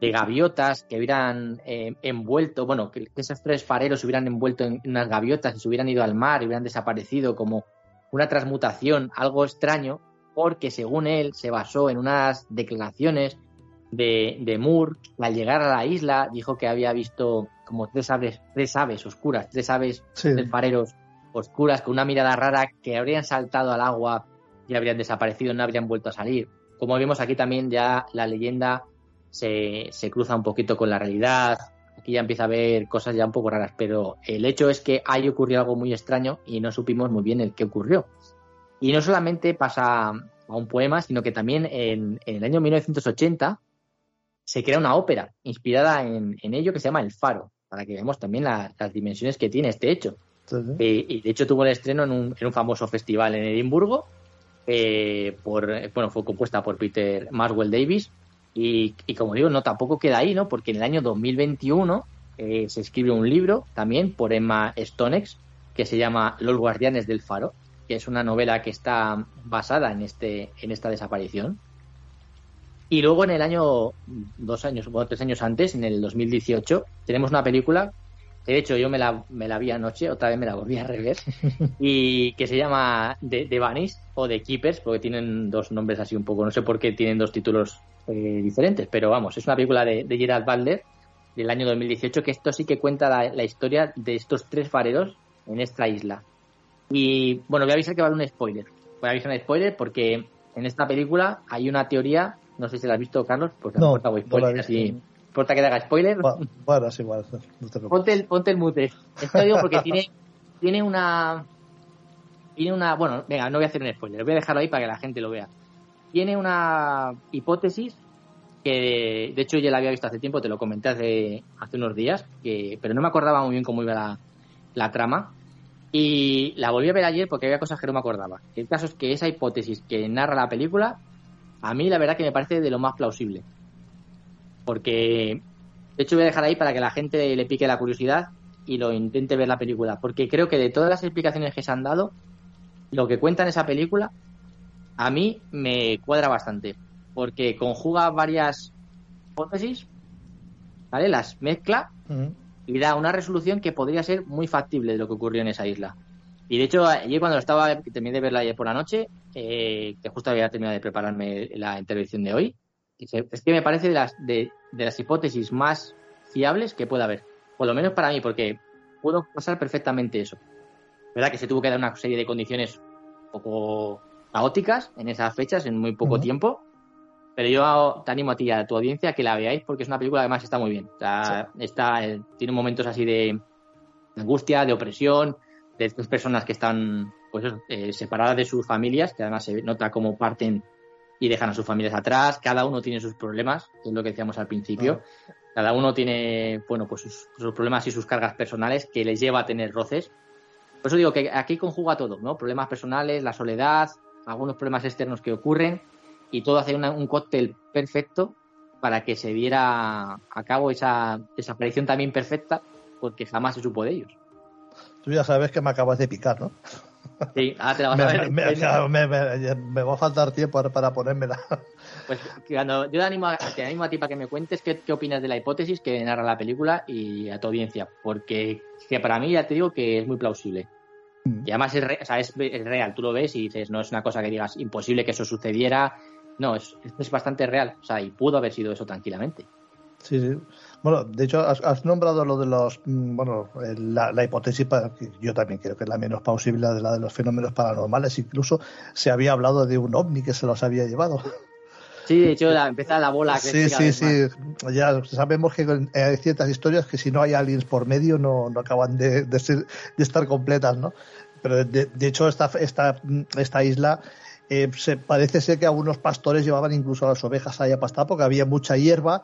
gaviotas que hubieran eh, envuelto, bueno, que, esos tres fareros se hubieran envuelto en unas gaviotas y se hubieran ido al mar y hubieran desaparecido como una transmutación, algo extraño, porque según él se basó en unas declaraciones de, de Moore, al llegar a la isla, dijo que había visto como tres aves, tres aves oscuras, tres aves, tres fareros oscuras con una mirada rara que habrían saltado al agua y habrían desaparecido, no habrían vuelto a salir. Como vemos aquí también ya la leyenda se, se cruza un poquito con la realidad, aquí ya empieza a haber cosas ya un poco raras, pero el hecho es que ahí ocurrió algo muy extraño y no supimos muy bien el qué ocurrió. Y no solamente pasa a un poema, sino que también en, el año 1980 se crea una ópera inspirada en, ello que se llama El Faro, para que veamos también las dimensiones que tiene este hecho. Eh, y de hecho tuvo el estreno en un, famoso festival en Edimburgo. Eh, por, bueno, fue compuesta por Peter Maswell Davis. Y, como digo, no tampoco queda ahí, ¿no? Porque en el año 2021 eh, se escribe un libro también por Emma Stonex que se llama Los Guardianes del Faro, que es una novela que está basada en, este, en esta desaparición. Y luego en el año, dos años o tres años antes, en el 2018, tenemos una película de hecho, yo me la, me la vi anoche, otra vez me la volví a rever, y que se llama The, The o The Keepers, porque tienen dos nombres así un poco, no sé por qué tienen dos títulos eh, diferentes, pero vamos, es una película de, Gerald Butler del año 2018, que esto sí que cuenta la, historia de estos tres fareros en esta isla. Y bueno, voy a avisar que va a haber un spoiler. Voy a avisar un spoiler porque en esta película hay una teoría, no sé si la has visto, Carlos, pues no, no spoiler, así importa que te haga spoiler? Bueno, es igual. ponte, el, ponte el mute. Esto digo porque tiene, tiene una. Tiene una. Bueno, venga, no voy a hacer un spoiler, voy a dejarlo ahí para que la gente lo vea. Tiene una hipótesis que, de hecho, ya la había visto hace tiempo, te lo comenté hace, hace unos días, que, pero no me acordaba muy bien cómo iba la, la trama. Y la volví a ver ayer porque había cosas que no me acordaba. El caso es que esa hipótesis que narra la película, a mí la verdad que me parece de lo más plausible porque de hecho voy a dejar ahí para que la gente le pique la curiosidad y lo intente ver la película, porque creo que de todas las explicaciones que se han dado, lo que cuenta en esa película a mí me cuadra bastante, porque conjuga varias hipótesis, ¿vale? Las mezcla y da una resolución que podría ser muy factible de lo que ocurrió en esa isla. Y de hecho, ayer cuando estaba, terminé de verla ayer por la noche, eh, que justo había terminado de prepararme la intervención de hoy, es que me parece de las, de, las hipótesis más fiables que pueda haber. Por lo menos para mí, porque puedo pasar perfectamente eso. ¿Verdad? Que se tuvo que dar una serie de condiciones un poco caóticas en esas fechas, en muy poco tiempo. Pero yo te animo a ti y a tu audiencia que la veáis porque es una película que además está muy bien. está, eh, tiene momentos así de angustia, de opresión, de estas personas que están pues, eh, separadas de sus familias, que además se nota como parten y dejan a sus familias atrás. Cada uno tiene sus problemas, que es lo que decíamos al principio. Cada uno tiene, bueno, pues sus, problemas y sus cargas personales que les lleva a tener roces. Por eso digo que aquí conjuga todo, ¿no? Problemas personales, la soledad, algunos problemas externos que ocurren y todo hace un cóctel perfecto para que se diera a cabo esa desaparición también perfecta porque jamás se supo de ellos. Tú ya sabes que me acabas de picar, ¿no? Sí, ah, te la vas a ver. Me, va a faltar tiempo para ponérmela. Pues cuando yo te animo, a, te animo a ti para que me cuentes qué, qué, opinas de la hipótesis que narra la película y a tu audiencia, porque que para mí ya te digo que es muy plausible. Mm. Y además es, o sea, es, real, tú lo ves y dices, no es una cosa que digas imposible que eso sucediera, no, es, es bastante real, o sea, y pudo haber sido eso tranquilamente. Sí, sí. Bueno, de hecho, has, nombrado lo de los. Mm, bueno, la, hipótesis, para, que yo también creo que es la menos plausible de la de los fenómenos paranormales. Incluso se había hablado de un ovni que se los había llevado. Sí, de hecho, la, empieza la bola. sí, sí, sí. Ya sabemos que hay ciertas historias que si no hay aliens por medio no, no acaban de, de, ser, de estar completas, ¿no? Pero de, hecho, esta, esta, esta isla Eh, se, parece ser que algunos pastores llevaban incluso a las ovejas ahí a pastar porque había mucha hierba,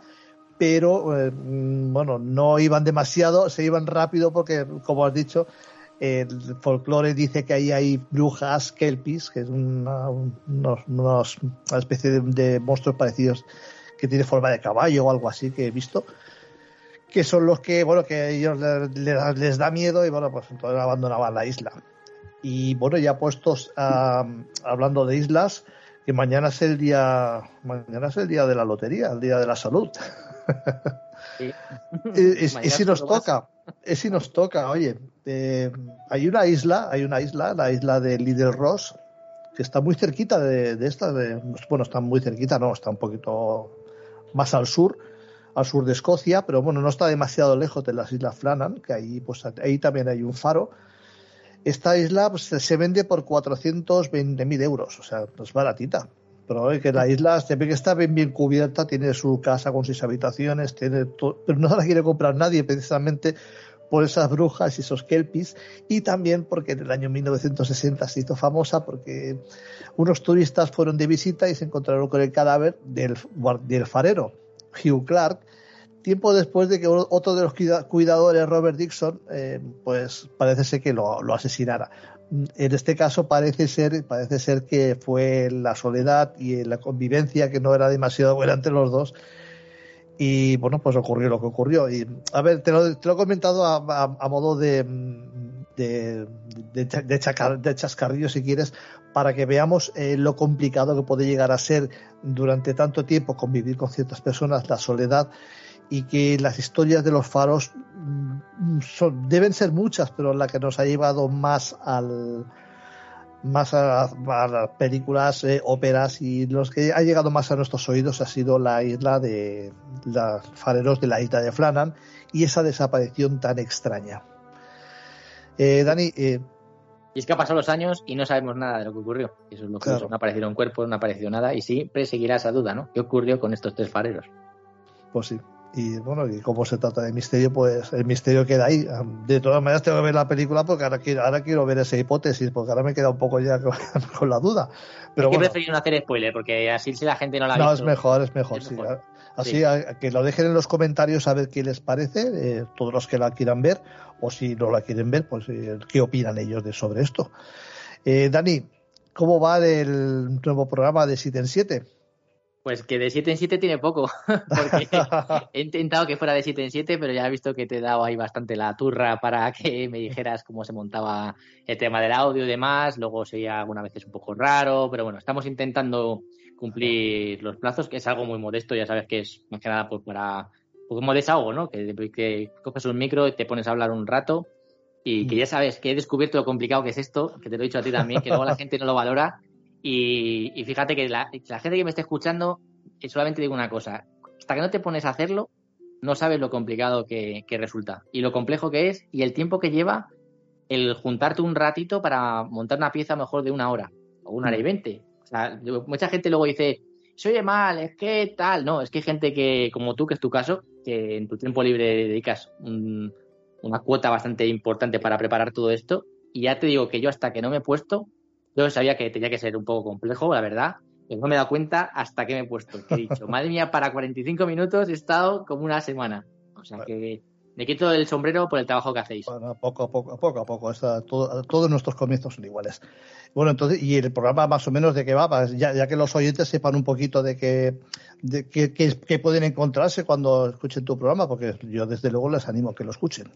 pero eh, mm, bueno, no iban demasiado, se iban rápido porque, como has dicho, el folclore dice que ahí hay brujas kelpis, que es una, especie de, monstruos parecidos que tiene forma de caballo o algo así que he visto, que son los que, bueno, que a ellos les, les da miedo y bueno, pues entonces abandonaban la isla. Y bueno, ya puestos hablando de islas, que mañana es el día, mañana es el día de la lotería, el día de la salud. y, si nos toca, es si nos toca, oye, eh, hay una isla, hay una isla, la isla de Little Ross, que está muy cerquita de, esta, de, bueno, está muy cerquita, no, está un poquito más al sur, al sur de Escocia, pero bueno, no está demasiado lejos de las Islas Flannan, que ahí, pues, ahí también hay un faro. Esta isla pues, se vende por 420.000 euros, o sea, es baratita. Pero que la isla se ve que está bien, bien cubierta, tiene su casa con sus habitaciones, tiene pero no la quiere comprar nadie precisamente por esas brujas y esos kelpis y también porque en el año 1960 se hizo famosa porque unos turistas fueron de visita y se encontraron con el cadáver del, del farero Hugh Clark tiempo después de que otro de los cuidadores, Robert Dixon, eh, pues parece ser que lo, asesinara. En este caso parece ser, parece ser que fue la soledad y la convivencia que no era demasiado buena entre los dos. Y bueno, pues ocurrió lo que ocurrió. Y a ver, te lo, he comentado a, modo de, de, de, chascarrillo, si quieres, para que veamos eh, lo complicado que puede llegar a ser durante tanto tiempo convivir con ciertas personas, la soledad y que las historias de los faros mm, son, deben ser muchas, pero la que nos ha llevado más al más a, las películas, eh, óperas y los que ha llegado más a nuestros oídos ha sido la isla de los fareros de la isla de Flannan y esa desaparición tan extraña. Eh, Dani, eh, y es que han pasado los años y no sabemos nada de lo que ocurrió. Eso es lo que no ha aparecido un cuerpo, no ha aparecido nada y siempre seguirá esa duda, ¿no? ¿Qué ocurrió con estos tres fareros? Pues sí. Y bueno, y como se trata de misterio, pues el misterio queda ahí. De todas maneras, tengo que ver la película porque ahora quiero, ahora quiero ver esa hipótesis, porque ahora me queda un poco ya con, la duda. Pero que no hacer spoiler, porque así si la gente no la ha no, visto. No, es mejor, es mejor, sí. Así que lo dejen en los comentarios a ver qué les parece, eh, todos los que la quieran ver, o si no la quieren ver, pues eh, qué opinan ellos de sobre esto. Eh, Dani, ¿cómo va el nuevo programa de 7 en 7? Pues que de 7 en 7 tiene poco, porque he intentado que fuera de 7 en 7, pero ya he visto que te he dado ahí bastante la turra para que me dijeras cómo se montaba el tema del audio y demás, luego sería algunas veces un poco raro, pero bueno, estamos intentando cumplir los plazos, que es algo muy modesto, ya sabes que es más que nada pues para como desahogo, ¿no? Que, que coges un micro y te pones a hablar un rato y que ya sabes que he descubierto lo complicado que es esto, que te lo he dicho a ti también, que luego la gente no lo valora y, fíjate que la, gente que me está escuchando, eh, solamente digo una cosa, hasta que no te pones a hacerlo, no sabes lo complicado que, resulta y lo complejo que es y el tiempo que lleva el juntarte un ratito para montar una pieza mejor de una hora o una hora y mm. veinte. O sea, mucha gente luego dice, se oye mal, es que tal. No, es que hay gente que, como tú, que es tu caso, que en tu tiempo libre dedicas una cuota bastante importante para preparar todo esto. Y ya te digo que yo hasta que no me he puesto, yo sabía que tenía que ser un poco complejo, la verdad, pero no me he dado cuenta hasta que me he puesto. he dicho, madre mía, para 45 minutos he estado como una semana. O sea que me quito el sombrero por el trabajo que hacéis. Bueno, poco a poco, poco a poco. todos nuestros comienzos son iguales. Bueno, entonces, y el programa más o menos de qué va, ya, que los oyentes sepan un poquito de qué de qué, pueden encontrarse cuando escuchen tu programa, porque yo desde luego les animo a que lo escuchen.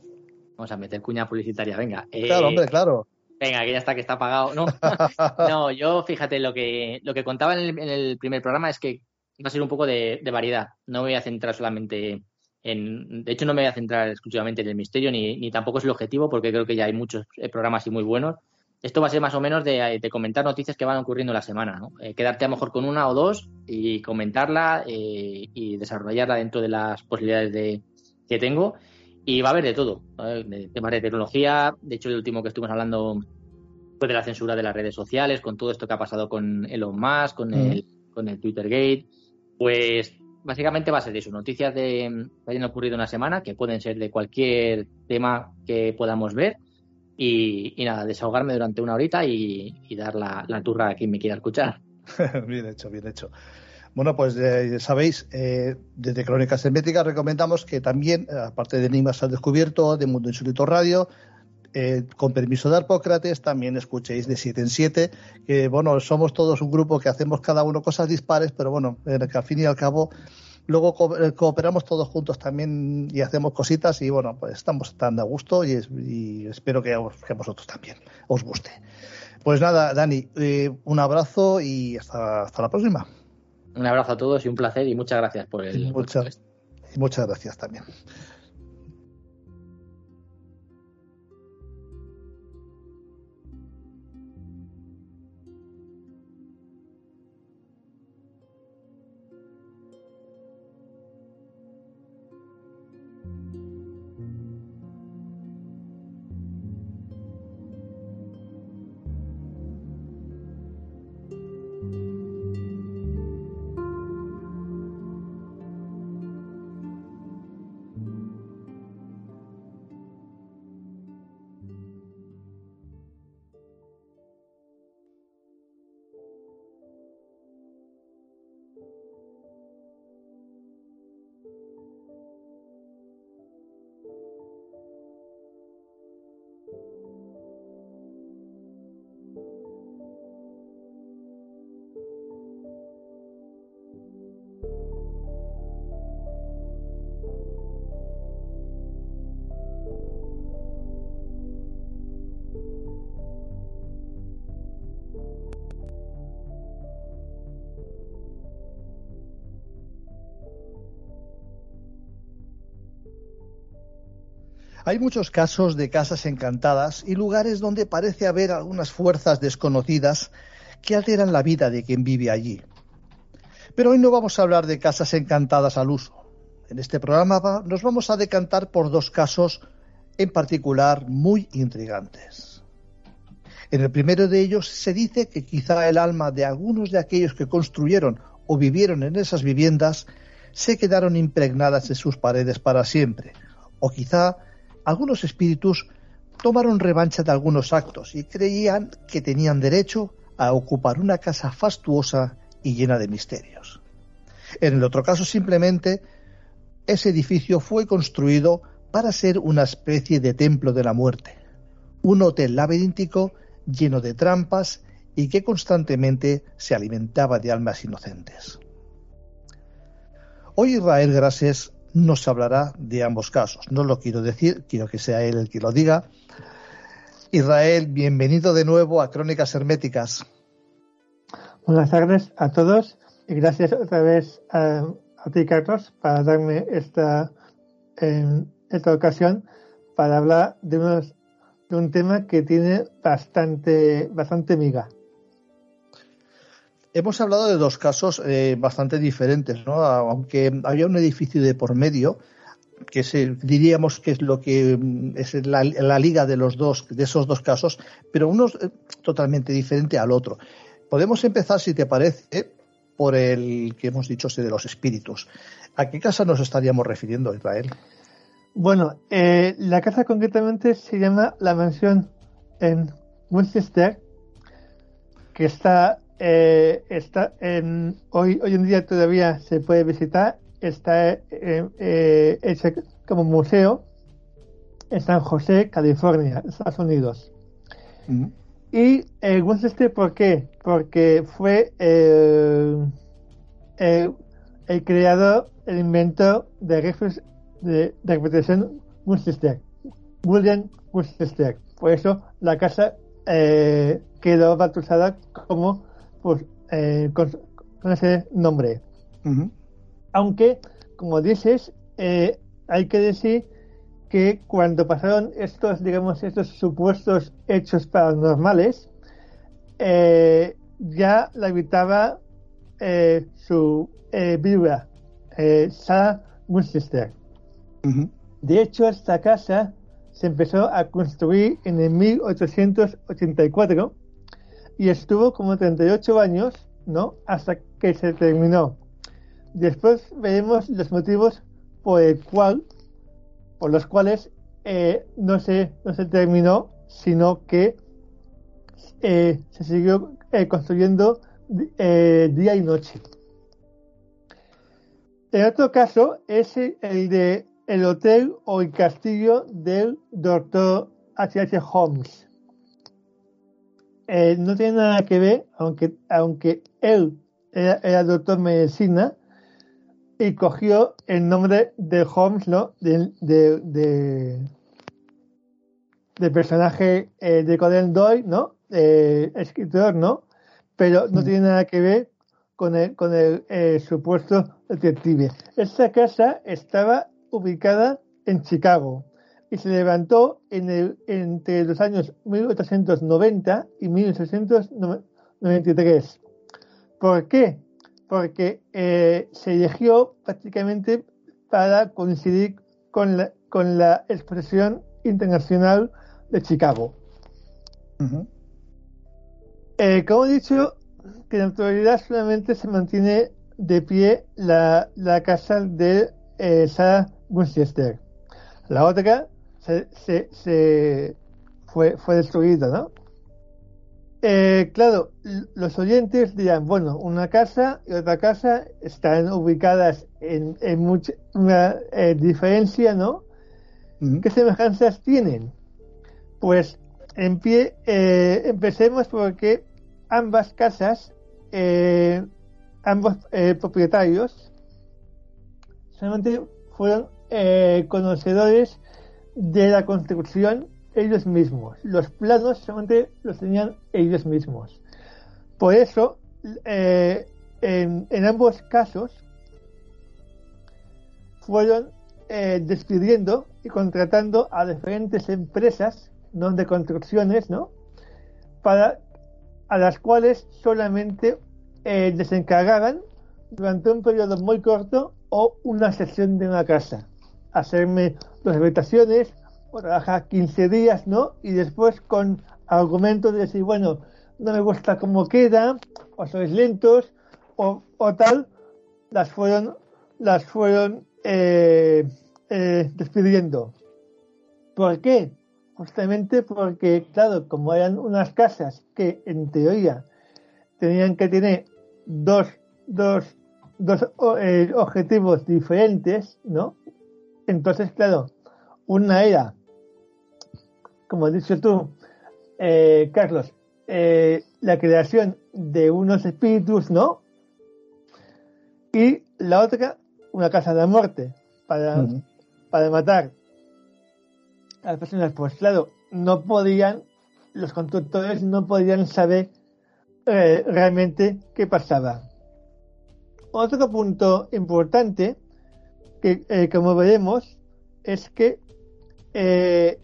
Vamos a meter cuña publicitaria, venga. Claro, hombre, eh, claro. Venga, que ya está, que está apagado. No, no yo fíjate, lo que, lo que contaba en el, primer programa es que va a ser un poco de, variedad. No me voy a centrar solamente en. De hecho, no me voy a centrar exclusivamente en el misterio, ni, ni tampoco es el objetivo, porque creo que ya hay muchos eh, programas y muy buenos. Esto va a ser más o menos de, comentar noticias que van ocurriendo la semana, ¿no? Eh, quedarte a lo mejor con una o dos y comentarla eh, y desarrollarla dentro de las posibilidades de, que tengo y va a haber de todo, de temas de tecnología. De hecho, el último que estuvimos hablando fue de la censura de las redes sociales, con todo esto que ha pasado con Elon Musk, con, el, con el Twitter Gate. Pues básicamente va a ser eso, noticias de, que hayan ocurrido una semana, que pueden ser de cualquier tema que podamos ver. y, nada, desahogarme durante una horita y, dar la, turra a quien me quiera escuchar. bien hecho, bien hecho. Bueno, pues eh, sabéis, eh, desde Crónicas Herméticas recomendamos que también, aparte de Enigmas al Descubierto, de Mundo Insólito Radio, eh, con permiso de Arpócrates, también escuchéis de 7 en 7, que bueno, somos todos un grupo que hacemos cada uno cosas dispares, pero bueno, que al fin y al cabo luego cooperamos todos juntos también y hacemos cositas y bueno, pues estamos tan a gusto y, espero que a, vosotros también os guste. Pues nada, Dani, un abrazo y hasta la próxima. Un abrazo a todos y un placer y muchas gracias por el. Muchas, muchas gracias también. Hay muchos casos de casas encantadas y lugares donde parece haber algunas fuerzas desconocidas que alteran la vida de quien vive allí. Pero hoy no vamos a hablar de casas encantadas al uso. En este programa nos vamos a decantar por dos casos en particular muy intrigantes. En el primero de ellos se dice que quizá el alma de algunos de aquellos que construyeron o vivieron en esas viviendas se quedaron impregnadas en sus paredes para siempre, o quizá algunos espíritus tomaron revancha de algunos actos y creían que tenían derecho a ocupar una casa fastuosa y llena de misterios. En el otro caso, simplemente, ese edificio fue construido para ser una especie de templo de la muerte, un hotel laberíntico lleno de trampas y que constantemente se alimentaba de almas inocentes. Hoy Israel Grases nos hablará de ambos casos. No lo quiero decir, quiero que sea él el que lo diga. Israel, bienvenido de nuevo a Crónicas Herméticas. Buenas tardes a todos y gracias otra vez a, ti, Carlos, para darme esta, esta ocasión para hablar de, de un tema que tiene bastante, bastante miga. Hemos hablado de dos casos eh, bastante diferentes, ¿no? Aunque había un edificio de por medio, que diríamos que es lo que mm, es la, liga de los dos, de esos dos casos, pero uno es eh, totalmente diferente al otro. Podemos empezar, si te parece, por el que hemos dicho, de los espíritus. ¿A qué casa nos estaríamos refiriendo, Israel? Bueno, eh, la casa concretamente se llama la mansión en Winchester, que está eh, está en, hoy, hoy en día todavía se puede visitar, está eh, eh, hecho como museo en San José, California, Estados Unidos. Mm. Y eh, Winchester, ¿por qué? Porque fue el creador, el inventor de, de, de repetición Winchester, William Winchester. Por eso la casa quedó bautizada como pues, eh, con, ese nombre. Aunque, como dices, eh, hay que decir que cuando pasaron estos, digamos, estos supuestos hechos paranormales, eh, ya la habitaba su viuda, Sarah Winchester. De hecho, esta casa se empezó a construir en el 1884 y estuvo como 38 años, ¿no? Hasta que se terminó. Después veremos los motivos por el cual, por los cuales eh, no se no se terminó sino que eh, se siguió eh, construyendo día y noche. El otro caso es el de el hotel o el castillo del doctor H.H. Holmes. No tiene nada que ver, aunque, aunque él era, doctor medicina y cogió el nombre de Holmes, ¿no? De, de, de, personaje de Conan Doyle, ¿no? escritor, ¿no? Pero no mm. tiene nada que ver con el, con el eh, supuesto detective. Esta casa estaba ubicada en Chicago y se levantó en el, entre los años 1890 y 1893. ¿Por qué? Porque eh, se eligió prácticamente para coincidir con la, con la expresión internacional de Chicago. Eh, como he dicho, que en la actualidad solamente se mantiene de pie la, la casa de eh, Sarah Winchester. La otra se, se, se fue, fue destruida, ¿no? Eh, claro, los oyentes dirán, bueno, una casa y otra casa están ubicadas en, en mucha una eh, diferencia, ¿no? ¿Qué semejanzas tienen? Pues en pie, eh, empecemos porque ambas casas, eh, ambos eh, propietarios, solamente fueron conocedores de la construcción ellos mismos. Los planos solamente los tenían ellos mismos. Por eso, en, en, ambos casos, fueron despidiendo y contratando a diferentes empresas ¿no? de construcciones, ¿no? Para a las cuales solamente eh, desencargaban durante un periodo muy corto o una sesión de una casa. Hacerme dos habitaciones o trabajar 15 días, ¿no? Y después con argumentos de decir, bueno, no me gusta cómo queda, o sois lentos, o, o tal, las fueron, las fueron eh, eh, despidiendo. ¿Por qué? justamente porque, claro, como eran unas casas que en teoría tenían que tener dos, dos, dos eh, objetivos diferentes, ¿no? Entonces, claro, una era, como has dicho tú, eh, Carlos, eh, la creación de unos espíritus, ¿no? Y la otra, una casa de muerte para, para matar a las personas, pues claro, no podían, los constructores no podían saber eh, realmente qué pasaba. Otro punto importante, que eh, como veremos, es que eh,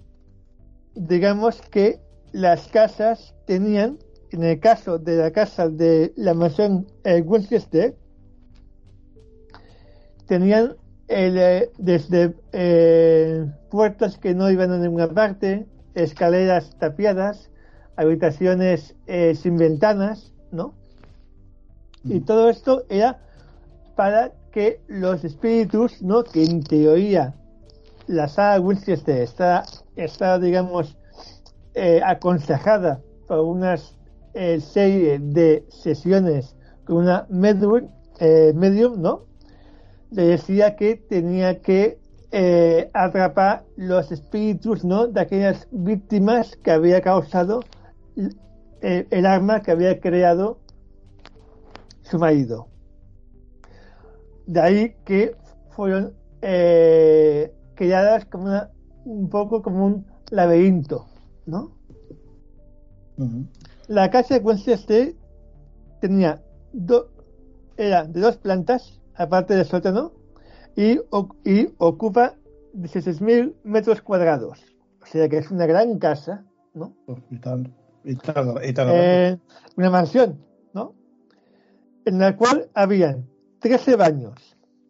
digamos que las casas tenían, en el caso de la casa de la mansión Winchester, tenían el, desde puertas que no iban a ninguna parte, escaleras tapiadas, habitaciones eh, sin ventanas, ¿no? Y todo esto era para que los espíritus, ¿no? Que en teoría la saga Winchester está, está digamos, eh, aconsejada por una eh, serie de sesiones con una medium, medium, ¿no? Le decía que tenía que eh, atrapar los espíritus ¿no? de aquellas víctimas que había causado eh, el, arma que había creado su marido. De ahí que fueron eh, creadas como un poco como un laberinto, ¿no? La casa de Winchester tenía era de dos plantas, aparte del sótano, y, y ocupa 16.000 metros cuadrados. O sea que es una gran casa, ¿no? Y tal, y eh, una mansión, ¿no? En la cual habían 13 baños,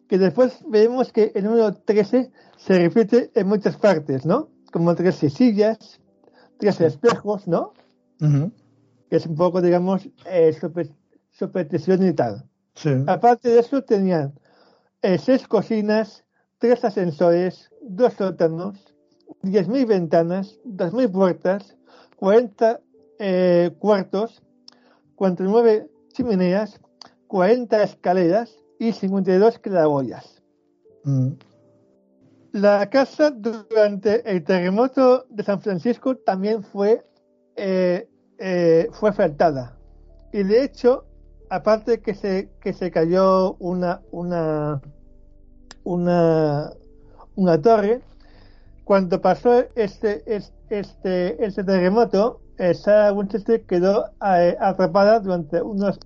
que después vemos que el número 13 se repite en muchas partes, ¿no? Como 13 sillas, 13 espejos, ¿no? Que es un poco, digamos, eh, superstición y tal. Sí. Aparte de eso, tenían eh, seis cocinas, tres ascensores, dos sótanos, diez mil ventanas, dos mil puertas, 40 eh, cuartos, 49 chimeneas, 40 escaleras y 52 claraboyas. Mm. La casa durante el terremoto de San Francisco también fue, eh, eh, fue afectada. Y de hecho, aparte que se, que se cayó una, una, una, una torre, cuando pasó este, este, este terremoto, eh, Sarah Winchester quedó eh, atrapada durante unos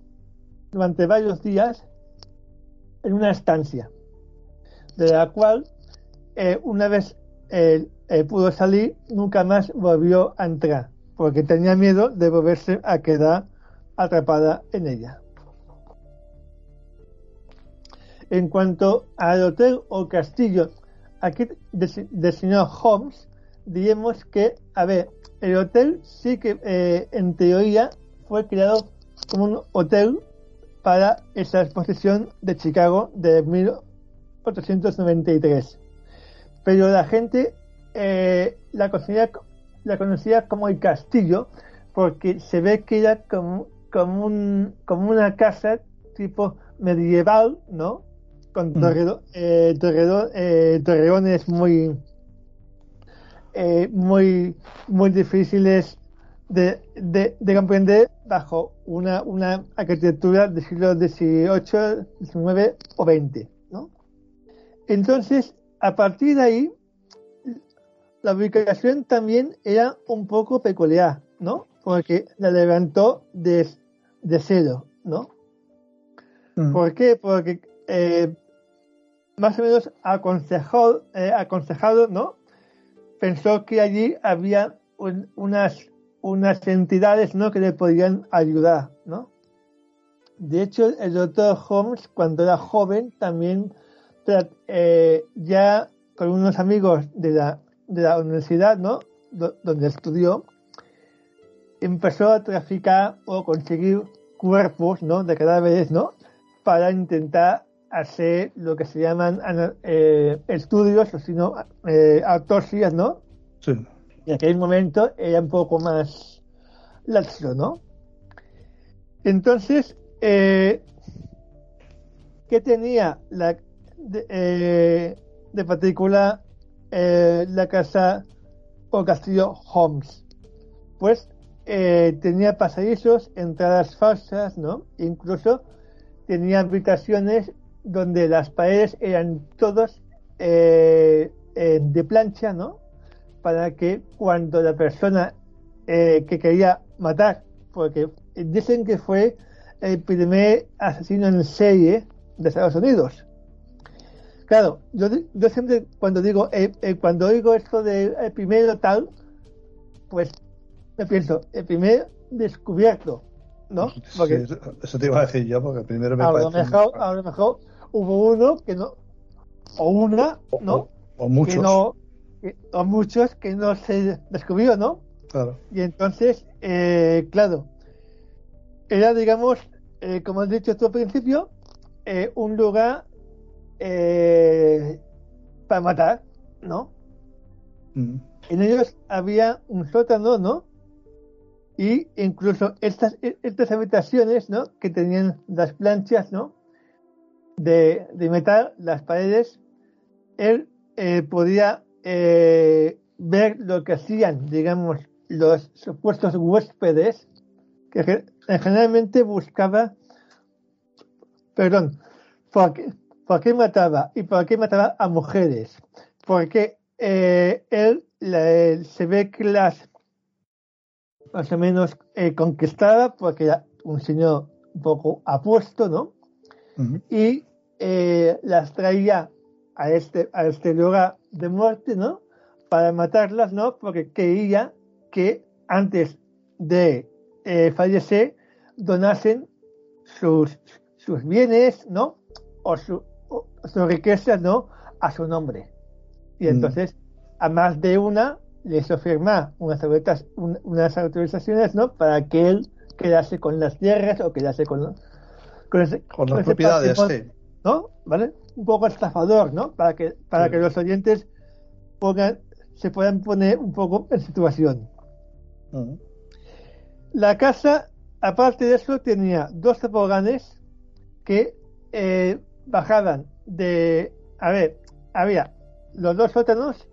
durante varios días en una estancia, de la cual eh, una vez pudo salir, nunca más volvió a entrar, porque tenía miedo de volverse a quedar atrapada en ella. En cuanto al hotel o castillo aquí del señor Holmes, digamos que, a ver, el hotel sí que eh, en teoría fue creado como un hotel para esa exposición de Chicago de 1893. Pero la gente eh, la, conocía, la conocía como el castillo porque se ve que era como, como, un, como una casa tipo medieval, ¿no? Con mm. eh, torreones muy eh, muy, muy difíciles de, de, comprender bajo una, una arquitectura del siglo XVIII, XIX o XX. ¿no? Entonces, a partir de ahí, la ubicación también era un poco peculiar, ¿no? Porque la levantó de, de cero, ¿no? Mm. ¿Por qué? Porque eh, más o menos aconsejado, eh, aconsejado, ¿no? pensó que allí había unas, unas entidades ¿no? que le podían ayudar. ¿no? De hecho, el doctor Holmes, cuando era joven, también eh, ya con unos amigos de la, de la universidad, ¿no? donde estudió, empezó a traficar o conseguir cuerpos, ¿no? De cadáveres, ¿no? Para intentar hacer lo que se llaman eh, estudios, o sino eh, autopsias, ¿no? Sí. En aquel momento era un poco más laxo, ¿no? Entonces, eh, ¿qué tenía la, de, eh, particular la casa o castillo Holmes? Pues tenía pasadizos, entradas falsas, ¿no? Incluso tenía habitaciones donde las paredes eran todas eh, eh, de plancha, ¿no? Para que cuando la persona eh, que quería matar, porque dicen que fue el primer asesino en serie de Estados Unidos. Claro, yo, yo siempre cuando digo, cuando oigo esto de el primero tal, pues me pienso, el primer descubierto, ¿no? Porque, eso te iba a decir yo, porque primero me a. Lo mejor, a lo mejor hubo uno que no, o una, ¿no? O, muchos. Que no, o muchos que no se descubrió, ¿no? Claro. Y entonces, eh, claro, era, digamos, eh, como has dicho tú al principio, eh, un lugar para matar, ¿no? Mm. En ellos había un sótano, ¿no? Y incluso estas, estas habitaciones, ¿no? Que tenían las planchas, ¿no? de, de metal las paredes, él eh, podía eh, ver lo que hacían, digamos, los supuestos huéspedes, que generalmente buscaba, perdón, ¿por qué, mataba? ¿Y por qué mataba a mujeres? Porque eh, él se ve que las más o menos conquistaba porque era un señor un poco apuesto, ¿no? Y eh, las traía a este, a este lugar de muerte, ¿no? Para matarlas, ¿no? Porque quería que antes de eh, fallecer donasen sus, sus bienes, ¿no? O, su, sus riquezas, ¿no? A su nombre. Y mm. entonces, a más de una, les firma unas, unas autorizaciones, ¿no? Para que él quedase con las tierras o quedase con, con, las propiedades, sí. ¿no? ¿Vale? Un poco estafador, ¿no? Para que, para que los oyentes pongan, se puedan poner un poco en situación. La casa, aparte de eso, tenía dos toboganes que eh, bajaban de... A ver, había los dos sótanos.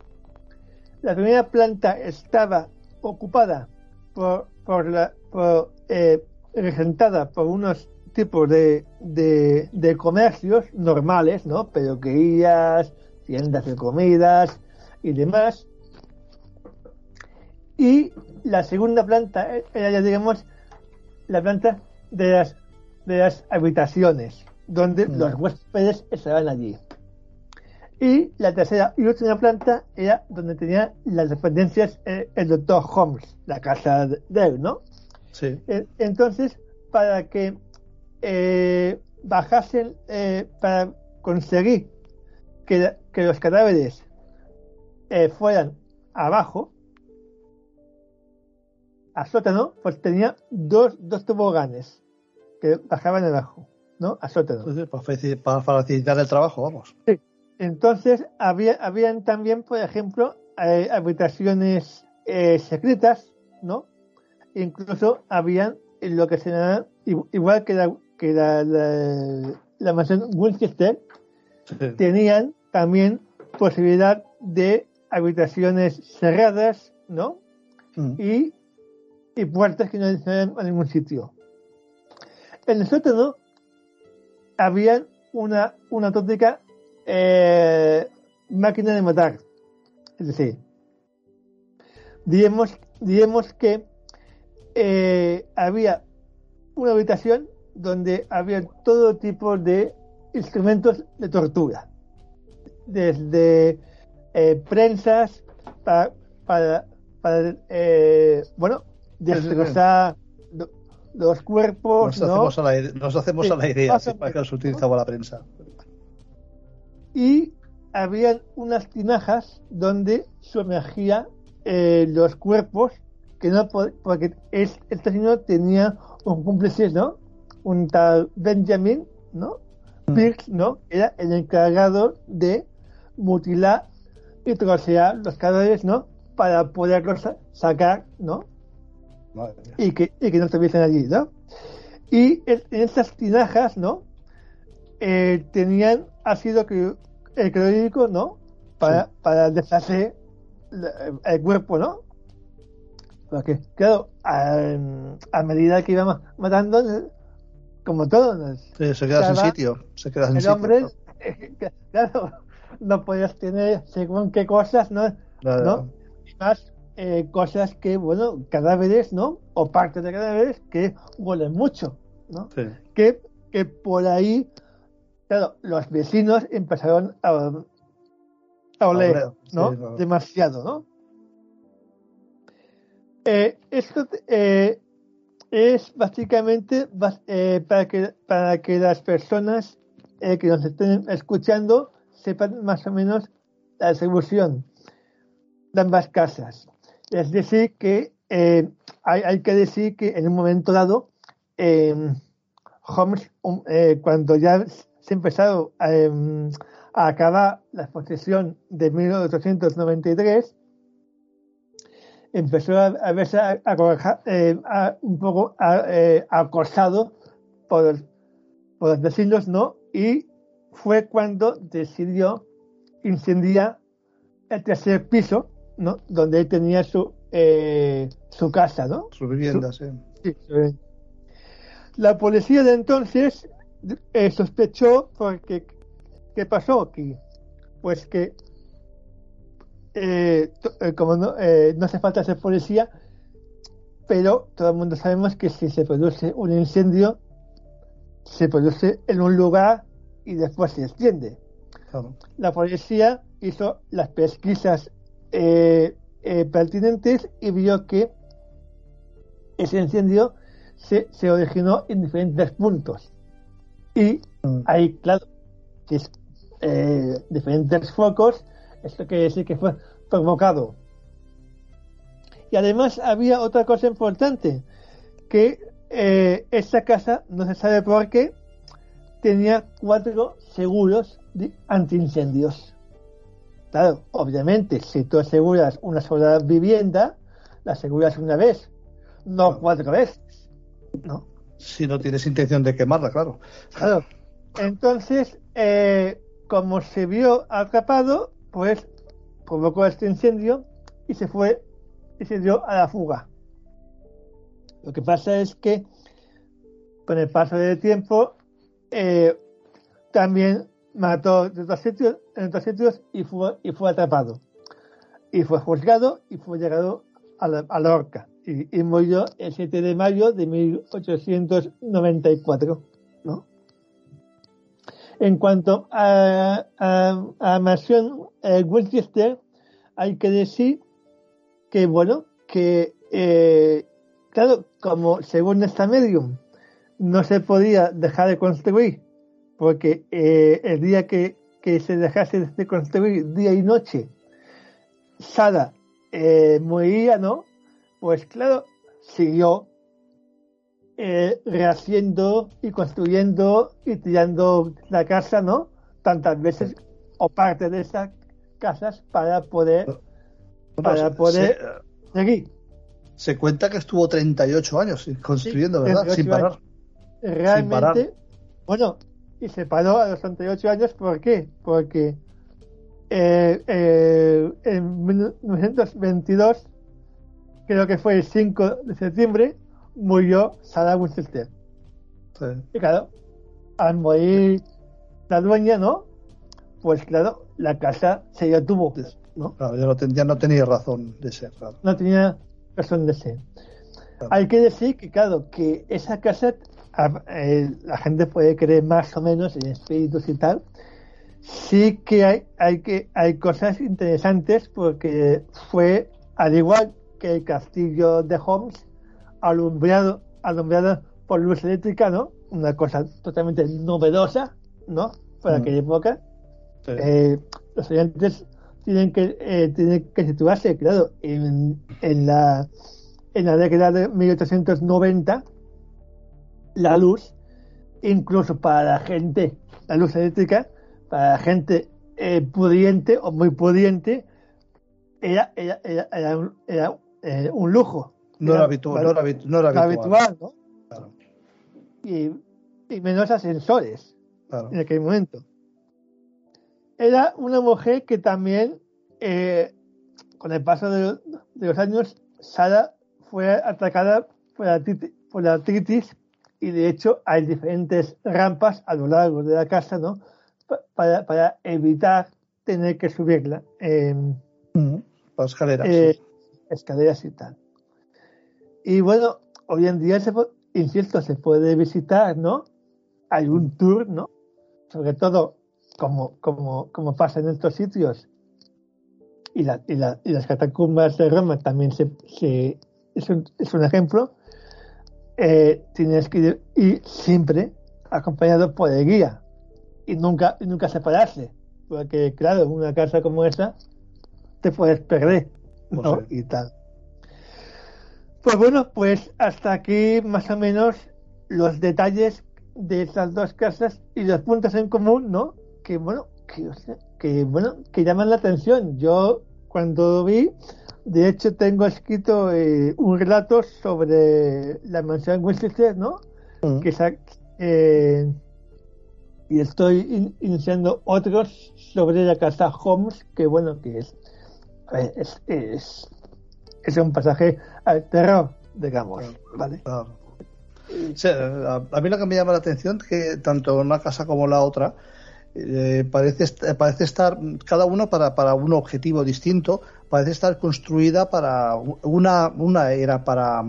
La primera planta estaba ocupada por, por la... Por, eh, regentada por unos tipos de, de, de comercios normales, ¿no? Peluquerías, tiendas de comidas y demás. Y la segunda planta era ya digamos la planta de las de las habitaciones donde Mm. los huéspedes estaban allí. Y la tercera y última planta era donde tenía las dependencias eh, el doctor Holmes, la casa de de él, ¿no? Sí. Eh, Entonces, para que eh, bajasen, eh, para conseguir que, que los cadáveres eh, fueran abajo, a sótano, pues tenía dos, dos toboganes que bajaban abajo, ¿no? A sótano. Entonces, para faci- para facilitar el trabajo, vamos. Entonces, había, habían también, por ejemplo, habitaciones secretas, ¿no? Incluso habían lo que se llama, igual que la, que la, la, la mansión Winchester, tenían también posibilidad de habitaciones cerradas, ¿no? Mm. y, y puertas que no llevan a ningún sitio. En el sótano había una, una auténtica eh, máquina de matar. Es decir, digamos, digamos que eh, había una habitación donde había todo tipo de instrumentos de tortura. Desde eh, prensas para, para, para, eh, bueno, destrozar lo- los cuerpos, Nos ¿no? hacemos, a la, nos hacemos a la idea, sí, para que se utilizaba la prensa. y habían unas tinajas donde sumergía eh, los cuerpos que no po- porque es, este señor tenía un cómplice, ¿no? Un tal Benjamin, ¿no? Mm. Pierce, ¿no? Era el encargado de mutilar y trocear los cadáveres, ¿no? Para poderlos sa- sacar, ¿no? Madre y que, y que no estuviesen allí, ¿no? Y en, en esas tinajas, ¿no? Eh, tenían ácido el clorhídrico, ¿no? Para, Sí. para deshacer el cuerpo, ¿no? Porque, claro, a, a medida que iba ma- matando, eh, como todo, ¿no? Sí, se queda sin sitio. Se queda sin el sitio. hombre, ¿no? eh, claro, no podías tener según qué cosas, ¿no? Claro. ¿no? y más eh, cosas que, bueno, cadáveres, ¿no? O partes de cadáveres que huelen mucho, ¿no? Sí. Que, que por ahí, claro, los vecinos empezaron a, a oler, oler, ¿no? sí, claro. Demasiado, ¿no? Eh, esto eh, es básicamente eh, para, que, para que las personas eh, que nos estén escuchando sepan más o menos la distribución de ambas casas. Es decir, que eh, hay, hay que decir que en un momento dado, eh, Holmes, um, cuando ya se empezó a, em, a acabar la posesión de 1893, empezó a, a verse a- a- eh, un poco eh, acosado por, por los vecinos, ¿no? Y fue cuando decidió incendiar el tercer piso, ¿no? Donde él tenía su, eh, su casa, ¿no? Su vivienda, sí. Sí, eh, La policía de entonces eh, sospechó porque ¿qué pasó aquí? Pues que eh, eh, como no, eh, no hace falta ser policía, pero todo el mundo sabemos que si se produce un incendio, se produce en un lugar y después se extiende Claro. la policía hizo las pesquisas eh, eh, pertinentes y vio que ese incendio se, se originó en diferentes puntos. Y Mm. ahí, claro, que es eh, diferentes focos, esto quiere decir que fue provocado. Y además había otra cosa importante, que eh, esta casa, no se sabe por qué, tenía cuatro seguros de antiincendios. Claro, obviamente, si tú aseguras una sola vivienda, la aseguras una vez, no cuatro veces. ¿no? Si no tienes intención de quemarla, claro. Claro. Entonces, eh, como se vio atrapado, pues provocó este incendio y se fue y se dio a la fuga. Lo que pasa es que con el paso del tiempo eh, también mató en otros sitios, y fue y fue atrapado y fue juzgado y fue llegado a la, a horca y, y murió el 7 de mayo de 1894, ¿no? En cuanto a, a, eh, hay que decir que, bueno, que, eh, claro, como según esta medium, no se podía dejar de construir, porque eh, el día que, que, se dejase de construir día y noche, Sara moriría, ¿no? Pues claro, siguió eh, rehaciendo y construyendo y tirando la casa, ¿no? Tantas veces o parte de esas casas para poder para poder se- seguir. Se cuenta que estuvo 38 años construyendo, Sí, ¿verdad? 38 Sin parar. Realmente, parar. bueno, y se paró a los 38 años, ¿por qué? Porque eh, eh, en 1922, creo que fue el 5 de septiembre, murió Sarah Winchester. Sí. Y claro, al morir la dueña, ¿no? Pues claro, la casa se detuvo, ¿no? Claro, ya no, ten- ya no tenía razón de ser. Claro. No tenía razón de ser. Claro. Hay que decir que, claro, que esa casa, eh, la gente puede creer más o menos en espíritus y tal. Sí que hay, hay que hay cosas interesantes porque fue, al igual que el castillo de Holmes, alumbrado, alumbrado por luz eléctrica, ¿no? Una cosa totalmente novedosa, ¿no? Para Mm. aquella época. Sí. Eh, los oyentes tienen que eh, tienen que situarse, claro, en, en la en la década de 1890 la luz, incluso para la gente, la luz eléctrica, para la gente eh, pudiente o muy pudiente, era, era, era, era un, era, eh, un lujo. No, era habitual, no, era, no habitual. ¿no? Claro, Y, y menos ascensores claro. en aquel momento. Era una mujer que también, eh, con el paso de, de los años, Sara fue atacada por la, por la artritis y de hecho hay diferentes rampas a lo largo de la casa, ¿no? Pa- Para, para evitar tener que subirla en Mm, Las escaleras. eh, escaleras y tal. Y bueno, hoy en día, se, insisto, se puede visitar, ¿no? Hay un tour, ¿no? Sobre todo, como, como, como pasa en estos sitios, y, la, y, la- y las catacumbas de Roma también se, se- es, un, es un ejemplo, eh, tienes que ir siempre acompañado por el guía y nunca, y nunca separarse, porque claro, en una casa como esa te puedes perder Pues y tal. Pues bueno, pues hasta aquí más o menos los detalles de esas dos casas y los puntos en común, ¿no? Que bueno, que, o sea, que bueno, que llaman la atención. Yo cuando vi, de hecho tengo escrito eh, un relato sobre la mansión Winchester, ¿no? Mm. que sa- eh, y estoy in- iniciando otros sobre la casa Holmes que bueno que es es, es, es un pasaje al terror digamos vale Claro. Sí, a, mí lo que me llama la atención es que tanto una casa como la otra eh, parece, parece estar cada uno para, para un objetivo distinto, parece estar construida para una, una era para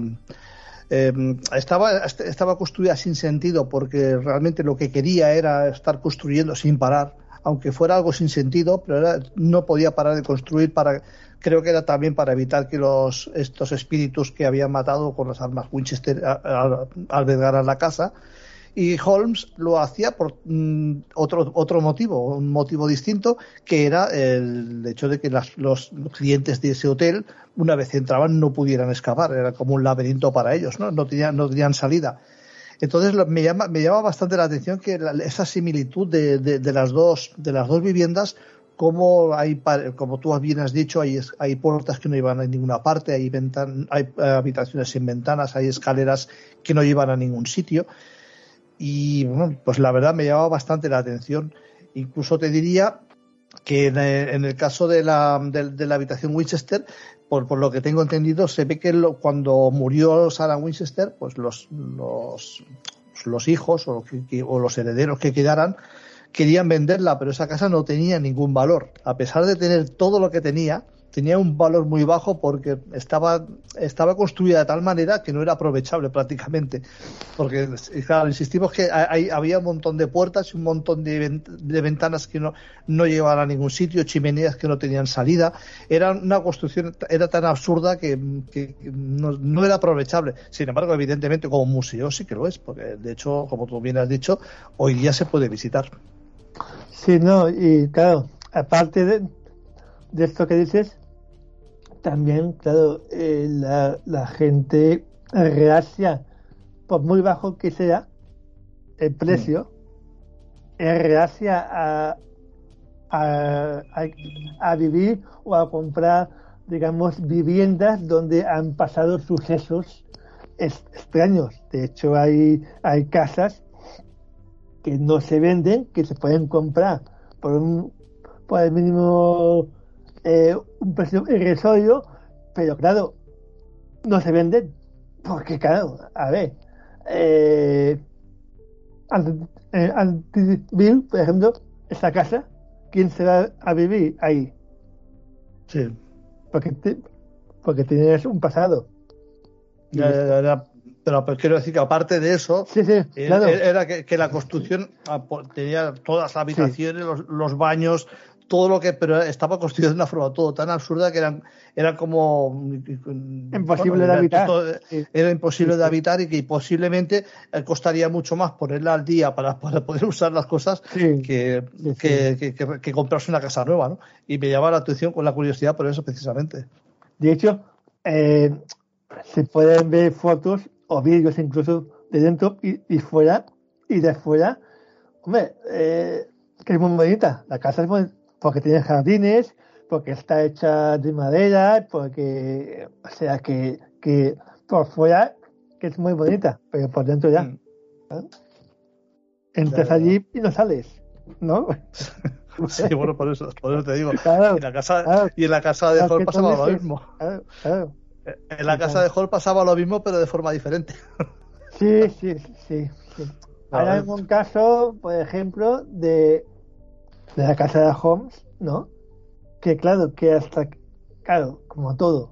eh, estaba, estaba construida sin sentido porque realmente lo que quería era estar construyendo sin parar, aunque fuera algo sin sentido, pero era- no podía parar de construir para creo que era también para evitar que los estos espíritus que habían matado con las armas Winchester albergaran la casa y Holmes lo hacía por mm, otro otro motivo, un motivo distinto, que era el hecho de que las- los clientes de ese hotel, una vez entraban, no pudieran escapar, era como un laberinto para ellos, ¿no? No tenían, no tenían salida. Entonces me llama, me llama bastante la atención que la- esa similitud de- de las dos, de las dos viviendas cómo hay, como tú bien has dicho, hay, hay puertas que no llevan a ninguna parte, hay, hay eh, habitaciones sin ventanas, hay escaleras que no llevan a ningún sitio. Y bueno, pues la verdad me llamaba bastante la atención. Incluso te diría que en el, caso de la, de, la habitación Winchester, por, por, lo que tengo entendido, se ve que cuando murió Sarah Winchester, pues los, los, los hijos o los herederos que quedaran querían venderla, pero esa casa no tenía ningún valor. A pesar de tener todo lo que tenía, tenía un valor muy bajo porque estaba, estaba construida de tal manera que no era aprovechable prácticamente. Porque, claro, insistimos que hay, había un montón de puertas y un montón de, ventanas que no, no llevaban a ningún sitio, chimeneas que no tenían salida. Era una construcción, era tan absurda que, no, no, era aprovechable. Sin embargo, evidentemente, como museo sí que lo es, porque de hecho, como tú bien has dicho, hoy día se puede visitar. Sí, no, y claro, aparte de, de esto que dices, también, claro, eh, la, la, gente reacia, por muy bajo que sea el precio, mm. es reacia a, a, a, vivir o a comprar, digamos, viviendas donde han pasado sucesos extraños. De hecho, hay, hay casas que no se venden, que se pueden comprar por un por el mínimo eh, un precio irrisorio, pero claro, no se venden. Porque claro, a ver, eh, Bill, por ejemplo, esta casa, ¿quién se va a vivir ahí? Sí. Porque, porque tienes un pasado. Ya, ya, ya, pero, quiero decir que aparte de eso, era que, la construcción ah, tenía todas las habitaciones, los, baños, todo lo que, pero estaba construido de una forma todo tan absurda que eran, era como imposible de habitar. Era imposible de habitar y que posiblemente eh, costaría mucho más ponerla al día para, poder usar las cosas que, que, comprarse una casa nueva, ¿no? Y me llamaba la atención con la curiosidad por eso precisamente. De hecho, eh, se pueden ver fotos o vídeos incluso de dentro y, fuera y de fuera. Hombre, eh, que es muy bonita. La casa es muy, porque tiene jardines, porque está hecha de madera, porque, o sea, que, que por fuera que es muy bonita, pero por dentro ya. Mm. Entras allí y no sales, ¿no? Sí, bueno, por eso, por eso te digo. y, la casa, y en la casa de Hall pasaba lo mismo. Claro, en la casa de Hall pasaba lo mismo, pero de forma diferente. Sí, sí, sí. sí. Hay algún caso, por ejemplo, de, de la casa de Holmes, ¿no? Que claro, que hasta, claro, como todo,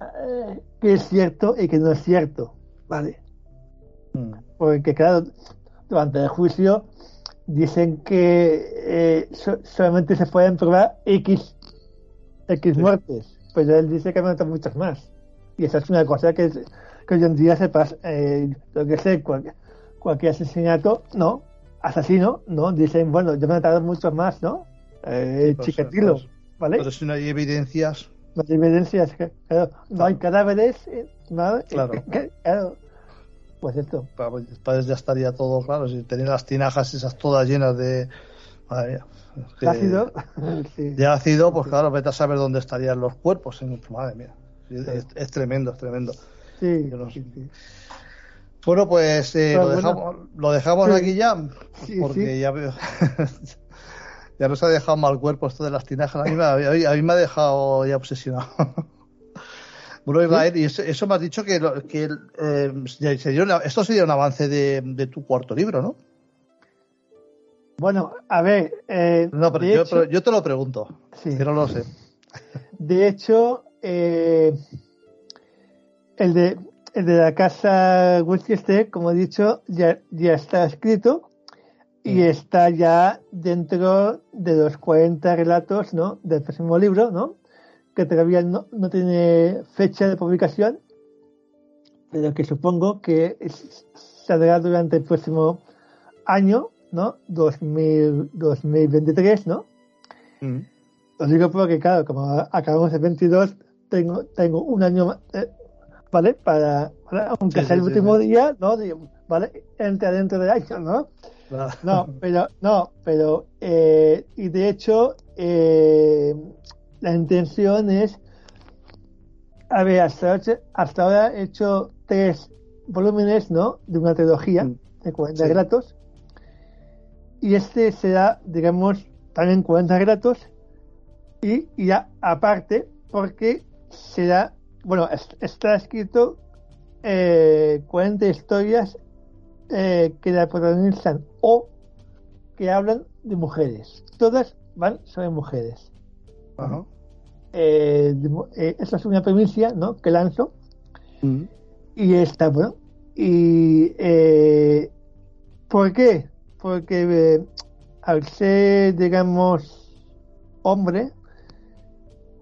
eh, que es cierto y que no es cierto, ¿vale? Mm. Porque claro, durante el juicio dicen que eh, solamente se pueden probar X, X muertes, pero él dice que han matado muchas más. Y esa es una cosa que, que hoy en día se pasa, eh, lo que sé, cualquier, cualquier asesinato, no, asesino, ¿no? Dicen, bueno, yo me he matado muchos más, ¿no? Eh, pues, chiquetilo, pues, ¿vale? Pero si no hay evidencias. No hay evidencias, claro, no hay cadáveres, ¿no? Claro. claro. Pues esto. Pues ya estaría todo claro. Si tenía las tinajas esas todas llenas de. Madre mía. ¿De ácido? sí. De ácido, pues claro, vete a saber dónde estarían los cuerpos. Madre mía. Es, tremendo, es tremendo. Sí, Bueno, pues eh, lo, dejamos, lo dejamos aquí ya, porque ya veo. ya nos ha dejado mal cuerpo esto de las tinajas. A mí, me, ha dejado ya obsesionado. bueno, Israel, y eso, me has dicho que, que eh, esto sería un avance de, tu cuarto libro, ¿no? Bueno, a ver. Eh, no, pero yo, te lo pregunto, que no lo sé. De hecho, eh, el, de, el de la casa Winchester, como he dicho, ya, ya está escrito y mm. está ya dentro de los 40 relatos ¿no? del próximo libro, ¿no? que todavía no, no tiene fecha de publicación, pero que supongo que saldrá durante el próximo año, ¿no? 2000, 2023, ¿no? Mm. Lo digo porque, claro, como acabamos el 22, tengo, tengo un año eh, ¿vale? Para, aunque sea el último día, ¿no? ¿Vale? Entre dentro del año, ¿no? No, pero, no, pero, eh, y de hecho, eh, la intención es, a ver, hasta, hasta ahora he hecho tres volúmenes, ¿no? De una trilogía Mm. de 40 Sí. gratos. Y este será, digamos, también 40 gratos. Y, y ya aparte, porque será, bueno, es- está escrito eh, 40 historias eh, que la protagonizan o que hablan de mujeres. Todas van sobre mujeres. Ajá. Eh, eh, esa es una premisa ¿no? que lanzo Mm. y está bueno. Y eh, ¿por qué? Porque al ser, digamos, hombre,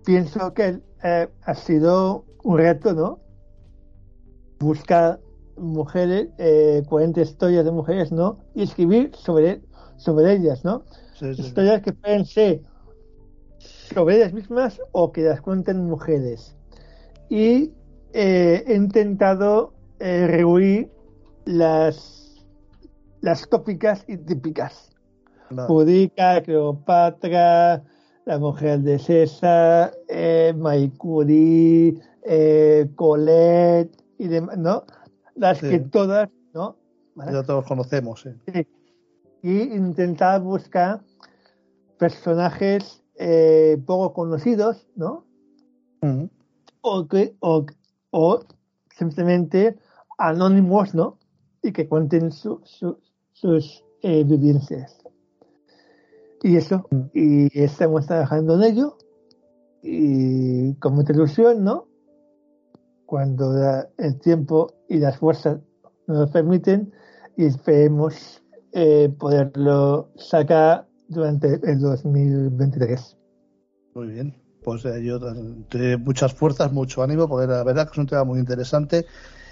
pienso que eh, ha sido un reto, ¿no? Buscar mujeres, eh, 40 historias de mujeres, ¿no? Y escribir sobre, sobre ellas, ¿no? Sí, sí, sí. Historias que pueden ser sobre ellas mismas o que las cuenten mujeres. Y eh, he intentado eh, reunir las, las tópicas y típicas. Pudica, Cleopatra, la mujer de César, eh, Marie Curie, eh, Colette y demás, ¿no? Las Sí. que todas, ¿no? ¿Vale? Ya todos conocemos, sí. y intentar buscar personajes eh, poco conocidos, ¿no? O que o, o simplemente anónimos, ¿no? Y que cuenten su- su- sus eh, vivencias. Y eso, Mm. y estamos trabajando en ello y con mucha ilusión, ¿no? Cuando la- el tiempo y las fuerzas nos permiten y esperemos eh, poderlo sacar durante el 2023. Muy bien. Pues eh, yo te muchas fuerzas, mucho ánimo, porque la verdad que es un tema muy interesante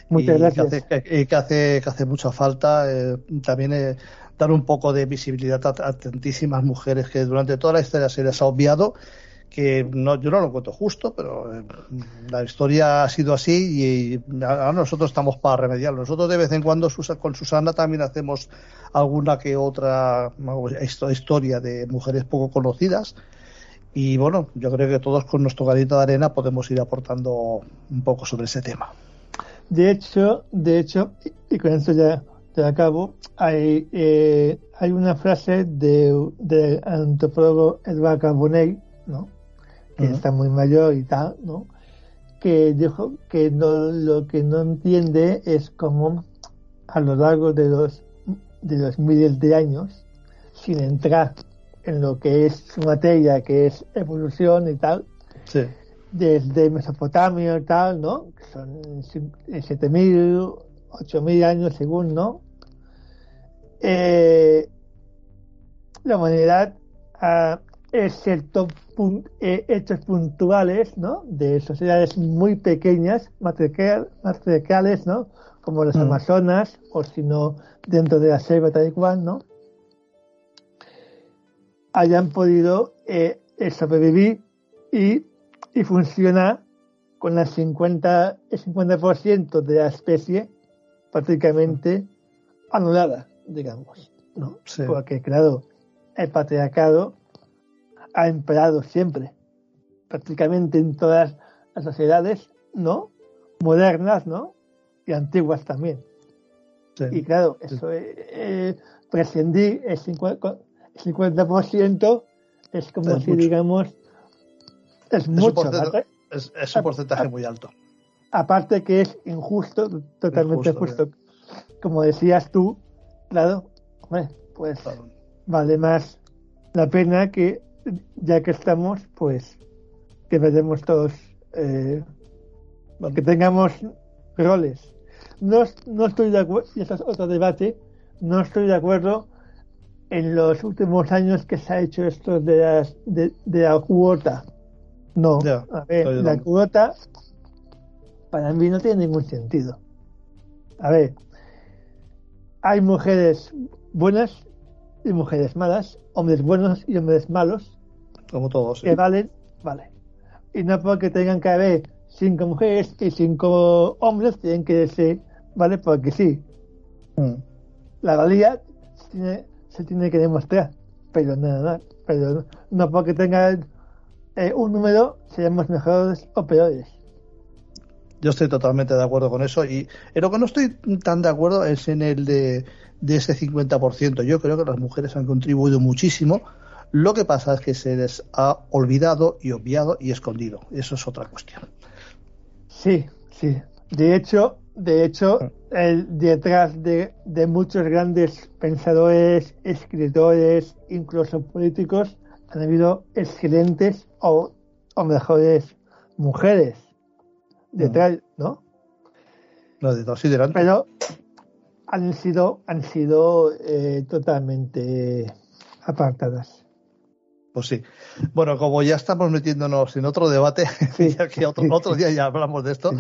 Muchas y gracias. Que hace, que, que hace, que hace mucha falta eh, también eh, dar un poco de visibilidad a, tantísimas mujeres que durante toda la historia se les ha obviado que no, yo no lo encuentro justo, pero eh, la historia ha sido así y ahora nosotros estamos para remediarlo. Nosotros de vez en cuando con Susana también hacemos alguna que otra historia de mujeres poco conocidas y bueno, yo creo que todos con nuestro granito de arena podemos ir aportando un poco sobre ese tema. De hecho, de hecho, y con ya te acabo, hay, eh, hay una frase de, del antropólogo Edward Carbonell, ¿no? que está muy mayor y tal, ¿no? que dijo que no, lo que no entiende es cómo a lo largo de los, de los miles de años, sin entrar en lo que es su materia, que es evolución y tal, Sí. desde Mesopotamia y tal, ¿no? Que son cin- eh, 7.000, 8.000 años según, ¿no? Eh, la humanidad ha excepto pun- eh, hechos puntuales, ¿no? De sociedades muy pequeñas, matriarcal- matriarcales, ¿no? Como las Mm. Amazonas, o si no, dentro de la selva tal y cual, ¿no? Hayan podido eh, eh, sobrevivir y, y funcionar con las 50, el 50% de la especie prácticamente anulada, digamos, ¿no? Sí. Porque, claro, el patriarcado ha imperado siempre, prácticamente en todas las sociedades, ¿no? Modernas, ¿no? Y antiguas también. sí. Y claro, eso eh, eh, prescindir el 50%, el 50% es como Es si, mucho. digamos, es un mucho. porcentaje- aparte- Es, es un porcentaje muy alto. Aparte que es injusto, totalmente Injusto, injusto. Como decías tú, claro, hombre, pues vale más la pena que, ya que estamos, pues que veremos todos, eh, que tengamos roles. No, no estoy de acuerdo, y eso es otro debate, no estoy de acuerdo en los últimos años que se ha hecho esto de, las, de, de la cuota. No, Ya, a ver, la cuota para mí no tiene ningún sentido. A ver, hay mujeres buenas y mujeres malas, hombres buenos y hombres malos, como todos. sí. que valen, vale. Y no porque tengan que haber cinco mujeres y cinco hombres, tienen que ser, ¿vale? Porque sí, Mm. la valía se tiene, se tiene que demostrar. pero nada más. Pero no porque tengan eh, un número seamos mejores o peores. Yo estoy totalmente de acuerdo con eso y en lo que no estoy tan de acuerdo es en el de, de ese 50%. Yo creo que las mujeres han contribuido muchísimo. Lo que pasa es que se les ha olvidado y obviado y escondido. Eso es otra cuestión. Sí, sí. De hecho, de hecho, el, detrás de, de muchos grandes pensadores, escritores, incluso políticos, han habido excelentes o, o mejores mujeres detrás, ¿no? No, de dos y delante. Pero han sido, han sido eh, totalmente apartadas. Pues sí. Bueno, como ya estamos metiéndonos en otro debate, Sí. ya que otro, otro día ya hablamos de esto,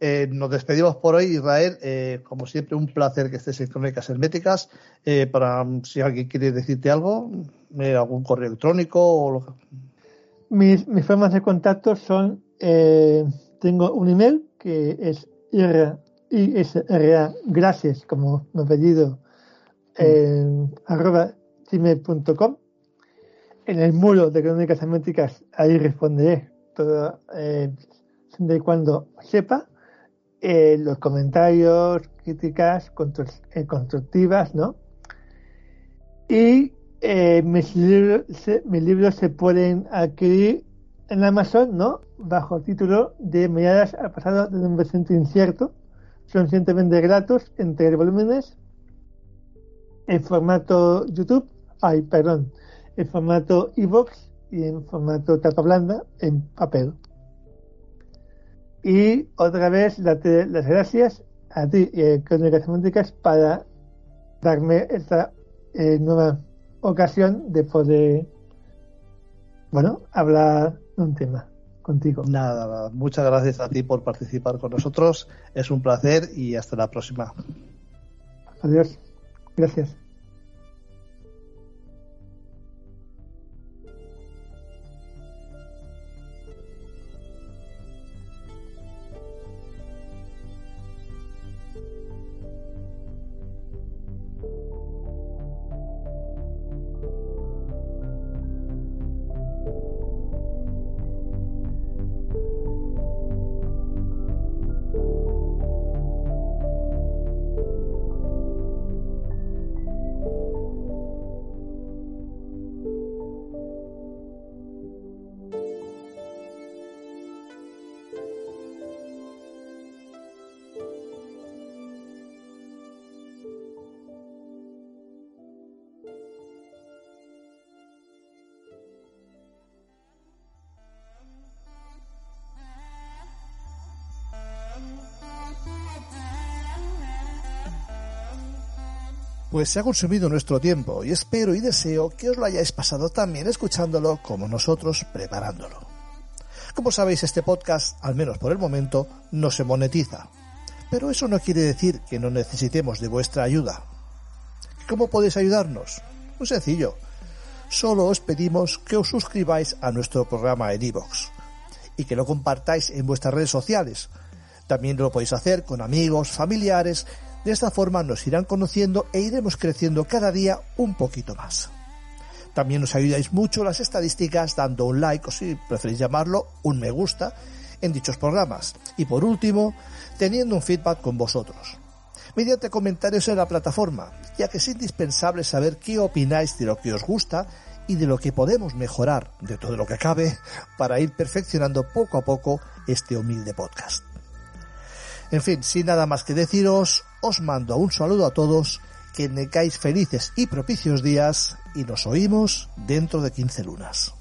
eh, nos despedimos por hoy, Israel. Eh, como siempre, un placer que estés en Crónicas Herméticas. Eh, para mm, si alguien quiere decirte algo, algún correo electrónico o lo que- Mis, mis formas de contacto son, eh, tengo un email que es ISRA, gracias, como mi apellido, eh, arroba gmail.com. En el muro de crónicas herméticas, ahí responderé todo, eh, siempre y cuando sepa. Eh, los comentarios, críticas eh, constructivas, ¿no? Y eh, mis, libros, se, mis libros se pueden adquirir en Amazon, ¿no? Bajo el título de Miradas al pasado de un presente incierto. Son cientemente gratos en tres volúmenes en formato YouTube, ay, perdón, en formato iBox y en formato tapa blanda en papel. Y otra vez darte las gracias a ti y a Crónicas Semánticas para darme esta eh, nueva ocasión de poder, bueno, hablar un tema contigo. Nada, nada. muchas gracias a ti por participar con nosotros. Es un placer y hasta la próxima. Adiós. Gracias. Pues se ha consumido nuestro tiempo y espero y deseo que os lo hayáis pasado también escuchándolo como nosotros preparándolo. Como sabéis, este podcast, al menos por el momento, no se monetiza. Pero eso no quiere decir que no necesitemos de vuestra ayuda. ¿Cómo podéis ayudarnos? Muy sencillo. Solo os pedimos que os suscribáis a nuestro programa en iVoox y que lo compartáis en vuestras redes sociales. También lo podéis hacer con amigos, familiares. De esta forma nos irán conociendo e iremos creciendo cada día un poquito más. También nos ayudáis mucho las estadísticas dando un like o si preferís llamarlo un me gusta en dichos programas. Y por último, teniendo un feedback con vosotros. Mediante comentarios en la plataforma, ya que es indispensable saber qué opináis de lo que os gusta y de lo que podemos mejorar de todo lo que cabe para ir perfeccionando poco a poco este humilde podcast. En fin, sin nada más que deciros, os mando un saludo a todos, que tengáis felices y propicios días y nos oímos dentro de 15 lunas.